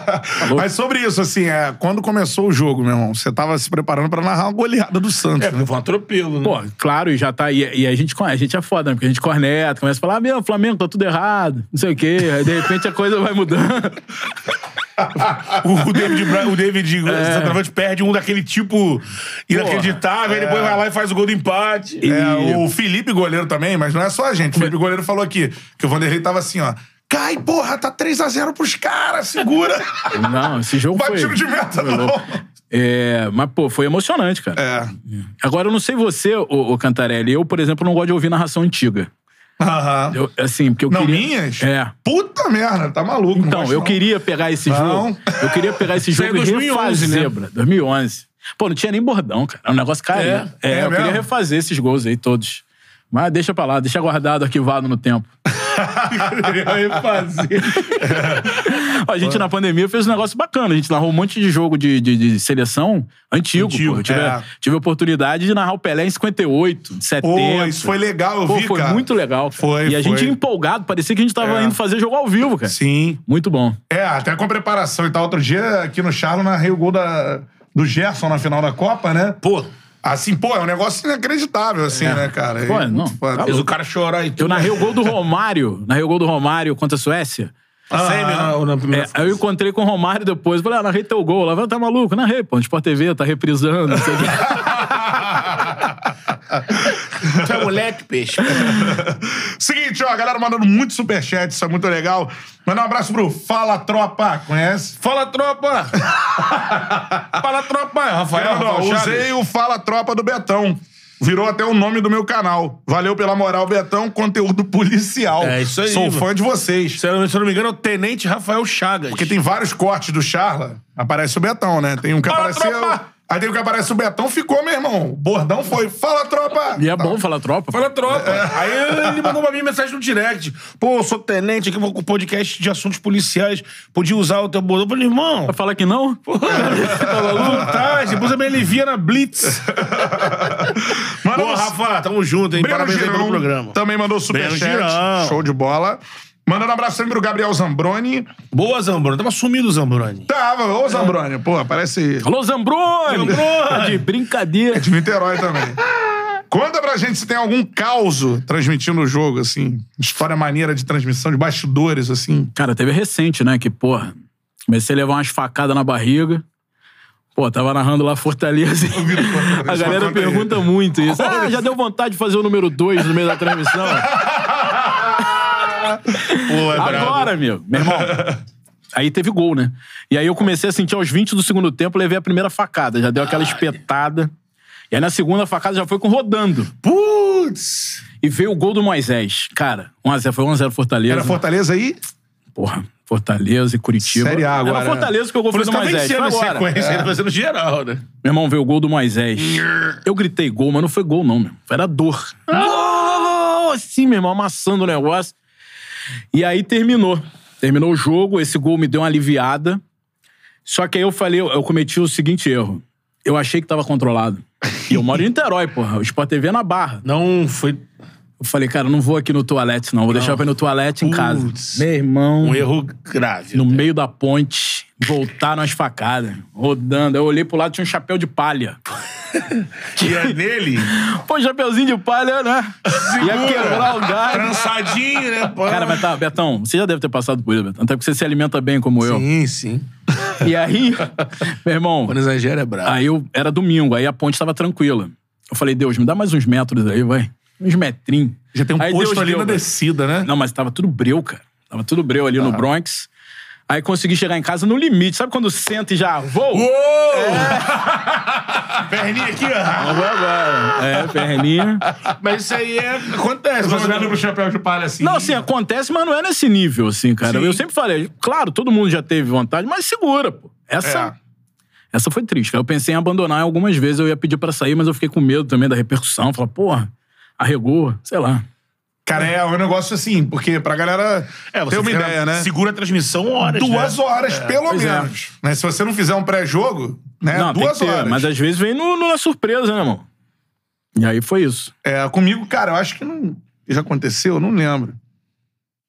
Mas sobre isso, assim, é, quando começou o jogo, meu irmão, você tava se preparando pra narrar uma goleada do Santos, É, né? foi um atropelo, né? Pô, claro, e já tá. E, e a, gente, a gente é foda, né? Porque a gente corneta, começa a falar, ah, meu, Flamengo tá tudo errado, não sei o quê. Aí de repente a coisa vai mudando. O David, Bra- o David É. centroavante perde um daquele tipo inacreditável, aí depois vai lá e faz o gol do empate. É, o Felipe goleiro também, mas não é só a gente. O Felipe goleiro falou aqui que o Vanderlei tava assim, ó. Cai, porra, tá 3x0 pros caras, segura. Não, esse jogo Vai foi. tiro de meta, não. É, mas, pô, foi emocionante, cara. É. Agora, eu não sei você, ô, ô Cantarelli. Eu, por exemplo, não gosto de ouvir narração antiga. Aham. Eu, assim, porque eu Não, queria... minhas? É. Puta merda, tá maluco. não Então, eu não. queria pegar esse Não. jogo. Eu queria pegar esse é jogo e 2011, refazer, né? bra. 2011. Pô, não tinha nem bordão, cara. É um negócio carinho. É, É eu mesmo? queria refazer esses gols aí todos. Mas deixa pra lá, deixa guardado, arquivado no tempo. A gente, na pandemia, fez um negócio bacana. A gente narrou um monte de jogo de, de, de seleção antigo. Antigo, pô. Eu tive, é. tive a oportunidade de narrar o Pelé em 58, 70. Pô, isso foi legal, eu Pô, vi, foi cara. muito legal. cara. Foi, E a gente foi. empolgado, parecia que a gente tava É. indo fazer jogo ao vivo, cara. Sim. Muito bom. É, até com preparação e tal. Outro dia, aqui no Charlo, narrei o gol da, do Gerson na final da Copa, né? Pô, Assim, pô, é um negócio inacreditável, assim, né, cara? Pô, E- não, pô, fez o cara chorar e tudo. Eu narrei o gol do Romário. Narrei o gol do Romário contra a Suécia. Semi na, na É, eu encontrei com o Romário depois. Falei, ah, narrei teu gol. Lá, tá maluco? Narrei, pô. No Sport TV, tá reprisando. Não sei o. Tu é moleque, peixe. Seguinte, ó, a galera mandando muito superchat, isso é muito legal. Mandar um abraço pro Fala Tropa, conhece? Fala, tropa! Fala, tropa! Rafael, Não, Rafael usei o Fala Tropa do Betão. Virou até o nome do meu canal. Valeu pela moral, Betão. Conteúdo policial. É isso aí, Sou mano. fã de vocês. Se eu não se eu não me engano, é o Tenente Rafael Chagas. Porque tem vários cortes do Charla. Aparece o Betão, né? Tem um que Fala, apareceu. tropa! Aí um que aparece o Betão, ficou, meu irmão. O bordão foi. Fala, tropa! E é bom falar tropa. Fala, tropa. Aí ele mandou pra mim mensagem no direct. Pô, eu sou tenente aqui, vou com podcast de assuntos policiais. Podia usar o teu bordão. Eu falei, irmão, Pra falar que não? tá vontade. Depois também ele via na Blitz. Manda Pô, Rafa, tamo junto, hein? Breno Parabéns aí pelo programa. também mandou superchat. Show de bola. Mandando um abraço também pro Gabriel Zambroni. Boa, Zambroni. Tava sumido o Zambroni. Tava, ô Zambroni, pô, parece Alô, Zambroni! Zambroni! De brincadeira. de Niterói também. Conta pra gente se tem algum caos transmitindo o jogo, assim. História maneira de transmissão, de bastidores, assim. Cara, teve recente, né? Que, porra, comecei a levar umas facadas na barriga. Pô, tava narrando lá Fortaleza. A galera pergunta muito isso. Ah, já deu vontade de fazer o número 2 no meio da transmissão? Pô, é Agora, meu. Meu irmão. Aí teve gol, né? E aí eu comecei a sentir aos 20 do segundo tempo, levei a primeira facada. Já deu aquela espetada. E aí na segunda facada já foi com rodando. Putz! E veio o gol do Moisés. Cara, 1x0, foi 1x0 Fortaleza. Era Fortaleza aí? Porra, Fortaleza e Curitiba. Série A agora, Era Fortaleza que o gol foi do Moisés. Foi agora. sequência, ele tá fazendo geral, né? Meu irmão, veio o gol do Moisés. Eu gritei gol, mas não foi gol, não, meu. Era dor. Gol! Assim, meu irmão, amassando o negócio. E aí terminou. Terminou o jogo, esse gol me deu uma aliviada. Só que aí eu falei, eu cometi o seguinte erro. Eu achei que tava controlado. E eu moro em Niterói, porra. O Sport TV é na Barra. Não foi Eu falei, cara, não vou aqui no toalete, não. Vou deixar pra ir no toalete em casa. Putz. Meu irmão, um erro grave. no até. meio da ponte, voltaram as facadas, rodando. Eu olhei pro lado, tinha um chapéu de palha. Que é nele, Pô, chapeuzinho de palha, né? Ia quebrar o galho. trançadinho, né? Pô. Cara, mas tá, Betão, você já deve ter passado por isso, Betão. Até porque você se alimenta bem como eu. Sim, sim. E aí, meu irmão, Quando exagera é brabo. aí eu era domingo, aí a ponte tava tranquila. Eu falei, Deus, me dá mais uns metros aí, vai. Uns metrinhos. Já tem um Aí posto Deus ali deu, na descida, né? Não, mas tava tudo breu, cara. Tava tudo breu ali no Bronx. Aí consegui chegar em casa no limite. Sabe quando senta e já vou? Perninha aqui, ó. Vou agora. É, perninha. Mas isso aí é... acontece. Tô Mas olhando pro chapéu de palha assim. Não, assim, acontece, mas não é nesse nível, assim, cara. Sim. Eu sempre falei, claro, todo mundo já teve vontade, mas segura, pô. Essa, essa foi triste, cara. Eu pensei em abandonar algumas vezes, eu ia pedir pra sair, mas eu fiquei com medo também da repercussão. Falar, porra, arregou, sei lá. Cara, é um negócio assim, porque pra galera É, você ter uma fica- ideia, né? Segura a transmissão horas, Duas né? horas, pelo pois é. menos. Né? Se você não fizer um pré-jogo, né? não, tem duas ter, horas. mas às vezes vem no, na surpresa, né, irmão? E aí foi isso. É, comigo, cara, eu acho que não. Já aconteceu? Eu não lembro.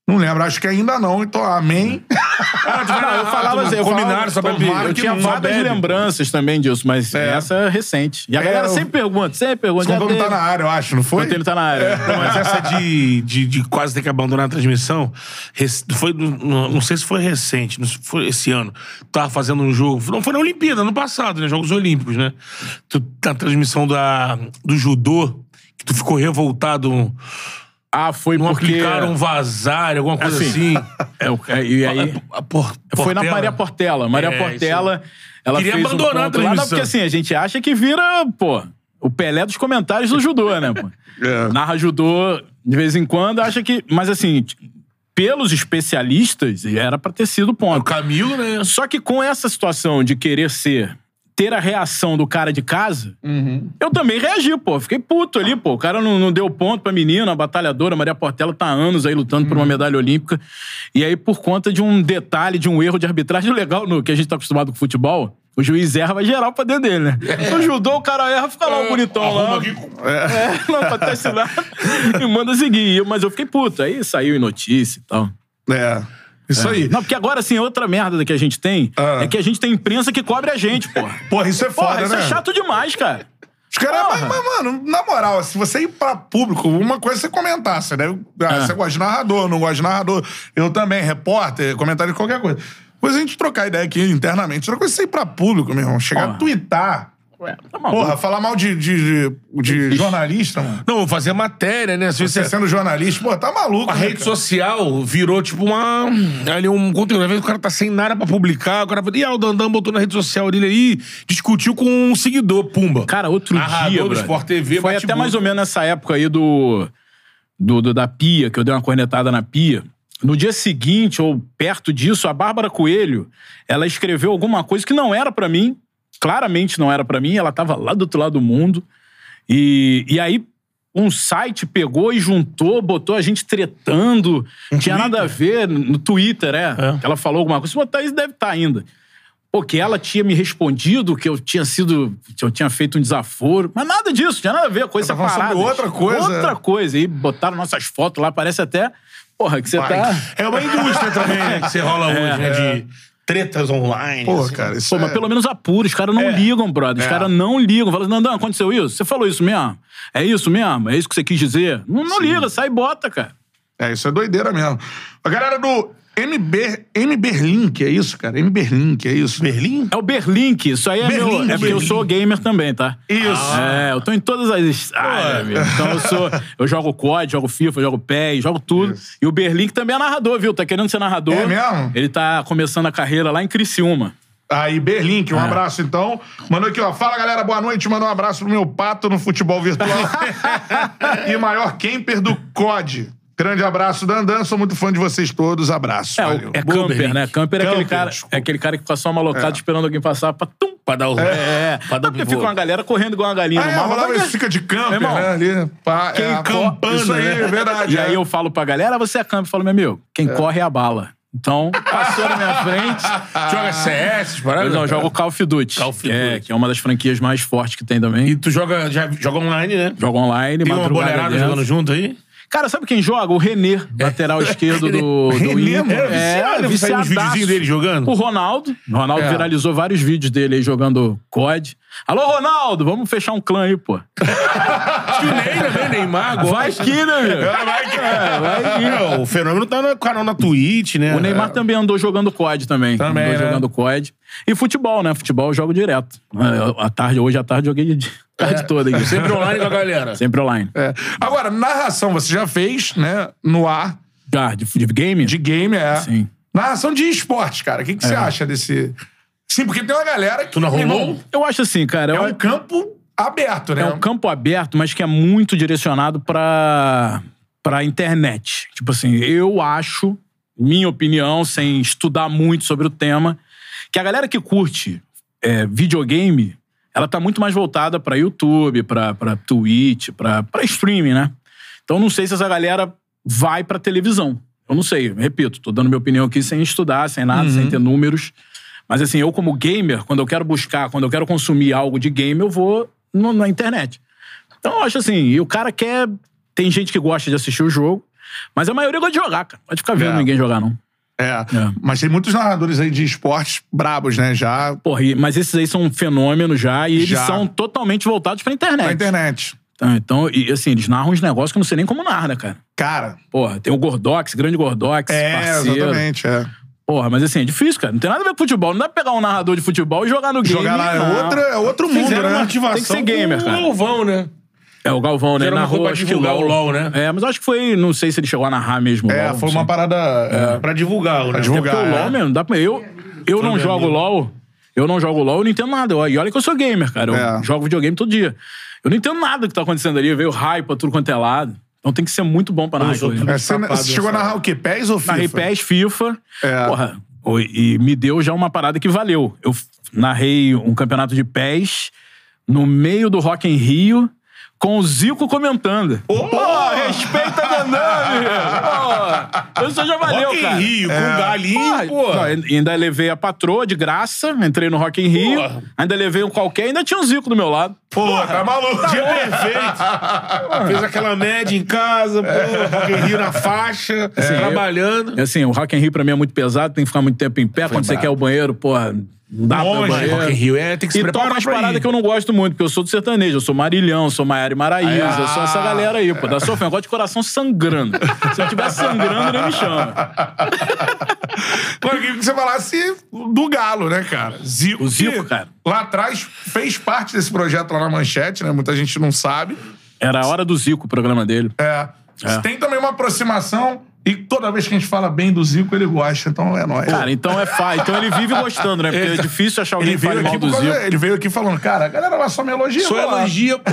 Não lembro, acho que ainda não. Então, amém. Não, eu falava assim, eu Combinaram, falava, só bebe. eu tinha várias lembranças também disso, mas É. essa é recente. E a É, galera eu- sempre pergunta, sempre pergunta. Quando não tá na área, eu acho, não foi? Quando ele tá na área. Não, mas essa de, de, de quase ter que abandonar a transmissão, foi, não, não sei se foi recente, não sei se foi esse ano. Tava fazendo um jogo, não foi na Olimpíada, ano passado, né? Jogos Olímpicos, né? Tu, na transmissão da, do judô, que tu ficou revoltado, Ah, foi não porque... aplicaram um vazar, alguma coisa Assim, assim. É, o- é, e aí... A- por- Foi na. Maria Portela. Maria É, Portela, ela Queria fez abandonar um a lá, transmissão. porque assim, a gente acha que vira, pô, o Pelé dos comentários do judô, né, pô? É. Narra judô de vez em quando, acha que... Mas assim, pelos especialistas, era pra ter sido O ponto. Camilo, né? Só que com essa situação de querer ser... Ter a reação do cara de casa, eu também reagi, pô. Fiquei puto ali, pô. O cara não, não deu ponto pra menina, a batalhadora, Maria Portela tá há anos aí lutando por uma medalha olímpica. E aí, por conta de um detalhe, de um erro de arbitragem legal no que a gente tá acostumado com futebol, o juiz erra, vai geral pra dentro dele, né? No judô, o cara erra, fica lá o bonitão lá. Aqui. É, não, assinar. e manda seguir. Mas eu fiquei puto. Aí saiu em notícia e tal. É. Isso aí. Não, porque agora, assim, outra merda que a gente tem Ah. é que a gente tem imprensa que cobre a gente, porra. Porra, isso é Porra, foda, isso né? é chato demais, cara. Os caras, mas, mas, mano, na moral, se você ir pra público, uma coisa é você comentar. Você, deve, ah, É. você gosta de narrador, não gosta de narrador. Eu também, repórter, comentário de qualquer coisa. Coisa a gente trocar ideia aqui internamente. Outra coisa é você ir pra público, meu irmão. Chegar Porra. a twittar. Tá. Porra, falar mal de, de, de, de jornalista, mano. Não, fazer matéria, né? Se Você você... sendo jornalista, pô, tá maluco. A né, rede cara? social virou tipo uma. Ali um conteúdo. Às vezes o cara tá sem nada pra publicar. O cara fala, e ah, o Dandan botou na rede social dele aí, discutiu com um seguidor, pumba. Cara, outro Narrador dia, do Sport TV, foi até boca. mais ou menos nessa época aí do, do, do- da pia, que eu dei uma cornetada na pia. No dia seguinte, ou perto disso, a Bárbara Coelho, ela escreveu alguma coisa que não era pra mim, claramente não era pra mim, ela tava lá do outro lado do mundo. E, e aí, um site pegou e juntou, botou a gente tretando. Não tinha nada a ver no Twitter, é. Ela falou alguma coisa. Botar isso, deve estar ainda. Porque ela tinha me respondido que eu tinha sido. que eu tinha feito um desaforo. Mas nada disso, tinha nada a ver, coisa tá sobre outra coisa. Outra coisa. E botaram nossas fotos lá, parece até. Porra, que você tá. É uma indústria também, né? Que você rola hoje, né? De tretas online. Pô, assim. cara, isso Pô, é... mas pelo menos apura, os caras não É. ligam, brother. Os É. caras não ligam. Falam assim, Nandão, aconteceu isso? Você falou isso mesmo? É isso mesmo? É isso que você quis dizer? Não, não liga, sai e bota, cara. É, isso é doideira mesmo. A galera do MB, MBerlink, é isso, cara? MBerlink, é isso? Berlim? É o Berlink, isso aí é Berlink, meu. É porque eu Berlink. sou gamer também, tá? Isso. É, eu tô em todas as áreas, amigo. Então eu sou. Eu jogo COD, jogo FIFA, jogo PES, jogo tudo. Isso. E o Berlink também é narrador, viu? Tá querendo ser narrador. É mesmo? Ele tá começando a carreira lá em Criciúma. Aí, Berlink, um É. abraço então. Mandou aqui, ó. Fala, galera, boa noite. Mandou um abraço pro meu pato no futebol virtual. e maior camper do COD. Grande abraço, Dandan. Sou muito fã de vocês todos. Abraço. É, o- Valeu. é camper, né? Camper é aquele Camper, cara, desculpa. é aquele cara que fica só malocado esperando alguém passar pra tum. Pra dar o. É, é. Pra dar Porque fica uma galera correndo igual uma galinha Ah, no é, mar. mas- esse fica de camper, irmão, né? Ali, pá, quem é, campando, Isso aí, né? é verdade. E aí é. eu falo pra galera, "Ah, você é camper. Eu falo, meu amigo, quem corre é a bala. Então, passou na minha frente. Joga CS, Eu paradas? não, jogo Call of Duty. Call of que é- Duty. Que é uma das franquias mais fortes que tem também. E tu joga, já joga online, né? Jogo online, Tem uma madrugada boleirada jogando junto aí? Cara, sabe quem joga? O Renê, lateral esquerdo do, do Renê, Inter. É, viciado, viciadaço. videozinhos dele jogando. O Ronaldo. O Ronaldo É. viralizou vários vídeos dele aí jogando COD. Alô, Ronaldo, vamos fechar um clã aí, pô. Acho que o Ney também, Neymar, agora. Vai que, né, meu? Vai que... É, vai que. É, o fenômeno tá no canal na Twitch, né? O Neymar também andou jogando COD também. Também, Andou né? jogando COD. E futebol, né? Futebol eu jogo direto. À tarde, hoje à tarde, joguei de tarde toda aí. Sempre online com a galera. Sempre online. É. Agora, narração, você já fez, né? No ar, Ah, de, de game? de game, é. Sim. Narração de esportes, cara. O que, que você acha desse. Sim, porque tem uma galera que. Tu narrou irmão, LOL? Eu acho assim, cara. É eu- um campo aberto, né? É um campo aberto, mas que é muito direcionado pra, pra internet. Tipo assim, eu acho, minha opinião, sem estudar muito sobre o tema, que a galera que curte é, videogame, ela tá muito mais voltada pra YouTube, pra, pra Twitch, pra, pra streaming, né? Então não sei se essa galera vai pra televisão. Eu não sei, repito, tô dando minha opinião aqui sem estudar, sem nada, sem ter números. Mas assim, eu como gamer, quando eu quero buscar, quando eu quero consumir algo de game, eu vou no- na internet. Então eu acho assim, e o cara quer. Tem gente que gosta de assistir o jogo, mas a maioria gosta de jogar, cara. Pode ficar vendo É. ninguém jogar, não. É. Mas tem muitos narradores aí de esportes brabos, né? Já Porra, e- mas esses aí são um fenômeno já, e eles Já. são totalmente voltados pra internet. na internet. Então, então, e assim, eles narram uns negócios que eu não sei nem como narra, né, cara? Cara, Porra, tem o Gordox, grande Gordox, é, parceiro. exatamente. É. Porra, mas assim, é difícil, cara. Não tem nada a ver com futebol. Não dá pra pegar um narrador de futebol e jogar no game. Jogar lá é, não. outra, é outro mundo, Fizeram uma né? ativação Tem que ser gamer, com cara. o Galvão, né? É, o Galvão, né? Uma Narrou, pra acho que divulgar o LOL, né? É, mas acho que foi... Não sei se ele chegou a narrar mesmo o É, LOL, foi uma parada. é, Pra divulgar, né? Pra divulgar. Porque o é. LOL, mesmo, dá pra... Eu, eu não jogo. LOL. Eu não jogo LOL, eu não entendo nada. Eu- E olha que eu sou gamer, cara. Eu É. jogo videogame todo dia. Eu não entendo nada do que tá acontecendo ali. Veio hype pra tudo quanto é lado. Então tem que ser muito bom pra narrar ali. É, você, chegou a narrar o quê? PES ou FIFA? Narrei PES, FIFA. É. Porra, o- e me deu já uma parada que valeu. Eu narrei um campeonato de PES no meio do Rock em Rio com o Zico comentando. Pô, respeita Dandame! Pô, isso já valeu, Rock cara. em Rio, com o galinho, pô. Não, ainda levei a patroa de graça, entrei no Rock em Rio, Porra. ainda levei um qualquer, ainda tinha um Zico do meu lado. Pô, tá maluco. Dia perfeito. Fez aquela média em casa, pô, Rock in Rio na faixa, trabalhando. E assim, o Rock in Rio pra mim é muito pesado, tem que ficar muito tempo em pé. Quando você quer o banheiro, porra, não dá pra Longe, banheiro. Rock in Rio é, tem que se E toca preparar umas pra paradas ir. que eu não gosto muito, porque eu sou do sertanejo. Eu sou Marilhão, sou Maiara e Maraíza, Ah. eu sou essa galera aí, pô. Da sofrendo. Eu gosto de coração sangrando. Se eu estiver sangrando, nem me chama. Agora, eu queria que você falasse do Galo, né, cara? Zico. O Zico, que cara. Lá atrás fez parte desse projeto lá na Manchete, né? Muita gente não sabe. Era a hora do Zico, o programa dele. É. É. Tem também uma aproximação e toda vez que a gente fala bem do Zico, ele gosta. Então é nóis. Cara, então é fa... Então ele vive gostando, né? Porque é difícil achar alguém que fale mal do Zico. ele veio aqui falando, cara, a galera lá só me elogia. Só elogia, pô.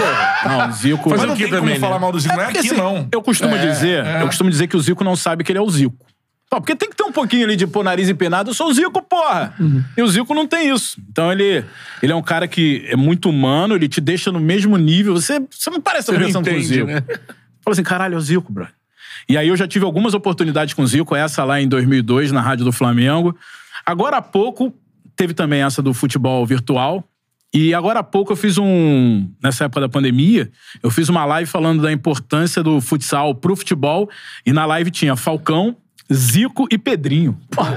Não, o Zico... Mas não tem como também, né? falar mal do Zico, não é porque, aqui, assim, não. Eu costumo É, dizer, é. eu costumo dizer que o Zico não sabe que ele é o Zico. Pô, porque tem que ter um pouquinho ali de pôr nariz empinado. Eu sou o Zico, porra! Uhum. E o Zico não tem isso. Então ele, ele é um cara que é muito humano, ele te deixa no mesmo nível. Você, você não parece estar Você não conversando com o entende, Zico. né? Fala assim, caralho, é o Zico, bro. E aí eu já tive algumas oportunidades com o Zico, essa lá em 2002, na Rádio do Flamengo. Agora há pouco, teve também essa do futebol virtual. E agora há pouco eu fiz um. Nessa época da pandemia, eu fiz uma live falando da importância do futsal pro futebol. E na live tinha Falcão, Zico e Pedrinho. Porra,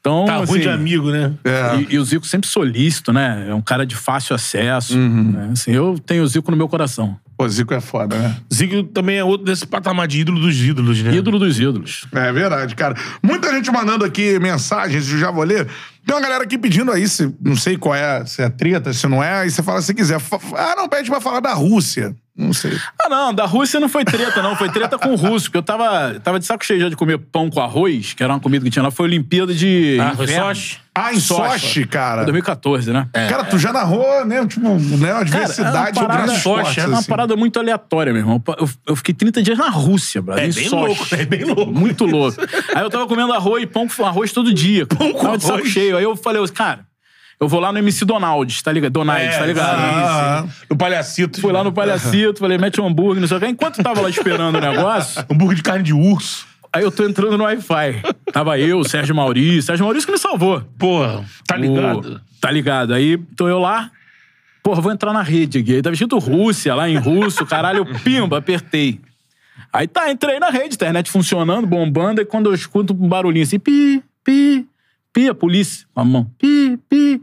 Então, tá ruim assim, de amigo, né? É. e, e o Zico sempre solícito, né? É um cara de fácil acesso. Uhum. né? Assim, eu tenho o Zico no meu coração. Pô, Zico é foda, né? Zico também é outro desse patamar de ídolo dos ídolos, né? Ídolo dos ídolos. É verdade, cara. Muita gente mandando aqui mensagens, eu já vou ler. Tem uma galera aqui pedindo aí, se, não sei qual é, se é treta, se não é, aí você fala se quiser. Ah, não, pede pra falar da Rússia. Não sei. Ah, não, da Rússia não foi treta, não. Foi treta com o russo, porque eu tava, tava de saco cheio já de comer pão com arroz, que era uma comida que tinha lá. Foi Olimpíada de Ah, foi. Sochi? Ah, em Sochi, cara. 2014, né? Cara, tu já narrou, né? Tipo, né? Uma diversidade Cara, é uma parada, esportes, é uma assim. parada muito aleatória, meu irmão. Eu, eu fiquei 30 dias na Rússia, brother. É em bem Sochi. louco, é bem louco. Muito louco. Aí eu tava comendo arroz e pão com arroz todo dia. Pão com tava de saco arroz? cheio. Aí eu falei, cara, eu vou lá no MC Donalds, tá ligado? Donalds, tá ligado? Ah, sim, sim. No palhacito. Fui lá no Palhacito, falei, mete um hambúrguer, não sei o que. Enquanto eu tava lá esperando o negócio, Hambúrguer de carne de urso. aí eu tô entrando no Wi-Fi. Tava eu, Sérgio Maurício. Sérgio Maurício que me salvou. Porra, tá ligado? O- tá ligado. Aí tô eu lá. Porra, vou entrar na rede aqui. Aí tava escrito Rússia lá em russo, caralho, eu pimba, apertei. Aí tá, entrei na rede, internet funcionando, bombando, e quando eu escuto um barulhinho assim, pi, pi, pi, a polícia, com a mão, pi, pi.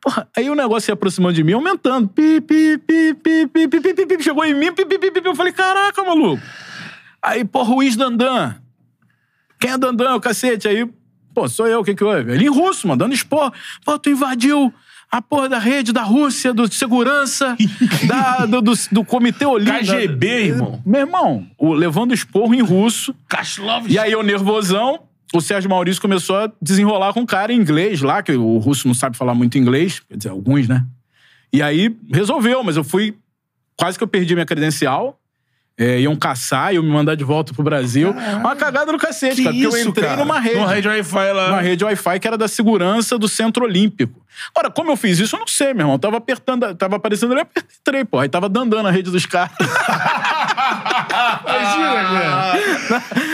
Porra, aí o negócio se aproximando de mim, aumentando, pi, pi, pi, pi, pi, pi, pi, pi, pi, chegou em mim, pi, pi, pi, pi, pi. eu falei, caraca, maluco. Aí, porra, Luiz Dandan. Quem é Dandan, o cacete? Aí, pô, sou eu, o que que houve? Ele em russo, mandando expor. Pô, tu invadiu a porra da rede da Rússia, do segurança, da, do, do, do Comitê Olímpico. KGB, irmão. Meu irmão, o, levando esporro em russo. Kashlov. E aí, eu nervosão, o Sérgio Maurício começou a desenrolar com um cara em inglês lá, que o russo não sabe falar muito inglês, quer dizer, alguns, né? E aí, resolveu, mas eu fui... Quase que eu perdi minha credencial. É, iam caçar, iam me mandar de volta pro Brasil. Uma cagada no cacete, Que cara. Porque eu isso, entrei cara? numa rede. Numa rede Wi-Fi lá. Uma rede Wi-Fi que era da segurança do Centro Olímpico. Ora, como eu fiz isso, eu não sei, meu irmão. Tava apertando, tava aparecendo ali, eu entrei, pô. Aí tava dandando a rede dos caras.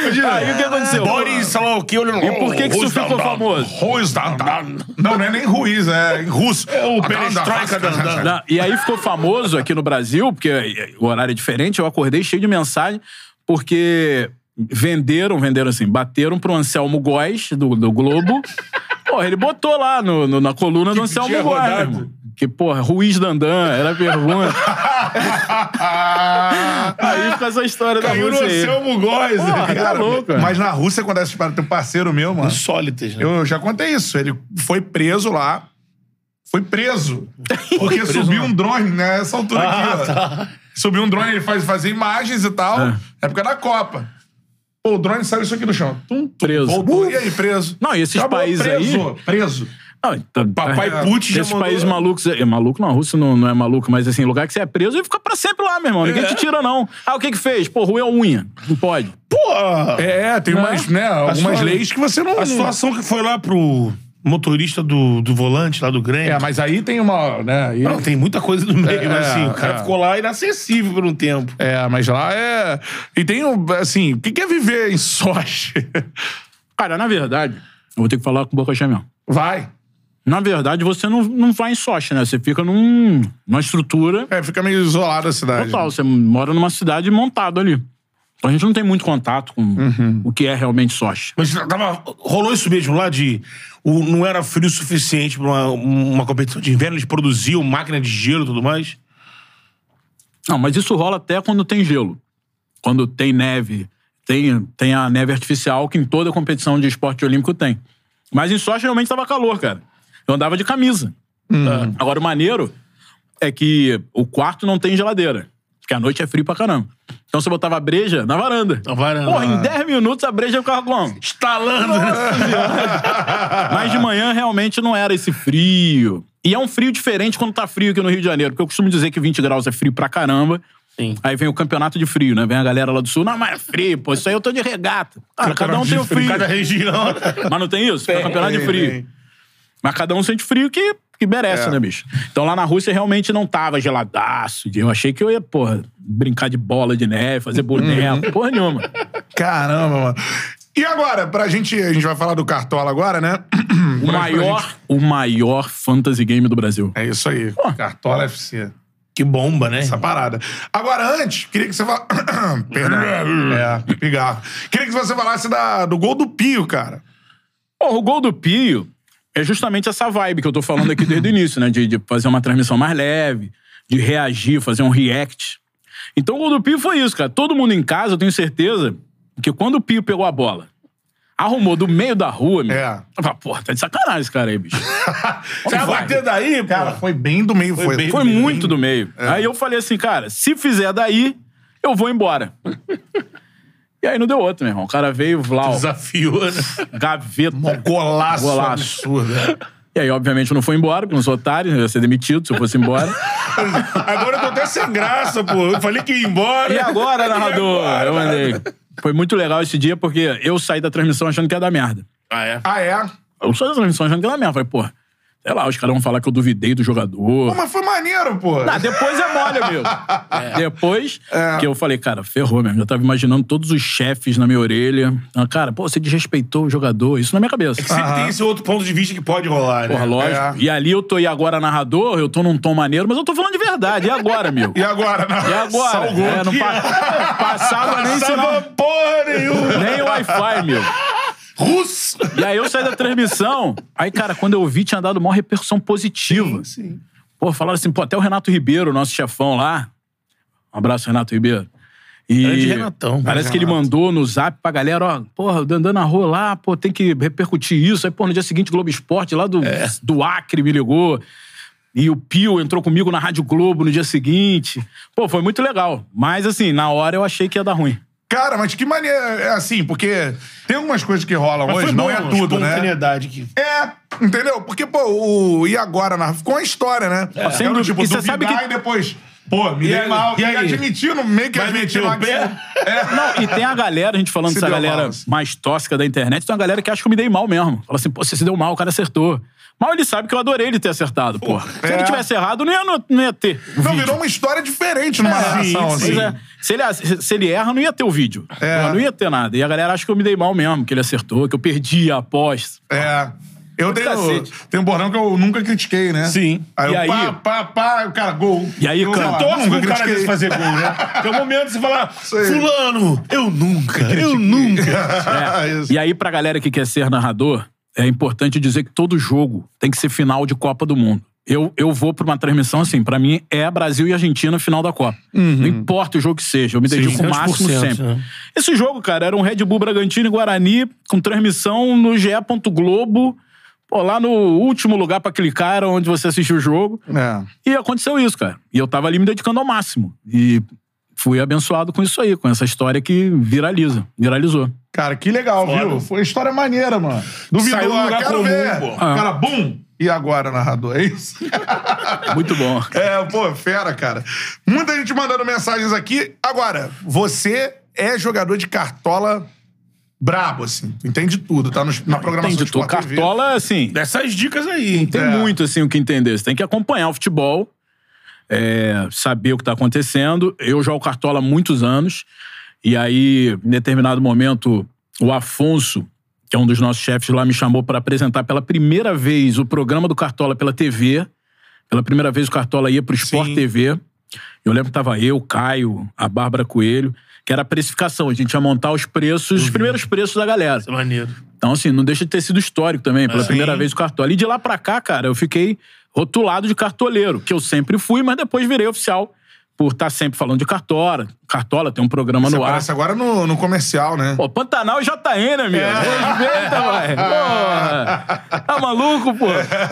Imagina, Aí o que aconteceu? Boris, sei lá o que, olhando. E por que que isso ficou famoso? Ruiz Dandan. Não, não é nem Ruiz, é em russo. É o Perestroika. Não, e aí ficou famoso aqui no Brasil, porque o horário é diferente, eu acordei cheio de mensagem, porque venderam, venderam assim, bateram pro Anselmo Góes, do, do Globo. Porra, ele botou lá no, no- na coluna do Anselmo Góes, rodado. Que, porra, Ruiz Dandan, era a pergunta. aí fica essa história da Caiu no Rússia. Anselmo Góes. Porra, né, tá cara? louco. Mas na Rússia, quando essa história tem um parceiro meu, mano. Insólitas, né? Eu já contei isso. Ele foi preso lá. Foi preso. Porque subiu um drone nessa altura Ah, aqui, ó. tá. Subiu um drone, ele faz, fazia imagens e tal. É. Época da Copa. Pô, o drone saiu isso aqui no chão. Tum, tum, Preso. Voltou, e aí, preso. Não, e esses Acabou, países preso, aí- Preso. Não, então, Papai é, Putin já Esses mandou- países malucos. É maluco, não, a Rússia não, não é maluco, mas assim, lugar que você é preso e fica pra sempre lá, meu irmão. Ninguém É. te tira, não. Ah, o que que fez? Pô, ruim a unha. Não pode. Porra! É, tem umas, né, algumas leis que você não... A situação que foi lá pro motorista do, do volante lá do Grêmio. É, mas aí tem uma, né, aí... Não, tem muita coisa no meio, É, mas assim, o cara é. ficou lá inacessível por um tempo. É, mas lá é... E tem, um, assim, o que é viver em Sochi? Cara, na verdade, eu vou ter que falar com boca cheia mesmo. Vai. Na verdade, você não, não vai em Sochi, né? Você fica num, numa estrutura É, fica meio isolada a cidade. total. Você mora numa cidade montado ali. Então a gente não tem muito contato com Uhum. o que é realmente Sochi. Mas tava, rolou isso mesmo lá de. O, não era frio o suficiente pra uma, uma competição de inverno, eles produziam máquina de gelo e tudo mais. Não, mas isso rola até quando tem gelo. Quando tem neve. Tem, tem a neve artificial que em toda competição de esporte olímpico tem. Mas em Sochi realmente tava calor, cara. Eu andava de camisa. Hum. Agora, o maneiro é que o quarto não tem geladeira. Porque a noite é frio pra caramba. Então você botava a breja na varanda. Na varanda. Porra, em 10 minutos a breja ficava como? Estalando, né? Mas de manhã realmente não era esse frio. E é um frio diferente quando tá frio aqui no Rio de Janeiro. Porque eu costumo dizer que 20 graus é frio pra caramba. Sim. Aí vem o campeonato de frio, né? Vem a galera lá do sul. Não, mas é frio, pô. Isso aí eu tô de regata. Cara, cada um tem o frio. Cada região. Mas não tem isso? Tem campeonato de frio. tem. Mas cada um sente frio que, que merece, É. né, bicho? Então lá na Rússia realmente não tava geladaço. Eu achei que eu ia, porra, brincar de bola de neve, fazer boneco, porra nenhuma. Caramba, mano. E agora, pra gente. A gente vai falar do Cartola agora, né? O Pra- maior, gente- o maior fantasy game do Brasil. É isso aí. Cartola FC. Que bomba, né? Essa parada. Agora, antes, queria que você falasse. Perdão. É, pigarro. Queria que você falasse da, do gol do Pio, cara. Porra, o gol do Pio é justamente essa vibe que eu tô falando aqui desde o início, né? De, de fazer uma transmissão mais leve, de reagir, fazer um react. Então o gol do Pio foi isso, cara. Todo mundo em casa, eu tenho certeza, que quando o Pio pegou a bola, arrumou do meio da rua, meu. É. Eu falei, porra, tá de sacanagem esse cara aí, bicho. Você vai bater daí, Cara, pô? foi bem do meio. Foi, bem Foi bem, muito do meio. Aí eu falei assim, cara, se fizer daí, eu vou embora. E aí não deu outro, meu irmão. O cara veio, Vlau, Desafiou, né? gaveta. Golaço, Golaço. absurdo. né? E aí, obviamente, eu não fui embora, porque eu não sou otário, eu ia ser demitido se eu fosse embora. Agora eu tô até sem graça, pô. Eu falei que ia embora. E agora, narrador? E agora, eu mandei. Foi muito legal esse dia, porque eu saí da transmissão achando que ia dar merda. Ah, é? Ah, é? Eu saí da transmissão achando que ia dar merda. Falei, pô, sei lá, os caras vão falar que eu duvidei do jogador. Pô, mas foi maneiro, pô. Depois é mole, amigo. Depois que eu falei, cara, ferrou mesmo. Eu tava imaginando todos os chefes na minha orelha. Ah, Cara, pô, você desrespeitou o jogador. Isso na minha cabeça. Sempre tem esse outro ponto de vista que pode rolar, né? Porra, lógico. É. E ali eu tô e agora narrador, eu tô num tom maneiro, mas eu tô falando de verdade. E agora, amigo? E agora? Não. E agora? Salgou É, não pa- passava nem Passava sinal. porra nenhuma. Nem Wi-Fi, meu. Russo. E aí eu saí da transmissão. Aí, cara, quando eu vi, tinha dado uma repercussão positiva. Sim. Pô, falaram assim, pô, até o Renato Ribeiro, nosso chefão lá. Um abraço, Renato Ribeiro. E Grande Renatão. Parece que ele mandou no zap pra galera, ó, porra, andando na rua lá, pô, tem que repercutir isso. Aí, pô, no dia seguinte, Globo Esporte, lá do, do Acre, me ligou. E o Pio entrou comigo na Rádio Globo no dia seguinte. Pô, foi muito legal. Mas, assim, na hora eu achei que ia dar ruim. Cara, mas que maneira. É assim, porque tem algumas coisas que rolam Mas hoje, foi não bom, é tudo, né? espontaneidade que... É, entendeu? Porque, pô, o. E agora? Na... Ficou uma história, né? É, sem dúvida. tipo, E você sabe que- e depois. Pô, me E dei aí? mal. E E, aí? admitindo, meio que Vai admitindo você- É. Não, e tem a galera, a gente falando Se dessa galera mal. mais tóxica da internet, tem uma galera que acha que eu me dei mal mesmo. Fala assim, pô, você se deu mal, o cara acertou. Mal ele sabe que eu adorei ele ter acertado, pô. Se é. ele tivesse errado, não ia, não, não ia ter. Não, vídeo. virou uma história diferente numa É, narração, sim, assim. É. Se ele, se ele erra, não ia ter o vídeo. É. Pô, Não ia ter nada. E a galera acha que eu me dei mal mesmo, que ele acertou, que eu perdi a aposta. É. Eu tenho, cacete. tenho um bordão que eu nunca critiquei, né? Sim. Aí E eu aí- pá, pá, pá, o cara, gol. E aí, eu, cara, Torce pro cara desse fazer gol, né? Tem um momento que você fala, aí. fulano, eu nunca, eu nunca. É. Isso. E aí, pra galera que quer ser narrador, é importante dizer que todo jogo tem que ser final de Copa do Mundo. Eu, eu vou pra uma transmissão assim, pra mim é Brasil e Argentina final da Copa. Não importa o jogo que seja, eu me dedico o máximo 100%, sempre. né? Esse jogo, cara, era um Red Bull Bragantino e Guarani com transmissão no GE. Globo. Pô, lá no último lugar pra clicar era onde você assistiu o jogo. É. E aconteceu isso, cara. E eu tava ali me dedicando ao máximo. E fui abençoado com isso aí, com essa história que viraliza, viralizou. Cara, que legal, Foda. viu? Foi história maneira, mano. Duvidou, Saiu do ah, lugar quero comum, ver. pô. O cara, bum! E agora, narrador? É isso? Muito bom. É, pô, fera, cara. Muita gente mandando mensagens aqui. Agora, você é jogador de cartola brabo, assim. Entende tudo, tá no, na programação Tem de de tudo. Cartola, assim, Dessas dicas aí. tem É. muito assim o que entender. Você tem que acompanhar o futebol, é, saber o que tá acontecendo. Eu jogo Cartola há muitos anos. E aí, em determinado momento, o Afonso, que é um dos nossos chefes lá, me chamou para apresentar pela primeira vez o programa do Cartola pela TV. Pela primeira vez o Cartola ia pro Sport Sim. TV. Eu lembro que tava eu, Caio, a Bárbara Coelho, que era a precificação. A gente ia montar os preços, os primeiros preços da galera. Isso é maneiro. Então, assim, não deixa de ter sido histórico também, pela Sim. primeira vez o cartola. E de lá pra cá, cara, eu fiquei rotulado de cartoleiro, que eu sempre fui, mas depois virei oficial por estar sempre falando de Cartola. Cartola tem um programa Você no ar. aparece agora no, no comercial, né? Pô, Pantanal e JN, amigo. Respeita, vai. Porra. Tá maluco, pô?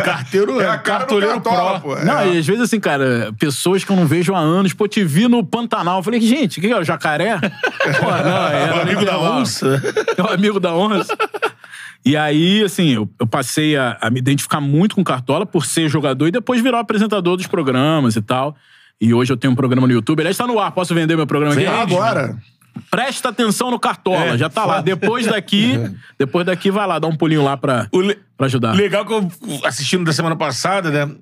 Carteiro, É a cara do cartoleiro Cartola, pro. pô. Não, É. e às vezes, assim, cara, pessoas que eu não vejo há anos, pô, te vi no Pantanal. Eu falei, gente, o que é o jacaré? Pô, não, era O amigo da onça. É o amigo da onça. E aí, assim, eu, eu passei a, a me identificar muito com Cartola por ser jogador e depois virar apresentador dos programas e tal. E hoje eu tenho um programa no YouTube. Aliás, tá no ar. Posso vender meu programa aqui? Agora. Presta atenção no Cartola. É, já tá lá. foda. Depois daqui, depois daqui vai lá, dá um pulinho lá pra, le- pra ajudar. Legal que eu assistindo da semana passada, né?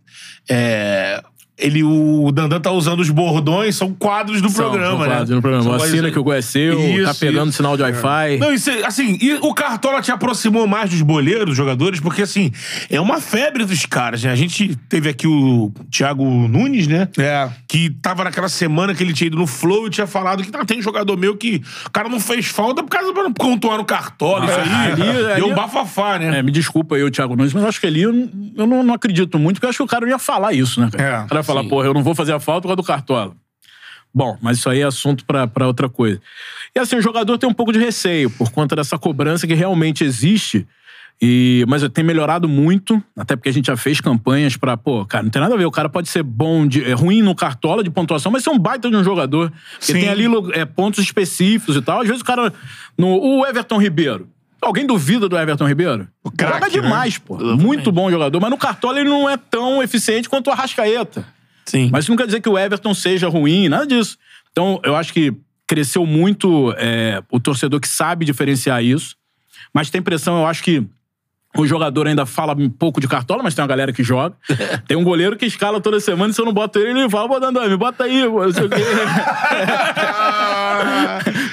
É, ele, o Dandan tá usando os bordões, são quadros do São- programa, são né? quadros no programa. São Assina quadros- que o gol é seu, tá Isso, pegando isso. sinal de Wi-Fi. Não, isso, é- assim, e o Cartola te aproximou mais dos boleiros, dos jogadores, porque, assim, é uma febre dos caras, né? A gente teve aqui o Thiago Nunes, né? É. Que tava naquela semana que ele tinha ido no Flow e tinha falado que "Ah, tem jogador meu que o cara não fez falta por causa pra pontuar no Cartola. isso aí ali- deu ali- um bafafá, né? É, me desculpa aí, o Thiago Nunes, mas eu acho que ali eu, não- eu não, não acredito muito, porque eu acho que o cara não ia falar isso, né, cara? É, o cara ia falar, sim. porra, eu não vou fazer a falta por causa do Cartola. Bom, mas isso aí é assunto pra, pra outra coisa. E assim, o jogador tem um pouco de receio por conta dessa cobrança que realmente existe. E, mas tem melhorado muito, até porque a gente já fez campanhas pra, pô, cara, não tem nada a ver. O cara pode ser bom, de, é, ruim no cartola de pontuação, mas ser um baita de um jogador. Porque Sim. tem ali é, pontos específicos e tal. Às vezes o cara. No, o Everton Ribeiro. Alguém duvida do Everton Ribeiro? craque, Joga demais, pô. Muito bom jogador. Mas no cartola ele não é tão eficiente quanto o Arrascaeta. Sim. Mas isso não quer dizer que o Everton seja ruim, nada disso. Então, eu acho que cresceu muito é, o torcedor que sabe diferenciar isso. Mas tem impressão, eu acho que o jogador ainda fala um pouco de cartola, mas tem uma galera que joga. Tem um goleiro que escala toda semana e se eu não boto ele, ele fala, Dandan, me bota aí, pô, não sei o quê.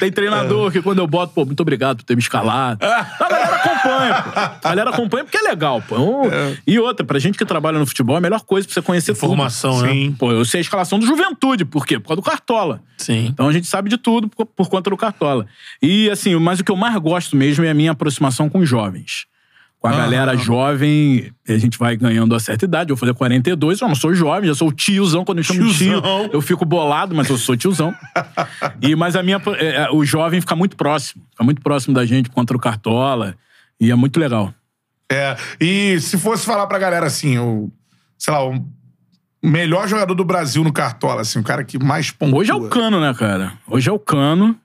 tem treinador que quando eu boto, pô, muito obrigado por ter me escalado. A galera acompanha, pô. A galera acompanha porque é legal, pô. Um- E outra, pra gente que trabalha no futebol, é a melhor coisa pra você conhecer Informação, tudo. né? Sim. Pô, eu sei a escalação do Juventude, por quê? Por causa do Cartola. Sim. Então a gente sabe de tudo por, por conta do Cartola. E assim, mas o que eu mais gosto mesmo é a minha aproximação com os jovens. Com a galera jovem, a gente vai ganhando a certa idade. Eu vou fazer 42, eu não sou jovem, já sou tiozão. Quando eu chamo de tio, Tiozão. eu fico bolado, mas eu sou tiozão. e, mas a minha, é, é, o jovem fica muito próximo. Fica muito próximo da gente por conta do Cartola. E é muito legal. É. E se fosse falar pra galera assim, o. Sei lá, o melhor jogador do Brasil no Cartola, assim, o cara que mais pontua. Hoje é o Cano, né, cara? Hoje é o Cano.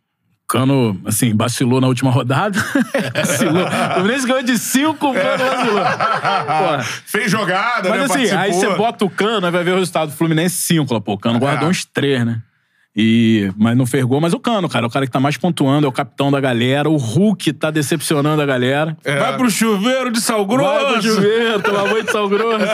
Cano, assim, vacilou na última rodada. vacilou. O Fluminense ganhou de 5, o Cano vacilou. Porra. Fez jogada, Mas né? assim, aí participou. você bota o Cano, aí vai ver o resultado. Fluminense 5. Pô, o Cano guardou É. uns 3, né? E, mas não fez gol. Mas o Cano, cara, é o cara que tá mais pontuando, é o capitão da galera. O Hulk tá decepcionando a galera. Vai pro chuveiro de sal Vai pro grosso. chuveiro, tomar banho de sal grosso.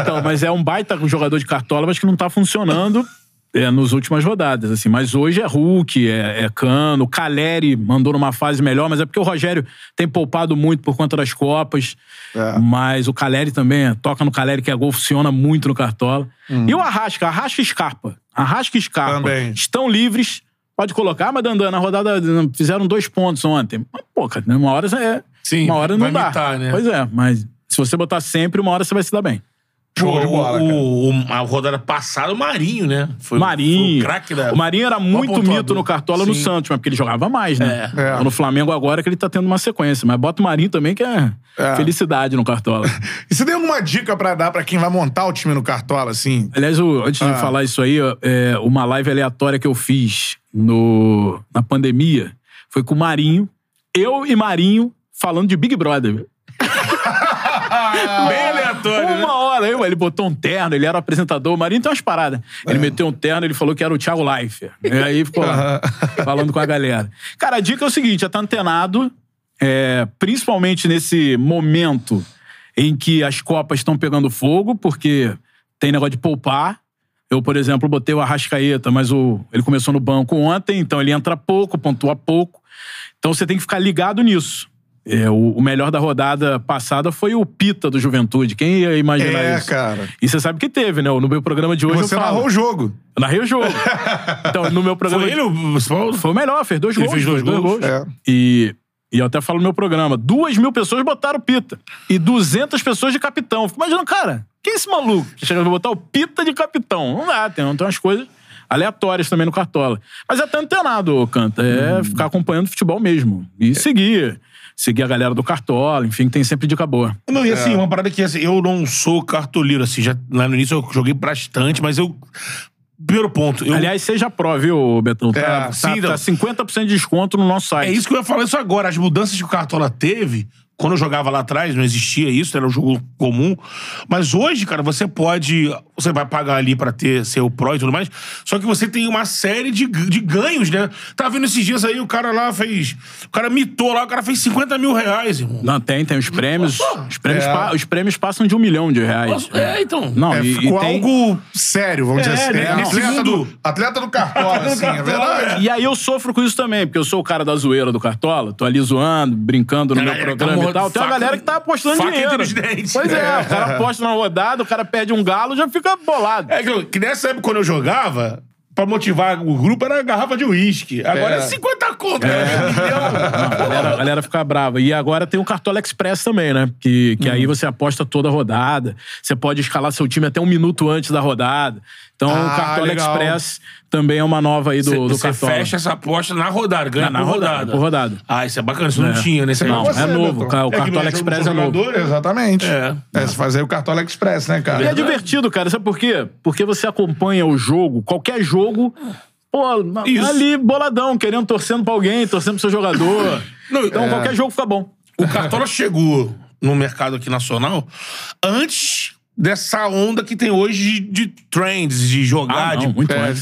então, mas é um baita jogador de cartola, mas que não tá funcionando é, nas últimas rodadas, assim. Mas hoje é Hulk, é, é Cano, Caleri mandou numa fase melhor, mas é porque o Rogério tem poupado muito por conta das Copas. É. Mas o Caleri também, é, toca no Caleri que é gol, funciona muito no cartola. E o Arrasca, Arrasca e Scarpa. Arrasca e Scarpa. Também. Estão livres. Pode colocar, mas Dandan, na rodada fizeram dois pontos ontem. Mas, pô, cara, uma hora é. Sim, uma hora não vai dá. mitar, né? Pois é, mas se você botar sempre, uma hora você vai se dar bem. Show de o, bola, cara. o, o- a rodada passada, o Marinho, né? Foi, Marinho. foi o craque da. O Marinho era muito mito no Cartola no Sim. Santos, mas porque ele jogava mais, né? É. É. No Flamengo agora que ele tá tendo uma sequência. Mas bota o Marinho também, que é, É. felicidade no Cartola. E você tem alguma dica pra dar pra quem vai montar o time no Cartola, assim? Aliás, o- antes Ah. de falar isso aí, é, uma live aleatória que eu fiz no, na pandemia foi com o Marinho. Eu e Marinho falando de Big Brother. Bem aleatório, né? Aí, ele botou um terno, ele era o apresentador, o Marinho tem umas paradas. Ele meteu um terno, ele falou que era o Thiago Leifert. E aí ficou lá, falando com a galera. Cara, a dica é o seguinte: já tá antenado, é, principalmente nesse momento em que as Copas estão pegando fogo, porque tem negócio de poupar. Eu, por exemplo, botei o Arrascaeta, mas o, ele começou no banco ontem, então ele entra pouco, pontua pouco. Então você tem que ficar ligado nisso. É, o, o melhor da rodada passada foi o Pita do Juventude. Quem ia imaginar É, isso? cara. E você sabe que teve, né? No meu programa de hoje Você eu falo. narrou o jogo. Eu narrei o jogo. então, no meu programa. Foi ele o? Foi o melhor, fez dois Ele gols. fez dois gols? É. E, e eu até falo no meu programa: duas mil pessoas botaram o Pita. E 200 pessoas de capitão. Fico imaginando, cara, quem é esse maluco que chega pra botar o Pita de capitão? Não dá, tem, tem umas coisas. aleatórias também no Cartola. Mas é até antenado, Canta. É ficar acompanhando futebol mesmo. E seguir. Seguir a galera do Cartola, enfim, tem sempre dica boa. Não, e assim, uma parada que assim, eu não sou cartoleiro, assim, já, lá no início eu joguei bastante, mas eu. Primeiro ponto, eu. Aliás, seja pró, viu, Betão? Tá, É, tá, sim, tá não. 50% de desconto no nosso site. É isso que eu ia falar isso agora. As mudanças que o Cartola teve, quando eu jogava lá atrás, não existia isso, era um jogo comum. Mas hoje, cara, você pode. Você vai pagar ali pra ter seu Pro e tudo mais. Só que você tem uma série de, de ganhos, né? Tava vendo esses dias aí, o cara lá fez. O cara mitou lá, o cara fez 50 mil reais, irmão. Não, tem, tem os prêmios. Nossa. Os prêmios, É. pa- os prêmios passam de um milhão de reais. Nossa, é, então. Não, É, e, ficou e tem... algo sério, vamos dizer É, assim. né? É, Nesse atleta, mundo- do, atleta do Cartola, assim, é verdade. E aí eu sofro com isso também, porque eu sou o cara da zoeira do Cartola, tô ali zoando, brincando no A meu galera programa tá tal. Tem uma galera que tá apostando faca dinheiro. entre os dentes. Pois é, o cara aposta na rodada, o cara perde um galo, já fica bolado. É que, que nessa época, quando eu jogava, pra motivar o grupo, era garrafa de uísque. Agora é, É. 50 conto, né? A galera, a galera fica brava. E agora tem o Cartola Express também, né? Que, que Uhum. aí você aposta toda a rodada. Você pode escalar seu time até um minuto antes da rodada. Então Ah, o Cartola legal. Express também é uma nova aí do, Você, do você Cartola. fecha essa aposta na rodada, ganha Na- na por rodada, rodada. por rodada. Ah, isso é bacana, isso não tinha nesse. Não, Você, é novo. Betão. O É Cartola é Express é novo. jogador, Exatamente. É. É, você fazer o Cartola Express, né, cara? E é divertido, cara. Sabe por quê? Porque você acompanha o jogo, qualquer jogo, pô, Isso. ali boladão, querendo, torcendo pra alguém, torcendo pro seu jogador. Não, então é. qualquer jogo fica bom. O Cartola chegou no mercado aqui nacional antes dessa onda que tem hoje de, de trends, de jogar. Ah, não, de, muito é, a-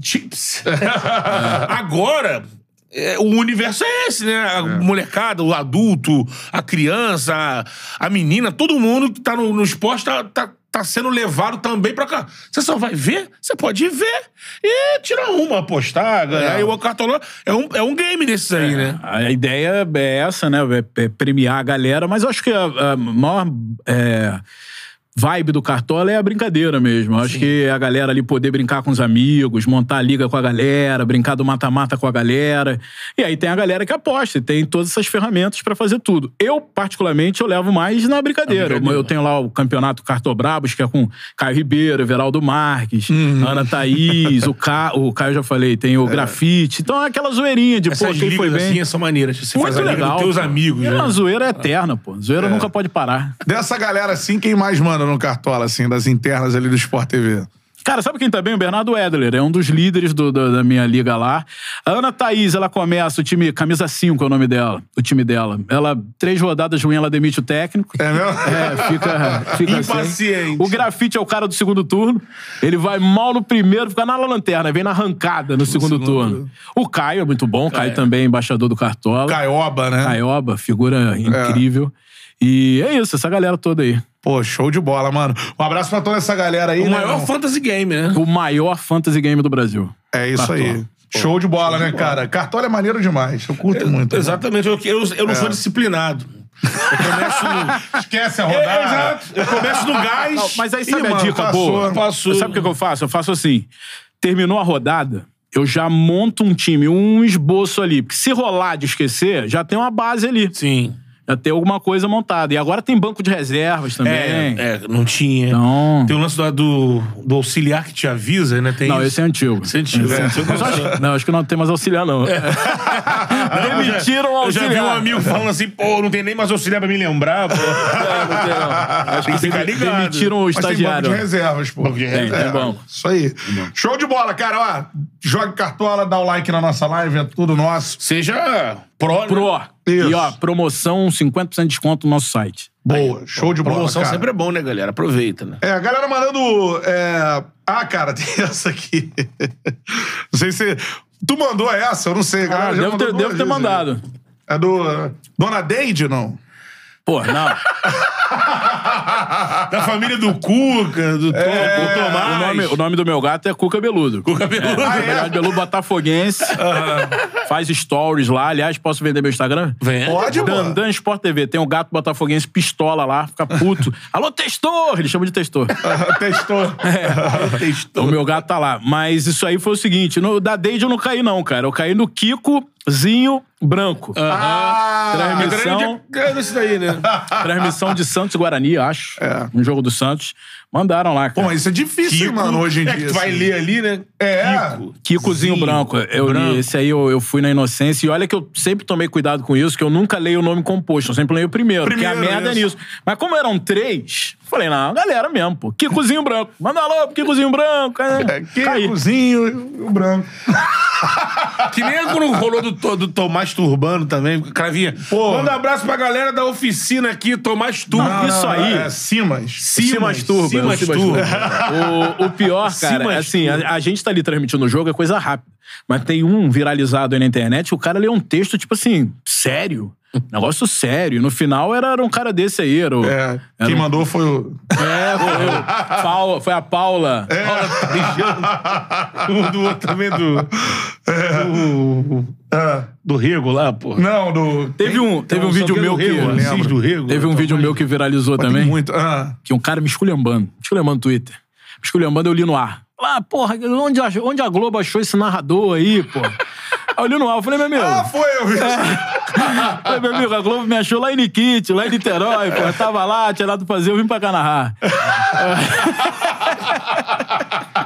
chips. Agora, é, o universo é esse, né? A molecada, o adulto, a criança, a, a menina, todo mundo que tá no, no esporte tá, tá, tá sendo levado também pra cá. Você só vai ver, você pode ver e tirar uma, apostar, ganhar. É. E o Cartola é um, é um game desses aí, né? A ideia é essa, né? É- é premiar a galera, mas eu acho que a, a maior é, vibe do Cartola é a brincadeira mesmo. Eu acho que a galera ali poder brincar com os amigos, montar a liga com a galera, brincar do mata-mata com a galera. E aí tem a galera que aposta, e tem todas essas ferramentas pra fazer tudo. Eu, particularmente, eu levo mais na brincadeira. brincadeira. Eu tenho lá o campeonato Cartobrabos, que é com Caio Ribeiro, Everaldo Marques, Uhum. Ana Thaís, o, Ca... o Caio já falei, tem o Grafite. Então é aquela zoeirinha de, pô, Essas quem foi bem. assim são maneiras. Você Muito faz a liga legal. dos teus pô. amigos, É né? uma zoeira eterna, pô. Zoeira nunca pode parar. Dessa galera, assim, quem mais manda no Cartola, assim, das internas ali do Sport TV? Cara, sabe quem tá bem? O Bernardo Edler. É um dos líderes do- do- da minha liga lá. A Ana Thaís, ela começa o time... Camisa 5 é o nome dela. O time dela. Ela, três rodadas ruins, ela demite o técnico. É mesmo? É, fica, fica sem. Impaciente. O grafite é o cara do segundo turno. Ele vai mal no primeiro, fica na lanterna, vem na arrancada no segundo, turno. O Caio é muito bom, o Caio também é embaixador do Cartola. Caioba, né? Caioba, figura incrível. E é isso, essa galera toda aí. Pô, show de bola, mano. Um abraço pra toda essa galera aí, O né, maior irmão? fantasy game, né? O maior fantasy game do Brasil. É isso Cartola. aí. Show de bola, né, cara? Cartola é maneiro demais. Eu curto muito. Exatamente. Eu, eu, eu não É. sou disciplinado. Eu começo no... Esquece a É, rodada. exato. Eu começo no gás. Não, mas aí sabe Ih, a mano, dica passou, boa? passou. Sabe o que que eu faço? Eu faço assim: terminou a rodada, eu já monto um time, um esboço ali. Porque se rolar de esquecer, já tem uma base ali. Sim. Já tem alguma coisa montada. E agora tem banco de reservas também. É, é, não tinha. Então. Tem o lance do, do, do auxiliar que te avisa, né? Tem Não, isso. esse é antigo. Esse é antigo. Esse É. antigo. Mas acho, não, acho que não tem mais auxiliar, não. Demitiram o Eu já auxiliar. vi um amigo falando assim, pô, não tem nem mais auxiliar pra me lembrar, pô. É, não tem, não. Acho Tem que ficar que ligado. demitiram o Mas tem banco estagiário. de reservas, pô. Banco de Tem, tem banco. Isso aí. Show de bola, cara. Ó, joga cartola, dá o like na nossa live, é tudo nosso. Seja pró, né? Pro. Isso. E ó, promoção 50% de desconto no nosso site. Boa, show de bola, Promoção cara. sempre é bom, né, galera? Aproveita, né? É, a galera mandando. é, Ah, cara, tem essa aqui. Não sei se. Tu mandou essa? Eu não sei. A galera Ah, devo mandou ter, devo ter vezes. mandado. É do. Dona Deide, não? Pô, não. Da família do Cuca, do, Tom, É, do Tomás. O nome, o nome do meu gato é Cuca Beludo. Cuca Beludo. É, Cuca Beludo botafoguense. Faz stories lá. Aliás, posso vender meu Instagram? Vem. Pode, Dan, mano. Dan Sport TV. Tem um gato botafoguense pistola lá, fica puto. Alô, testor! Ele chama de testor. Testou. O meu gato tá lá. Mas isso aí foi o seguinte: no, da Deide eu não caí, não, cara. Eu caí no Kiko, Zinho Branco. Ah, Transmissão, Ganhou isso daí, né? transmissão de Santos e Guarani, acho. É. Um jogo do Santos. Mandaram lá, Pô, cara. mas isso é difícil, hein, mano, hoje em é dia. que tu vai assim. ler ali, né? É. Kiko. Kikozinho Zinho Branco. Eu Branco. li esse aí, eu, eu fui na inocência. E olha que eu sempre tomei cuidado com isso, que eu nunca leio o nome composto. Eu sempre leio o primeiro, Primeiro, porque a merda isso. é nisso. Mas como eram três, falei, não, galera mesmo, pô. Kikozinho Branco. Manda alô pro Kikozinho Branco. É, É, Caí. Kikozinho e o branco. Que nem quando rolou do, do Tomás Turbano também, Cravinha. Pô. Manda um abraço pra galera da oficina aqui, Tomás Turbo. isso aí. É Simas. Simas. Simas Turba. O, o pior, cara, assim, a, a gente tá ali transmitindo o jogo, é coisa rápida. Mas tem um viralizado aí na internet, o cara leu um texto, tipo assim, sério. Negócio sério. No final era, era um cara desse aí. Era o, É, era quem um- mandou foi o. É, foi, o Paula- foi a Paula. É. O do outro também do. Do, É. do Rego lá, pô. Não, do. Teve um, teve um vídeo é meu que. Do Rego. Teve um vídeo meu que viralizou também. muito. Ah. que um cara me esculhambando. Me esculhambando no Twitter. Me esculhambando, eu li no ar. Ah, porra, onde a, onde a Globo achou esse narrador aí, pô? Aí eu li no ar, eu falei, meu amigo. Ah, foi eu vi. Meu amigo, a Globo me achou lá em Nikit, lá em Niterói, pô. Eu tava lá, tinha nada pra fazer, eu vim pra cá narrar.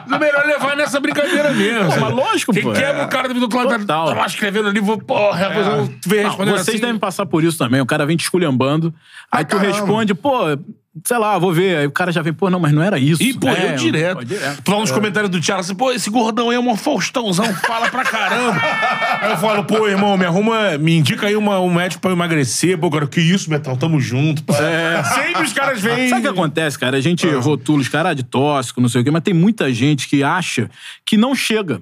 O melhor é levar nessa brincadeira mesmo. Pô, mas lógico, Quem pô. quebra é. o cara do lado tá- tá lá escrevendo ali, vou, porra, depois eu vou respondendo vocês assim. devem passar por isso também. O cara vem te esculhambando. Aí tu caramba. responde, pô, sei lá, vou ver. Aí o cara já vem, pô, não, mas não era isso. E, pô, É, eu direto. pô, direto. Tu fala nos comentários do Thiago assim, pô, esse gordão aí é um Faustãozão, fala pra caramba. aí eu falo, pô, irmão, me arruma, me indica aí uma, um médico pra eu emagrecer. Pô, cara, que isso, Betão, tamo junto. pô. Sempre os caras vêm. Sabe o que acontece, cara? A gente rotula os caras de tóxico, não sei o quê, mas tem muita gente que acha que não chega.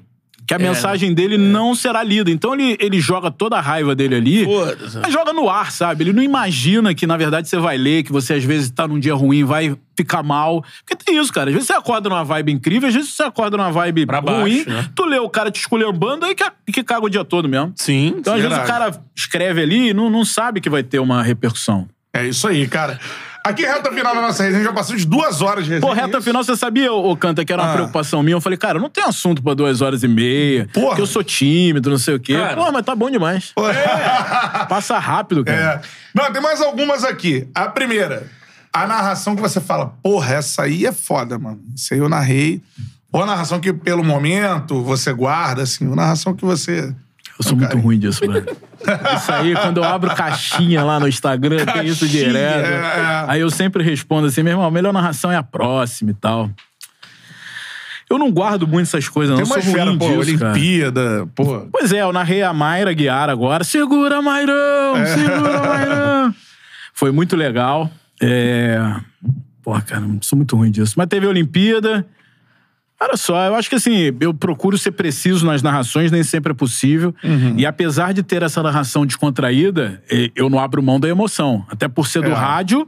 Que a mensagem dele não será lida. Então ele, ele joga toda a raiva dele ali. Mas joga no ar, sabe? Ele não imagina que, na verdade, você vai ler, que você às vezes tá num dia ruim, vai ficar mal. Porque tem isso, cara. Às vezes você acorda numa vibe incrível, às vezes você acorda numa vibe Pra baixo, ruim. né? Tu lê o cara te esculhambando, aí que, que caga o dia todo mesmo. Sim, Então, às vezes, o verdade. cara escreve ali e não, não sabe que vai ter uma repercussão. É isso aí, cara. Aqui, reta final da nossa resenha, já passou de duas horas de resenha. Pô, reta isso? final, você sabia, ô Canta, que era uma Ah. preocupação minha? Eu falei, cara, não tem assunto pra duas horas e meia. Porra. Porque eu sou tímido, não sei o quê. Cara. Pô, mas tá bom demais. Passa rápido, cara. É. Não, tem mais algumas aqui. A primeira, a narração que você fala, porra, essa aí é foda, mano. Isso aí eu narrei. Ou a narração que, pelo momento, você guarda, assim, ou a narração que você. Eu sou muito ruim disso, velho. Isso aí, quando eu abro caixinha lá no Instagram, tem isso Caixinha, direto. é. Aí eu sempre respondo assim, meu irmão, a melhor narração é a próxima e tal. Eu não guardo muito essas coisas, não. Tem Eu uma sou fera, ruim pô, disso, cara. Olimpíada, pô. Pois é, eu narrei a Mayra Guiar agora. Segura, Mairão! É. Segura, Mairão! Foi muito legal. É... Porra, cara, sou muito ruim disso. Mas teve a Olimpíada. Olha só, eu acho que assim, eu procuro ser preciso nas narrações, nem sempre é possível. Uhum. E apesar de ter essa narração descontraída, eu não abro mão da emoção. Até por ser do É. rádio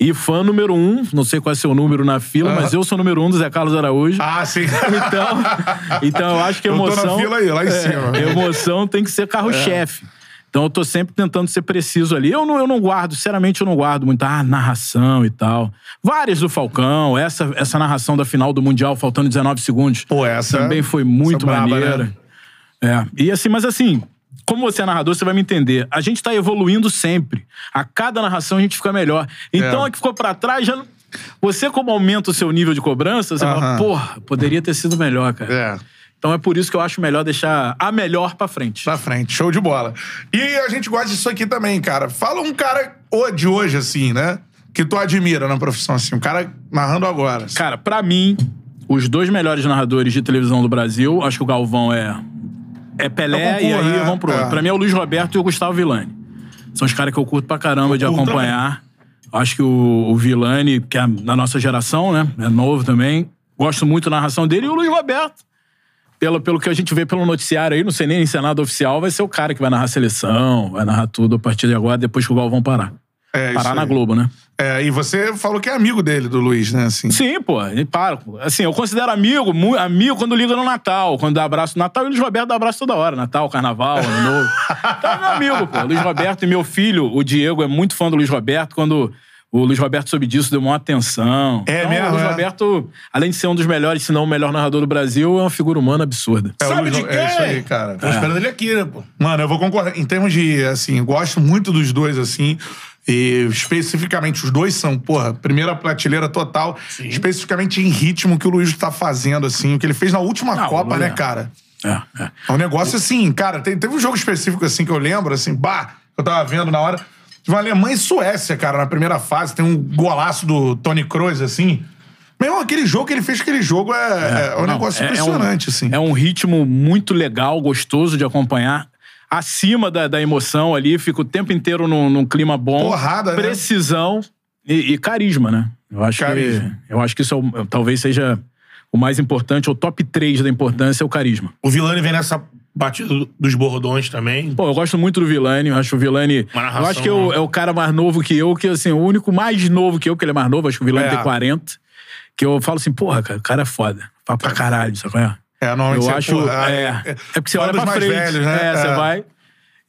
e fã número um, não sei qual é seu número na fila, mas eu sou número um do Zé Carlos Araújo. Ah, sim. Então, então eu acho que Eu tô na emoção. fila aí, lá em É, cima. emoção tem que ser carro-chefe. Então eu tô sempre tentando ser preciso ali. Eu não, eu não guardo, sinceramente, eu não guardo muita ah, narração e tal. Várias do Falcão, essa, essa narração da final do Mundial, faltando 19 segundos. Pô, essa- Também foi muito essa braba, maneira. né? É. E assim, mas assim, como você é narrador, você vai me entender. A gente tá evoluindo sempre. A cada narração a gente fica melhor. Então É. a que ficou pra trás já. Você, como aumenta o seu nível de cobrança, você fala, Aham. porra, poderia ter sido melhor, cara. É. Então é por isso que eu acho melhor deixar a melhor pra frente. Pra frente, show de bola. E a gente gosta disso aqui também, cara. Fala um cara de hoje, assim, né? Que tu admira na profissão, assim. Um cara narrando agora. assim. Cara, pra mim, os dois melhores narradores de televisão do Brasil, acho que o Galvão é é Pelé e aí né? vamos pro outro. É. Pra mim é o Luiz Roberto e o Gustavo Villani. São os caras que eu curto pra caramba de Eu acompanhar. Acho que o, o Villani, que é da nossa geração, né? É novo também. Gosto muito da narração dele. E o Luiz Roberto. Pelo, pelo que a gente vê pelo noticiário aí, não sei nem em Senado oficial, vai ser o cara que vai narrar a seleção, vai narrar tudo a partir de agora, depois que o Galvão parar. É, parar na. Globo, né? É, e você falou que é amigo dele, do Luiz, né? Assim. Sim, pô, ele para. Assim, eu considero amigo, amigo quando liga no Natal, quando dá abraço no Natal, e o Luiz Roberto dá abraço toda hora. Natal, Carnaval, Ano Novo. Então é meu amigo, pô. Luiz Roberto e meu filho, o Diego, é muito fã do Luiz Roberto. Quando O Luiz Roberto soube disso, deu uma atenção. É então, mesmo, O Luiz é? Roberto, além de ser um dos melhores, se não o melhor narrador do Brasil, é uma figura humana absurda. É, o Sabe Luiz- de quem? É isso aí, cara. Tô esperando ele aqui, né, pô? Mano, eu vou concordar. Em termos de, assim, gosto muito dos dois, assim. E especificamente, os dois são, porra, primeira prateleira total. Especificamente em ritmo que o Luiz tá fazendo, assim. O que ele fez na última Ah, Copa, né, é. cara? É, é. É um negócio assim, cara. tem- teve um jogo específico, assim, que eu lembro, assim, bah, que eu tava vendo na hora. Uma Alemanha e Suécia, cara, na primeira fase. Tem um golaço do Tony Kroos, assim. Mesmo aquele jogo que ele fez, aquele jogo é, é um Não, negócio é- é um- impressionante, assim. É um ritmo muito legal, gostoso de acompanhar. Acima da, da emoção ali, fica o tempo inteiro num, num clima bom. Porrada, né? Precisão e, e carisma, né? Eu acho Carisma. que, eu acho que isso é o- talvez seja o mais importante, o top 3 da importância é o carisma. O Vilani vem nessa batida do- dos bordões também. Pô, eu gosto muito do Vilani, eu acho o Vilani. Narração, Eu acho que é o, né? é o cara mais novo que eu, que assim, o único mais novo que eu, que ele é mais novo, acho que o Vilani É. tem 40. Que eu falo assim, porra, cara, o cara é foda. Fala pra caralho, sabe qual é? É, normalmente Eu você, acho. porra, é, é- é, porque você olha pra mais frente. velhos, né? É, você É. vai.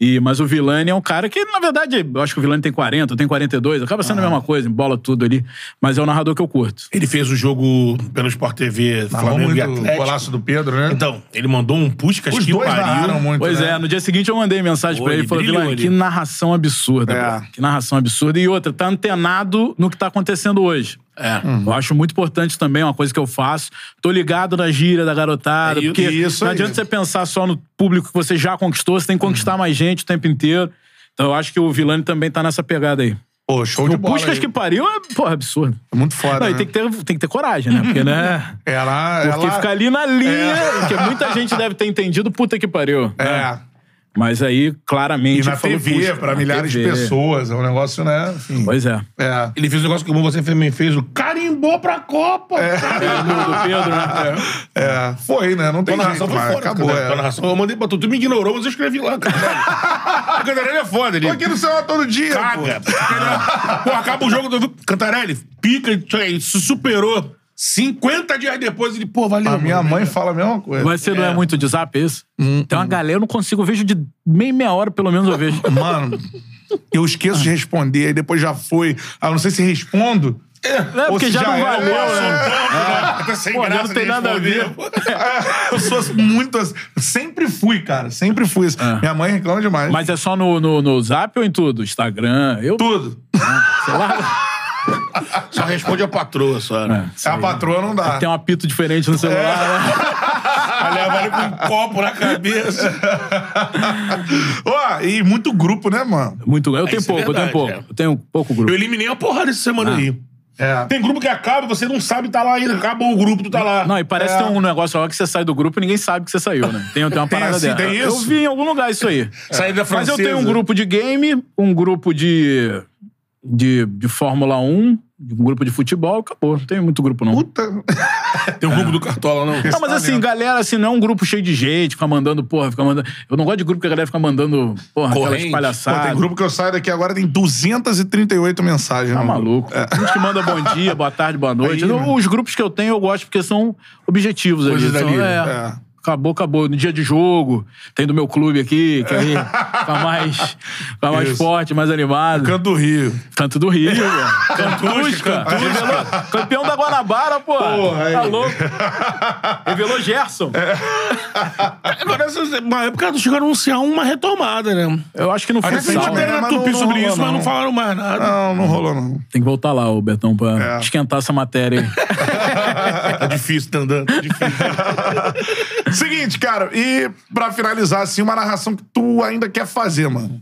E, mas o Vilani é um cara que, na verdade, eu acho que o Vilani tem 40, eu tenho 42, acaba sendo a mesma coisa, bola tudo ali. Mas é o narrador que eu curto. Ele fez o jogo pelo Sport TV Flamengo e o Atlético. golaço do Pedro, né? Então, ele mandou um Puskas Os que dois pariu. muito, Pois né? é, no dia seguinte eu mandei mensagem Pô, pra ele e falei, brilhou Vilani, ali. que narração absurda, É. Que narração absurda. E outra, tá antenado no que tá acontecendo hoje. É. Eu acho muito importante também, uma coisa que eu faço. Tô ligado na gíria da garotada, É porque isso não aí. adianta você pensar só no público que você já conquistou, você tem que conquistar mais gente o tempo inteiro. Então eu acho que o Vilani também tá nessa pegada aí. Pô, show de bola. Puskas aí. que pariu é, porra, absurdo. Muito foda, Não, e né? tem que, ter, tem que ter coragem, né? Porque, né? Ela, Porque ela... ficar ali na linha, porque muita gente deve ter entendido, puta que pariu. É. Mas aí, claramente. E na TV, pra na milhares de TV. pessoas. É um negócio, né? Enfim. Pois é. É. Ele fez um negócio que você também fez, o carimbou pra Copa. É. É, do, do Pedro, né? É. Foi, né? Não tem Tua jeito, mas foda. acabou. Tua É. narração, eu mandei pra tu. Tu me ignorou, mas eu escrevi lá, Cantarelli. o Cantarelli é foda, ele Tô aqui no celular todo dia, caga. pô. Pô, acaba o jogo, do Cantarelli, pica, isso superou. 50 dias depois, ele, pô, valeu. A minha mano. mãe fala a mesma coisa. Mas você não é muito de zap isso? Hum, Tem uma galera, eu não consigo, eu vejo de meia, meia hora, pelo menos eu vejo. Mano, eu esqueço de responder, aí depois já foi. Ah, eu não sei se respondo. É, Ou porque se já, não é, valeu, né? Tá sem Pô, já graça não tem nada a ver. Eu sou muito assim. Sempre fui, cara. Sempre fui. assim. Minha mãe reclama demais. Mas é só no, no, no zap ou em tudo? Instagram? Eu, Tudo. sei lá, Só responde a patroa, só. Né? A patroa não dá. tem um apito diferente no celular, né? Aí leva ele com um copo na cabeça. Ó, e muito grupo, né, mano? Muito. Eu tenho isso é pouco, eu tenho verdade, pouco. é. Eu tenho pouco grupo. Eu eliminei uma porrada essa semana aí. É. Tem grupo que acaba você não sabe tá lá ainda. Acabou o grupo, tu tá lá. Não, e parece É. que tem um negócio lá que você sai do grupo e ninguém sabe que você saiu, né? Tem, tem uma Tem parada assim, dela. tem Eu isso? vi em algum lugar isso aí. Saída Mas francesa. eu tenho um grupo de game, um grupo de, de, de Fórmula 1, um grupo de futebol, acabou. Não tem muito grupo, não. Puta. Tem um grupo do Cartola, não. Não, mas assim, galera, assim, não é um grupo cheio de gente, fica mandando, porra, fica mandando. Eu não gosto de grupo que a galera fica mandando, porra, Corrente. aquelas Pô, palhaçadas. tem grupo que eu saio daqui agora, tem 238 mensagens. Tá grupo. maluco. Gente que manda bom dia, boa tarde, boa noite. Aí, Não, né? Os grupos que eu tenho eu gosto porque são objetivos ali. Coisas São, dali, é, é. Acabou, acabou. No dia de jogo, tem do meu clube aqui, que aí fica mais, fica mais Isso. forte, mais animado. Canto do Rio. Canto do Rio, velho. Cantusca. Revelou- Campeão da Guanabara, pô. Porra, aí. Tá louco. Revelou Gerson. Agora, essa- uma época eles chegaram a anunciar uma retomada, né? Eu acho que no A gente futsal. até né? na Mas Tupi não- sobre não isso, rolou, mas não não. falaram mais nada. Não, não rolou, não. Tem que voltar lá, o Betão, pra É. esquentar essa matéria aí. Tá difícil, tá andando, tá difícil. Seguinte, cara, e pra finalizar, assim, uma narração que tu ainda quer fazer, mano.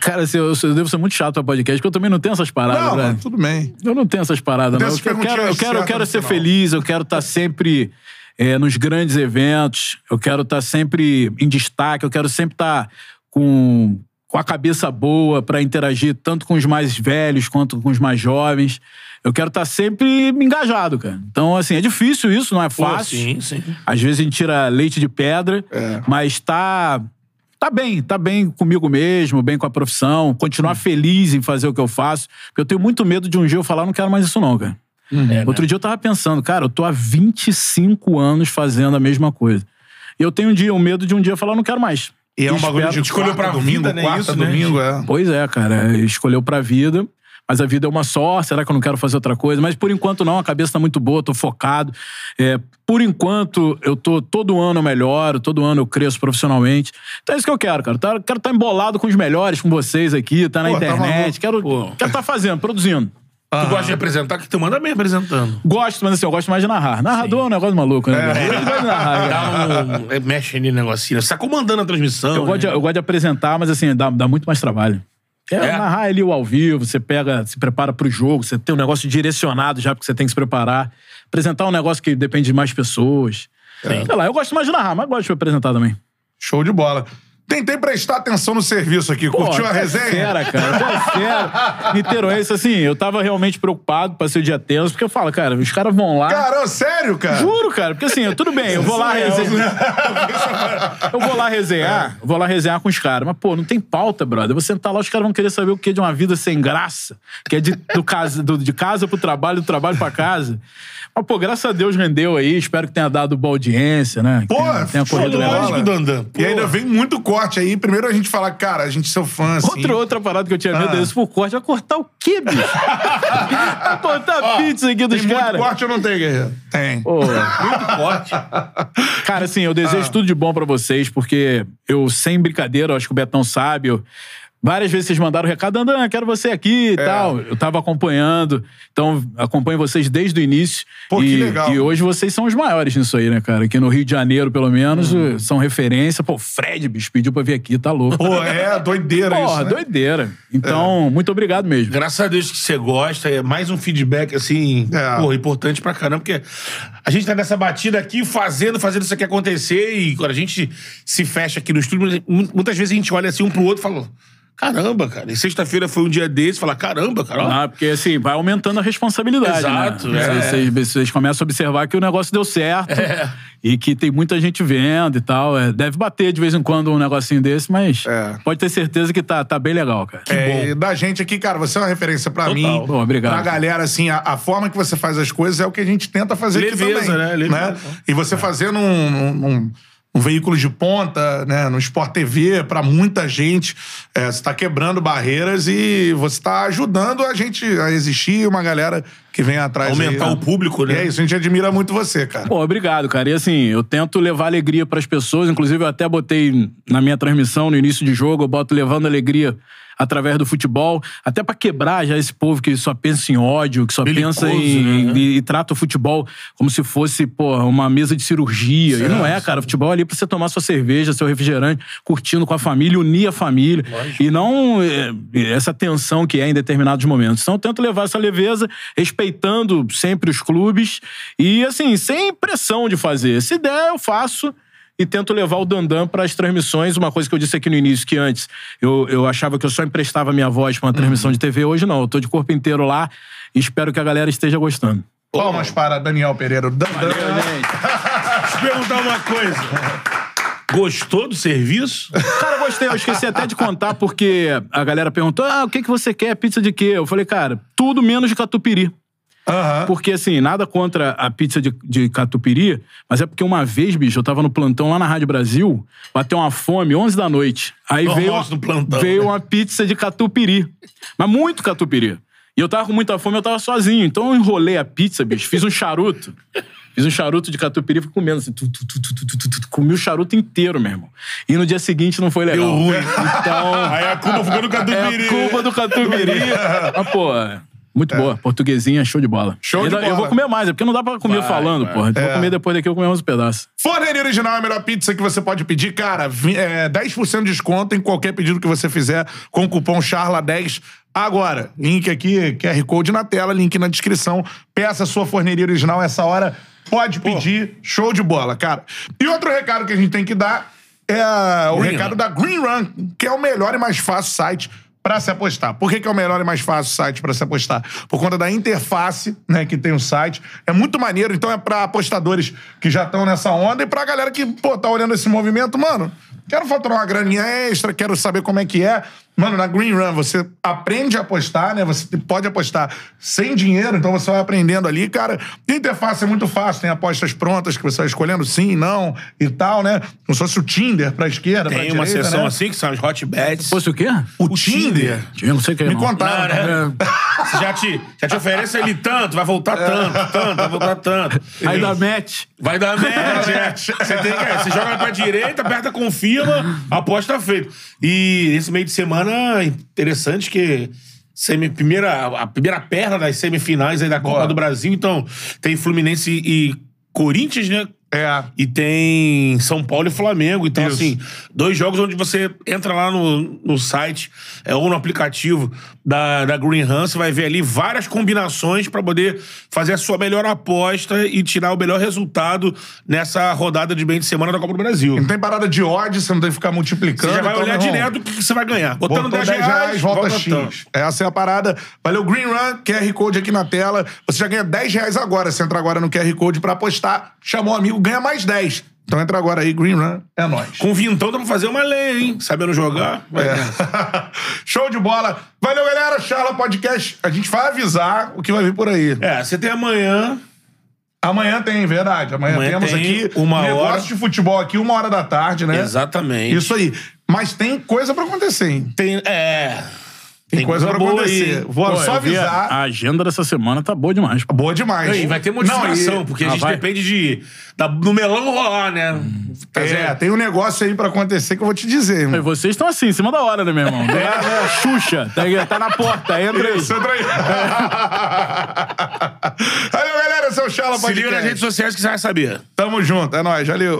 Cara, assim, eu, eu devo ser muito chato pra podcast, porque eu também não tenho essas paradas, Não, né? tudo bem. Eu não tenho essas paradas, não. Eu eu quero, eu quero, eu quero ser final. feliz, eu quero estar sempre é, nos grandes eventos, eu quero estar sempre em destaque, eu quero sempre estar com, com a cabeça boa pra interagir tanto com os mais velhos quanto com os mais jovens. Eu quero estar sempre engajado, cara. Então, assim, é difícil isso, não é Pô, fácil. sim, sim. Às vezes a gente tira leite de pedra, É. mas tá. Tá bem, tá bem comigo mesmo, bem com a profissão, continuar feliz em fazer o que eu faço. Porque eu tenho muito medo de um dia eu falar, não quero mais isso, não, cara. É, Outro dia eu tava pensando, cara, eu tô há 25 anos fazendo a mesma coisa. E eu tenho um dia, o medo de um dia eu falar, não quero mais. E é um bagulho de escolheu quarta, pra domingo, vida, né? quarta, Isso, né? domingo, é. Pois é, cara, escolheu pra vida. Mas a vida é uma só, será que eu não quero fazer outra coisa? Mas por enquanto não, a cabeça tá muito boa, tô focado. É, por enquanto, eu tô todo ano eu melhoro, todo ano eu cresço profissionalmente. Então é isso que eu quero, cara. Tá- quero estar embolado com os melhores, com vocês aqui, tá na Pô, tá internet. maluco. quero estar quero tá fazendo, produzindo. Tu gosta de apresentar, que tu manda bem apresentando. Gosto, mas assim, eu gosto mais de narrar. Narrador é um negócio maluco, né? É. Eu gosto de narrar. Dá um, mexe ali no negocinho. Você tá comandando a transmissão. Eu gosto, de, né? eu gosto de apresentar, mas assim, dá, dá muito mais trabalho. É, É? narrar ali o ao vivo, você pega, se prepara pro jogo, você tem um negócio direcionado já porque você tem que se preparar. Apresentar um negócio que depende de mais pessoas. Sei lá, eu gosto mais de narrar, mas gosto de apresentar também. Show de bola. Tentei prestar atenção no serviço aqui. Curtiu a tá resenha? Fera, cara. Pô, fera. Niterói, assim, eu tava realmente preocupado pra ser o dia tenso, porque eu falo, cara, os caras vão lá. Caramba, sério, cara? Juro, cara, porque assim, tudo bem, eu vou lá resenhar. eu vou lá resenhar, vou lá resenhar com os caras. Mas, pô, não tem pauta, brother. Eu vou sentar lá, os caras vão querer saber o que de uma vida sem graça. Que é de, do casa, do- de casa pro trabalho, do trabalho pra casa. Mas, pô, graças a Deus rendeu aí. Espero que tenha dado boa audiência, né? Que Pô, tenha, tenha show corrido legal. Lógico, Dandan. E ainda vem muito corte aí. Primeiro a gente fala, cara, a gente é seu fã, assim. Outra, outra parada que eu tinha medo Ah. é isso por corte. Vai cortar o quê, bicho? Vai cortar a pizza aqui dos Tem muito caras. corte ou não tem, Guerreiro? Tem. Pô, Muito forte. Cara, assim, eu desejo Ah. tudo de bom pra vocês, porque eu, sem brincadeira, eu acho que o Betão sabe, eu- várias vezes vocês mandaram recado, Andan, quero você aqui e É. tal. Eu tava acompanhando, então acompanho vocês desde o início. Pô, e, que legal. E hoje vocês são os maiores nisso aí, né, cara? Aqui no Rio de Janeiro, pelo menos, Hum. eh, são referência. Pô, o Fred, bicho, pediu pra vir aqui, tá louco. Pô, é doideira Porra, isso, né? doideira. Então, muito obrigado mesmo. Graças a Deus que você gosta. É mais um feedback, assim, É. porra, importante pra caramba. Porque a gente tá nessa batida aqui, fazendo, fazendo isso aqui acontecer. E quando a gente se fecha aqui no estúdio, mu- muitas vezes a gente olha assim um pro outro e fala... Caramba, cara. E sexta-feira foi um dia desse. Fala, caramba, cara. Ah, porque assim, vai aumentando a responsabilidade. Exato, né? é. Vocês, vocês começam a observar que o negócio deu certo e que tem muita gente vendo e tal. É, deve bater de vez em quando um negocinho desse, mas É. pode ter certeza que tá, tá bem legal, cara. É, e da gente aqui, cara, você é uma referência pra Total. mim. Pô, obrigado. Pra galera, assim, a, a forma que você faz as coisas é o que a gente tenta fazer aqui Leveza, também. né? Leveza. E você fazer num, num- num- num veículo de ponta, né? No Sport TV, pra muita gente, é, você tá quebrando barreiras e você tá ajudando a gente a existir, uma galera que vem atrás Aumentar aí, o público, né? E é isso, a gente admira muito você, cara. Pô, obrigado, cara. E assim, eu tento levar alegria pras pessoas. Inclusive, eu até botei na minha transmissão, no início de jogo, eu boto levando alegria através do futebol, até pra quebrar já esse povo que só pensa em ódio, que só Belicoso, pensa em, né? e, e trata o futebol como se fosse, pô, uma mesa de cirurgia. e não é, cara. O futebol é ali pra você tomar sua cerveja, seu refrigerante, curtindo com a família, unir a família. E não é, essa tensão que é em determinados momentos. Então, eu tento levar essa leveza, respeitando sempre os clubes e, assim, sem pressão de fazer. Se der, eu faço e tento levar o Dandan para as transmissões. Uma coisa que eu disse aqui no início, que antes eu, eu achava que eu só emprestava minha voz para uma transmissão de TV. Hoje não, eu tô de corpo inteiro lá e espero que a galera esteja gostando. Palmas para Daniel Pereira. Dan, Dan. Deixa eu perguntar uma coisa. Gostou do serviço? Cara, eu gostei. Eu esqueci até de contar, porque a galera perguntou: ah, o que, que você quer? Pizza de quê? Eu falei, cara, tudo menos de catupiry. Aham. Porque, assim, nada contra a pizza de, de catupiry, mas é porque uma vez, bicho, eu tava no plantão lá na Rádio Brasil, bateu uma fome, 11 da noite. Aí veio, no plantão, veio né? uma pizza de catupiry. Mas muito catupiry. E eu tava com muita fome, eu tava sozinho. Então eu enrolei a pizza, bicho, fiz um charuto. Fiz um charuto de catupiry e fui comendo assim. Tu, tu, tu, tu, tu, tu, tu, tu. comi o charuto inteiro, meu irmão. E no dia seguinte não foi legal. Deu ruim. Então. Aí a culpa ficou no É catupiry. a culpa do catupiry. Mas, pô, muito boa. Portuguesinha, show de bola. É. Show de Ainda- Eu bola. vou comer mais, é porque não dá pra comer Vai, falando, vai. porra. Então É. vou comer depois daqui, eu vou comer uns pedaços. Forneria Original é a melhor pizza que você pode pedir. Cara, vi- é, 10% de desconto em qualquer pedido que você fizer com o cupom CHARLA10. Agora, link aqui, QR Code na tela, link na descrição. Peça a sua Forneria Original essa hora. Pode pedir. Show de bola, cara. E outro recado que a gente tem que dar é o recado da Green Run, que é o melhor e mais fácil site para se apostar. Por que, que é o melhor e mais fácil site para se apostar? Por conta da interface, né, que tem o site. É muito maneiro, então é para apostadores que já estão nessa onda e pra galera que, pô, tá olhando esse movimento, mano, quero faturar uma graninha extra, quero saber como é que é. Mano, na Green Run você aprende a apostar, né? Você pode apostar sem dinheiro, então você vai aprendendo ali, cara. Interface é muito fácil, tem apostas prontas que você vai escolhendo sim, não e tal, né? Como se fosse o Tinder pra esquerda, pra Tem uma direita, sessão né? assim, que são as hot bets. Fosse o quê? O Tinder? Eu não sei o que é. Me não. contaram. Não, né? né? já, te, já te oferece ele tanto, vai voltar tanto, tanto, vai voltar tanto. Aí dá match. Vai dar match, é. Você, tem que, é, você joga pra direita, aperta confirma, aposta feito. E esse meio de semana, interessante que semi, primeira, a primeira perna das semifinais aí da Copa Boa. do Brasil. Então, tem Fluminense e Corinthians, né? É. E tem São Paulo e Flamengo. Então, Isso. assim, dois jogos onde você entra lá no, no site é, ou no aplicativo da, da Green Run, você vai ver ali várias combinações pra poder fazer a sua melhor aposta e tirar o melhor resultado nessa rodada de bem de semana da Copa do Brasil. Não tem parada de odds, você não tem que ficar multiplicando. Você já vai então, olhar direto o que, você vai ganhar. Botando Botou 10 reais, volta, volta X. tanto. Essa é a parada. Valeu, Green Run, QR Code aqui na tela. Você já ganha 10 reais agora. Você entra agora no QR Code pra apostar, chamou um amigo, ganha mais 10. Então entra agora aí, Green Run, é nóis. Com vintão dá pra fazer uma lei, hein? Sabendo jogar. É. Show de bola. Valeu, galera. Charla Podcast. A gente vai avisar o que vai vir por aí. É, você tem amanhã. Amanhã tem, verdade. Amanhã, Amanhã temos tem aqui uma um negócio hora. de futebol aqui, uma hora da tarde, né? Exatamente. Isso aí. Mas tem coisa pra acontecer, hein? Tem, é. Tem, coisa, pra boa acontecer. aí. Vou Pô, só a- avisar. A agenda dessa semana tá boa demais. pô. Boa demais. E vai ter Não, modificação, e- porque a Ah, gente vai? depende de. Da, do melão rolar, né? Tá É, tem um negócio aí pra acontecer que eu vou te dizer, E irmão. vocês estão assim, em cima da hora, né, meu irmão? É, é, Xuxa, tá, tá na porta, entra aí. Isso, entra aí. Valeu, galera. É o Charla Se liga Podcast. nas redes sociais que você vai saber. Tamo junto. É nóis. Valeu.